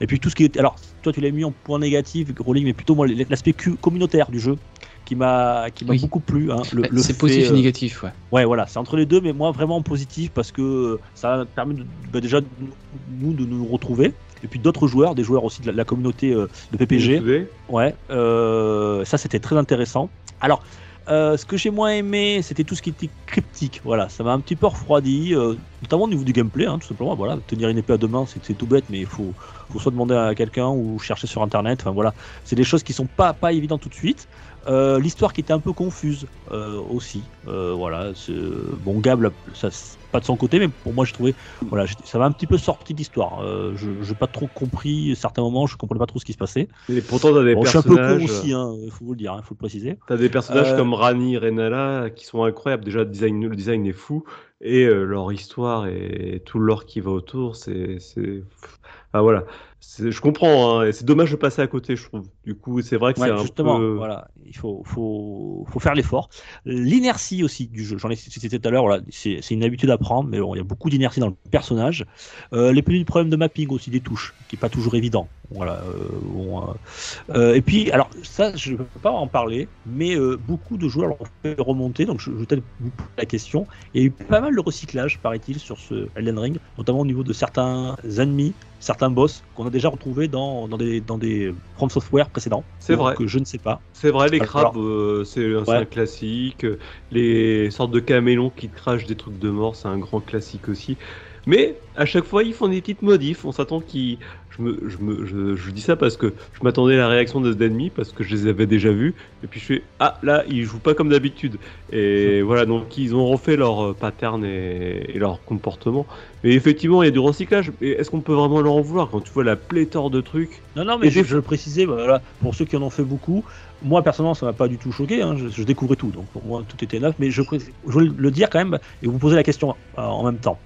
Speaker 2: Et puis tout ce qui est. Alors, toi, tu l'as mis en point négatif, Rolling, mais plutôt moi, l'aspect communautaire du jeu qui m'a qui m'a
Speaker 4: Oui.
Speaker 2: beaucoup plu. hein. Le-
Speaker 4: Bah,
Speaker 2: le
Speaker 4: c'est positif
Speaker 2: euh,
Speaker 4: et négatif, ouais.
Speaker 2: Ouais, voilà, c'est entre les deux, mais moi vraiment positif parce que ça permet de, bah, déjà de nous de nous retrouver. Et puis d'autres joueurs, des joueurs aussi de la, la communauté euh, de PPG. Ouais, euh, ça c'était très intéressant. Alors, euh, ce que j'ai moins aimé, c'était tout ce qui était cryptique. Voilà, ça m'a un petit peu refroidi, euh, notamment au niveau du gameplay, hein, tout simplement. Voilà, tenir une épée à deux mains, c'est tout bête, mais il faut, faut soit demander à quelqu'un ou chercher sur internet. Enfin voilà, c'est des choses qui sont pas pas évidentes tout de suite. Euh, L'histoire qui était un peu confuse euh, aussi. Euh, voilà, bon, Gab, ça c'est pas de son côté, mais pour moi, j'ai trouvé, voilà, ça m'a un petit peu sorti de l'histoire. Je n'ai pas trop compris certains moments, je comprenais pas trop ce qui se passait.
Speaker 3: Et pourtant, t'as des
Speaker 2: Bon, je suis un peu
Speaker 3: personnages.
Speaker 2: con aussi, hein, il faut vous le dire, il faut le préciser.
Speaker 3: T'as des personnages comme Rani, Renala qui sont incroyables. Déjà, le design, le design est fou et leur histoire et tout l'or qui va autour, c'est, c'est, ah voilà. Je comprends. hein, c'est dommage de passer à côté, je trouve. Du coup, c'est vrai que
Speaker 2: Ouais,
Speaker 3: c'est un peu.
Speaker 2: voilà, il faut, faut, faut faire l'effort. L'inertie aussi du jeu, j'en ai cité tout à l'heure, voilà, c'est une habitude à prendre, mais bon, il y a beaucoup d'inertie dans le personnage. Euh, les petits problèmes de mapping aussi des touches, qui est pas toujours évident. Voilà. euh, bon, euh, et puis, alors ça, je peux pas en parler, mais beaucoup de joueurs l'ont fait remonter, donc je, je vais peut-être vous poser la question. Il y a eu pas mal de recyclage, paraît-il, sur ce Elden Ring, notamment au niveau de certains ennemis, certains boss qu'on a déjà retrouvés dans, dans des dans des From Software précédents.
Speaker 3: C'est vrai.
Speaker 2: euh, je ne sais pas.
Speaker 3: C'est vrai, les crabes, euh, c'est un, c'est
Speaker 2: Ouais.
Speaker 3: un classique. Les sortes de camélons qui crachent des trucs de mort, c'est un grand classique aussi. Mais à chaque fois, ils font des petites modifs. On s'attend qu'ils. Je, me, je, me, je, je dis ça parce que je m'attendais à la réaction des ennemis parce que je les avais déjà vus. Et puis je fais Ah, là, ils jouent pas comme d'habitude. Et voilà, donc ils ont refait leur euh, pattern et, et leur comportement. Mais effectivement, il y a du recyclage. Mais est-ce qu'on peut vraiment leur en vouloir quand tu vois la pléthore de trucs?
Speaker 2: Non, non, mais je, le précisais, voilà, pour ceux qui en ont fait beaucoup, moi personnellement, ça m'a pas du tout choqué, hein, je, découvrais tout, donc pour moi tout était neuf, mais je, veux le dire quand même et vous poser la question euh, en même temps.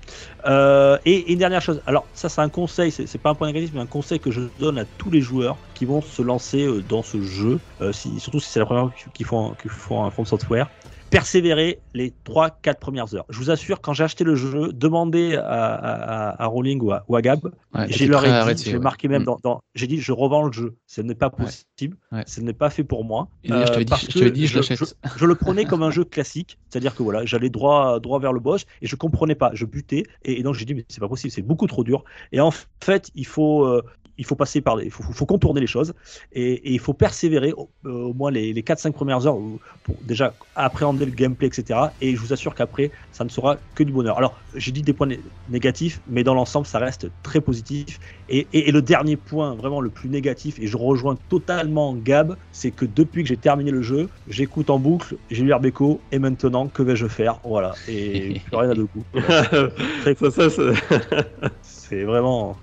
Speaker 2: Euh, et, et une dernière chose, alors ça c'est un conseil, c'est c'est pas un point négatif, mais un conseil que je donne à tous les joueurs qui vont se lancer euh, dans ce jeu, euh, surtout si c'est la première fois qu'ils font, qu'ils font un From Software. Persévérer les 3-4 premières heures. Je vous assure, quand j'ai acheté le jeu, demandez à, à, Rowling ou à, ou à Gab,
Speaker 4: Ouais,
Speaker 2: j'ai leur ai dit, j'ai
Speaker 4: ouais.
Speaker 2: marqué même
Speaker 4: Mm.
Speaker 2: dans, dans- j'ai dit, je revends le jeu. Ce n'est pas possible.
Speaker 4: Ouais.
Speaker 2: Ce n'est pas fait pour moi.
Speaker 4: Je dit-
Speaker 2: parce
Speaker 4: je t'avais
Speaker 2: que
Speaker 4: dit, je l'achète.
Speaker 2: Je, je le prenais comme un jeu classique, c'est-à-dire que voilà, j'allais droit, droit vers le boss et je comprenais pas, je butais et, et donc j'ai dit mais c'est pas possible, c'est beaucoup trop dur. Et en fait, il faut, euh, il faut passer par, des- il faut, faut contourner les choses et, et il faut persévérer au, euh, au moins les, les 4-5 premières heures pour déjà appréhender le gameplay, etc. Et je vous assure qu'après, ça ne sera que du bonheur. Alors, j'ai dit des points né- négatifs, mais dans l'ensemble, ça reste très positif. Et, et- et le dernier point, vraiment le plus négatif, et je rejoins totalement Gab, c'est que depuis que j'ai terminé le jeu, j'écoute en boucle, j'ai lu Arbeco, et maintenant, que vais-je faire? Voilà, et plus rien à deux coups. Très
Speaker 3: ça, ça, ça-
Speaker 2: C'est vraiment.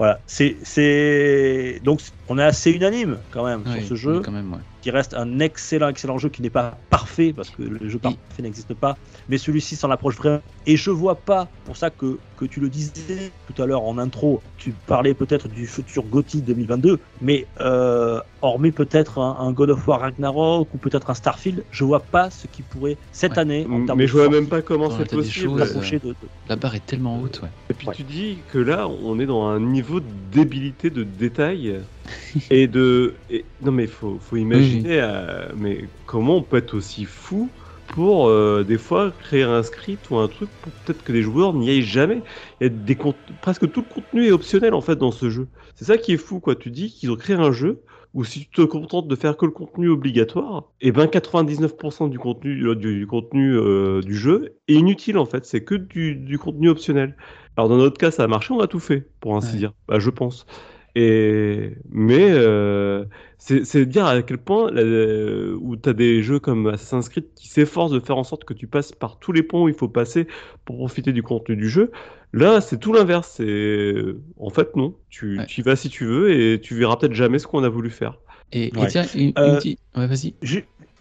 Speaker 2: Voilà, c'est, c'est. Donc, on est assez unanime quand même
Speaker 4: Oui,
Speaker 2: sur ce jeu
Speaker 4: oui, quand même, ouais.
Speaker 2: Qui reste un excellent, excellent jeu qui n'est pas parfait parce que le jeu parfait n'existe pas, mais celui-ci s'en approche vraiment. Et je vois pas, pour ça que, que tu le disais tout à l'heure en intro, tu parlais peut-être du futur GOTY 2022, mais euh, hormis peut-être un, un God of War Ragnarok ou peut-être un Starfield, je vois pas ce qui pourrait cette
Speaker 4: Ouais.
Speaker 2: année en termes
Speaker 3: mais
Speaker 2: de
Speaker 3: je vois même pas comment c'est possible.
Speaker 4: choses,
Speaker 2: s'approcher de, de-
Speaker 4: La barre est tellement haute, ouais.
Speaker 3: Et puis
Speaker 2: Ouais.
Speaker 3: tu dis que là, on est dans un niveau de débilité, de détail et de. et- Non mais faut, faut imaginer, euh, mais comment on peut être aussi fou pour euh, des fois créer un script ou un truc pour peut-être que les joueurs n'y aillent jamais? Il y a des presque tout le contenu est optionnel en fait dans ce jeu. C'est ça qui est fou quoi. Tu dis qu'ils ont créé un jeu où si tu te contentes de faire que le contenu obligatoire, et ben 99% du contenu euh, du, du contenu euh, du jeu est inutile en fait. C'est que du, du contenu optionnel. Alors dans notre cas, ça a marché, on a tout fait, pour ainsi
Speaker 4: Ouais.
Speaker 3: dire. Bah, je pense. Et mais euh, c'est c'est dire à quel point là, euh, où tu as des jeux comme Assassin's Creed qui s'efforcent de faire en sorte que tu passes par tous les ponts où il faut passer pour profiter du contenu du jeu. Là, c'est tout l'inverse. C'est en fait non. Tu,
Speaker 4: Ouais.
Speaker 3: tu y vas si tu veux et tu verras peut-être jamais ce qu'on a voulu faire.
Speaker 4: Et, tiens, une, une
Speaker 2: Euh,
Speaker 4: petite- Ouais, vas-y.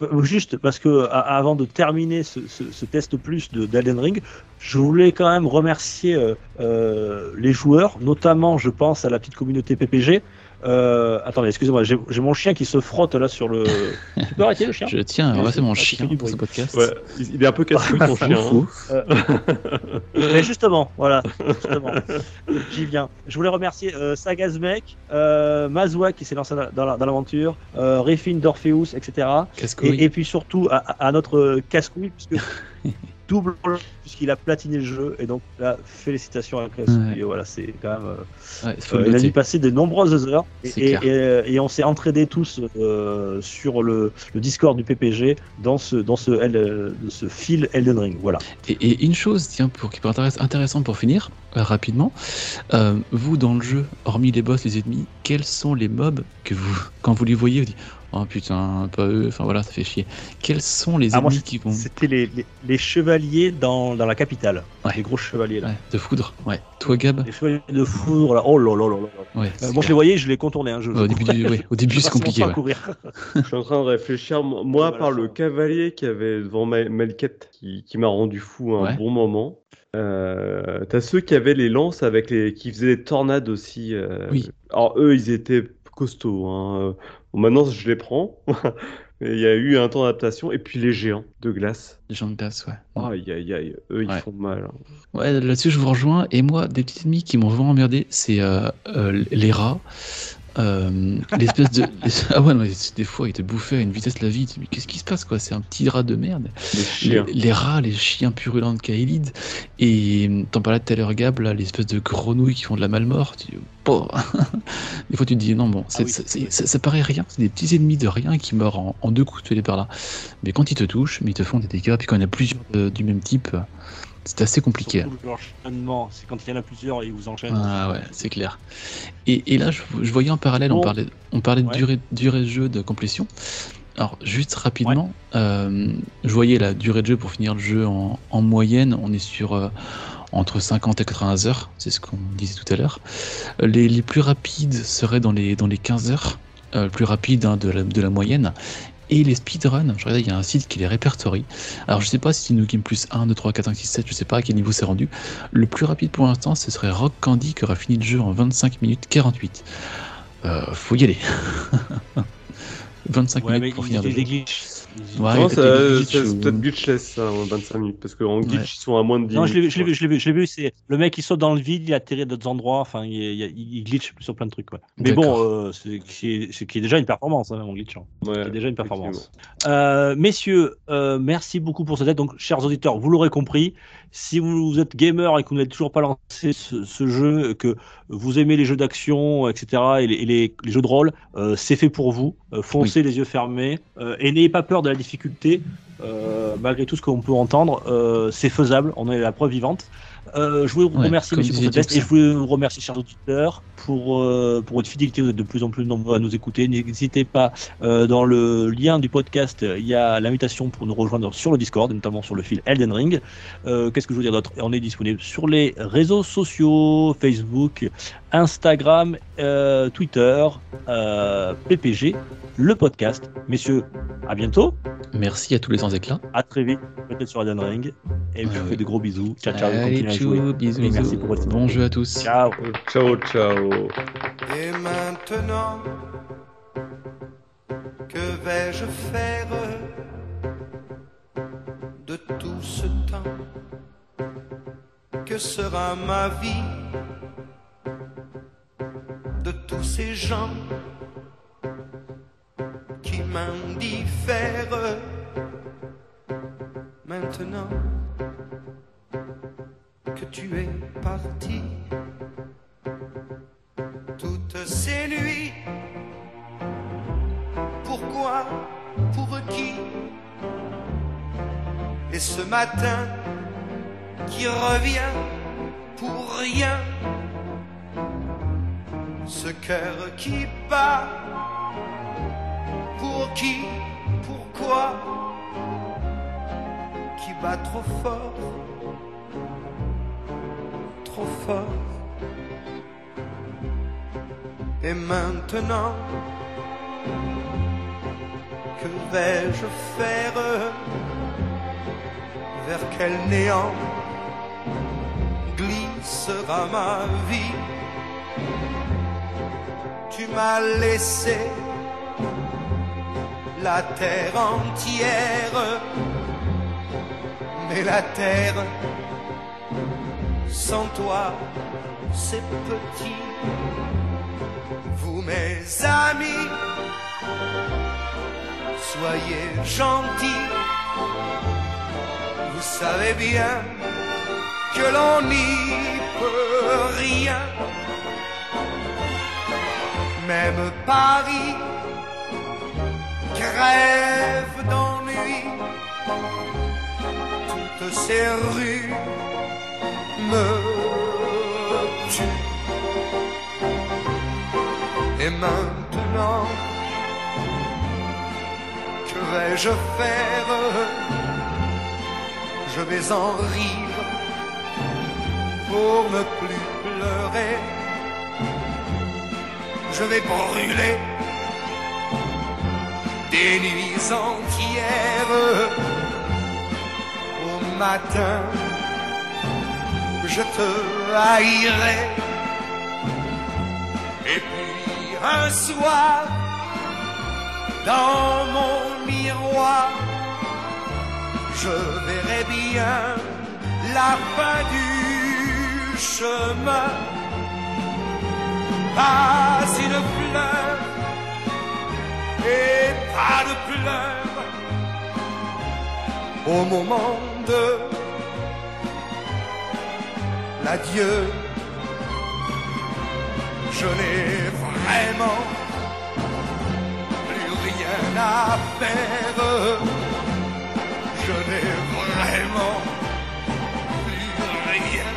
Speaker 2: Ju- Juste parce que avant de terminer ce, test plus de d'Elden Ring, je voulais quand même remercier euh, euh, les joueurs, notamment je pense à la petite communauté PPG, Euh, attendez, excusez-moi, j'ai mon chien qui se frotte là sur le. tu peux arrêter le chien?
Speaker 4: Je tiens mon
Speaker 2: Ah, tu fais
Speaker 4: chien
Speaker 2: du
Speaker 4: pour ce podcast.
Speaker 3: Ouais, il est un peu casse-couille ton chien. hein.
Speaker 2: Mais justement, voilà, justement, j'y viens. Je voulais remercier euh, Sagazmek, euh, Mazua qui s'est lancé dans, dans la- l'aventure, euh, Refin d'Orpheus, etc.
Speaker 4: Casse-couille.
Speaker 2: Et, et puis surtout à, à notre euh, casse-couille, puisque double puisqu'il a platiné le jeu. Et donc là, félicitations à Chris.
Speaker 4: Ouais.
Speaker 2: Et voilà, c'est quand même. euh,
Speaker 4: Ouais,
Speaker 2: euh, il a dû passer de nombreuses heures et, on s'est entraînés tous euh, sur le, le Discord du PPG dans ce dans ce, Eld- ce fil Elden Ring. Voilà.
Speaker 4: Et, et une chose, tiens, pour qui peut être intéress- intéressant pour finir, rapidement, vous dans le jeu, hormis les boss, les ennemis, quels sont les mobs que vous, quand vous les voyez, vous dites Oh putain, pas eux, enfin voilà, ça fait chier. Quels sont les
Speaker 2: Ah, moi,
Speaker 4: ennemis qui vont.
Speaker 2: C'était les, les, les chevaliers dans, dans la capitale.
Speaker 4: Ouais.
Speaker 2: Les gros chevaliers là.
Speaker 4: Ouais, de foudre, ouais. Toi, Gab
Speaker 2: Les chevaliers de foudre là. Oh là là là là. là.
Speaker 4: Ouais.
Speaker 2: Euh, moi je les voyais, je les contournais un jeu.
Speaker 4: Ouais, au début, du- ouais, au début c'est compliqué. ouais.
Speaker 2: Courir.
Speaker 3: Je suis en train de réfléchir, moi, moi, à
Speaker 2: Voilà,
Speaker 3: part le
Speaker 2: va.
Speaker 3: cavalier qui avait devant Malquette, qui, qui m'a rendu fou un
Speaker 4: Ouais.
Speaker 3: bon moment. Euh, T'as ceux qui avaient les lances avec les, qui faisaient des tornades aussi. euh,
Speaker 4: Oui.
Speaker 3: Alors eux, ils étaient costauds. hein. Bon, maintenant, je les prends. Il y a eu un temps d'adaptation. Et puis les géants de glace.
Speaker 4: Les gens de glace, ouais.
Speaker 3: Aïe, aïe, aïe. Eux, ils
Speaker 4: Ouais.
Speaker 3: font mal. hein.
Speaker 4: Ouais, là-dessus, je vous rejoins. Et moi, des petits ennemis qui m'ont vraiment emmerdé, c'est euh, euh, les rats. Euh, l'espèce de. Ah ouais, non, des fois, ils te bouffaient à une vitesse la vie. Mais qu'est-ce qui se passe, quoi? C'est un petit rat de merde.
Speaker 3: Les
Speaker 4: rats, les chiens purulents de Kaelid. Et t'en parlais tout à l'heure, Gab, là, l'espèce de grenouilles qui font de la malmort. Tu oh. Des fois, tu te dis, non, bon,
Speaker 2: oui,
Speaker 4: c'est- ça, ça paraît rien. C'est des petits ennemis de rien qui meurent en, en deux coups, tu les par là. Mais quand ils te touchent, mais ils te font des dégâts. Puis quand il y en a plusieurs euh, du même type, c'est assez compliqué.
Speaker 2: L'enchaînement, c'est quand il y en a plusieurs et ils vous enchaînent.
Speaker 4: Ah ouais, c'est clair. Et, et là, je, je voyais en parallèle, on parlait, on parlait de durée, durée de jeu, de complétion. Alors, juste rapidement, euh, je voyais la durée de jeu pour finir le jeu en, en moyenne, on est sur euh, entre 50 et 80 heures, c'est ce qu'on disait tout à l'heure. Euh, Les, les plus rapides seraient dans les, dans les 15 heures, euh, plus rapide hein, de, la, de la moyenne. Et les speedruns, je regardais, il y a un site qui les répertorie. Alors, je sais pas si c'est New Game Plus 1, 2, 3, 4, 5, 6, 7, je sais pas à quel niveau c'est rendu. Le plus rapide pour l'instant, ce serait Rock Candy qui aura fini le jeu en 25 minutes 48. Euh, faut y aller. 25
Speaker 2: Ouais, mais
Speaker 4: minutes pour finir le jeu.
Speaker 2: glitches.
Speaker 4: Ouais,
Speaker 3: c'est peut-être glitchless, ça, en 25 minutes. Parce qu'en glitch,
Speaker 4: Ouais.
Speaker 3: ils sont à moins de 10
Speaker 2: Non, je l'ai vu,
Speaker 3: minutes.
Speaker 2: je l'ai vu, je l'ai vu, je l'ai vu, c'est le mec qui saute dans le vide, il atterrit à d'autres endroits, enfin il, il, il glitch sur plein de trucs. quoi. Mais bon, euh, c'est qui, est- c'est déjà une performance, hein, mon glitch. hein.
Speaker 3: Ouais,
Speaker 2: Qui est déjà une performance. Euh, messieurs, euh, merci beaucoup pour cette aide. Donc, chers auditeurs, vous l'aurez compris, si vous, êtes gamer et que vous n'avez toujours pas lancé ce, ce jeu, que vous aimez les jeux d'action, etc., et les, et les- les jeux de rôle, euh, c'est fait pour vous. Euh, foncez les yeux fermés euh, et n'ayez pas peur de la difficulté. Malgré tout ce qu'on peut entendre, c'est faisable. On est la preuve vivante. Euh, je voulais vous
Speaker 4: Ouais,
Speaker 2: remercier
Speaker 4: comme
Speaker 2: messieurs, pour ce
Speaker 4: disait
Speaker 2: test et je voulais vous remercier chers auditeurs pour euh, pour votre fidélité. Vous êtes de plus en plus nombreux à nous écouter. N'hésitez pas euh, dans le lien du podcast, il y a l'invitation pour nous rejoindre sur le Discord, notamment sur le fil Elden Ring. Qu'est-ce que je veux dire d'autre? On est disponible sur les réseaux sociaux, Facebook, Instagram, Twitter, PPG, le podcast. Messieurs, à bientôt,
Speaker 4: Merci à tous les sans éclats.
Speaker 2: à très vite, peut-être sur Elden Ring. Et je
Speaker 4: Ouais,
Speaker 2: vous
Speaker 4: ouais.
Speaker 2: fais de gros bisous. Ciao, ciao,
Speaker 4: Allez, bisous,
Speaker 2: Et merci
Speaker 4: bisous.
Speaker 2: pour votre
Speaker 4: Bon jeu à tous.
Speaker 2: Ciao.
Speaker 3: Ciao, ciao.
Speaker 5: Et maintenant, que vais-je faire de tout ce temps Que sera ma vie de tous ces gens qui m'indiffèrent? Maintenant tu es parti toutes ces nuits. Pourquoi Pour qui? Et ce matin qui revient pour rien. Ce cœur qui bat. Pour qui Pourquoi? Qui bat trop fort Et maintenant, que vais-je faire Vers quel néant glissera ma vie? Tu m'as laissé la terre entière, mais la terre sans toi c'est petit. Vous mes amis, soyez gentils, vous savez bien que l'on n'y peut rien. Même Paris crève d'ennui, toutes ces rues Et maintenant, que vais-je faire? Je vais en rire pour ne plus pleurer. Je vais brûler des nuits entières. Au matin, je te haïrai. Et puis un soir, dans mon miroir, je verrai bien la fin du chemin. Pas une fleur et pas de pleurs au moment de l'adieu. Je n'ai vraiment plus rien à faire. Je n'ai vraiment plus rien.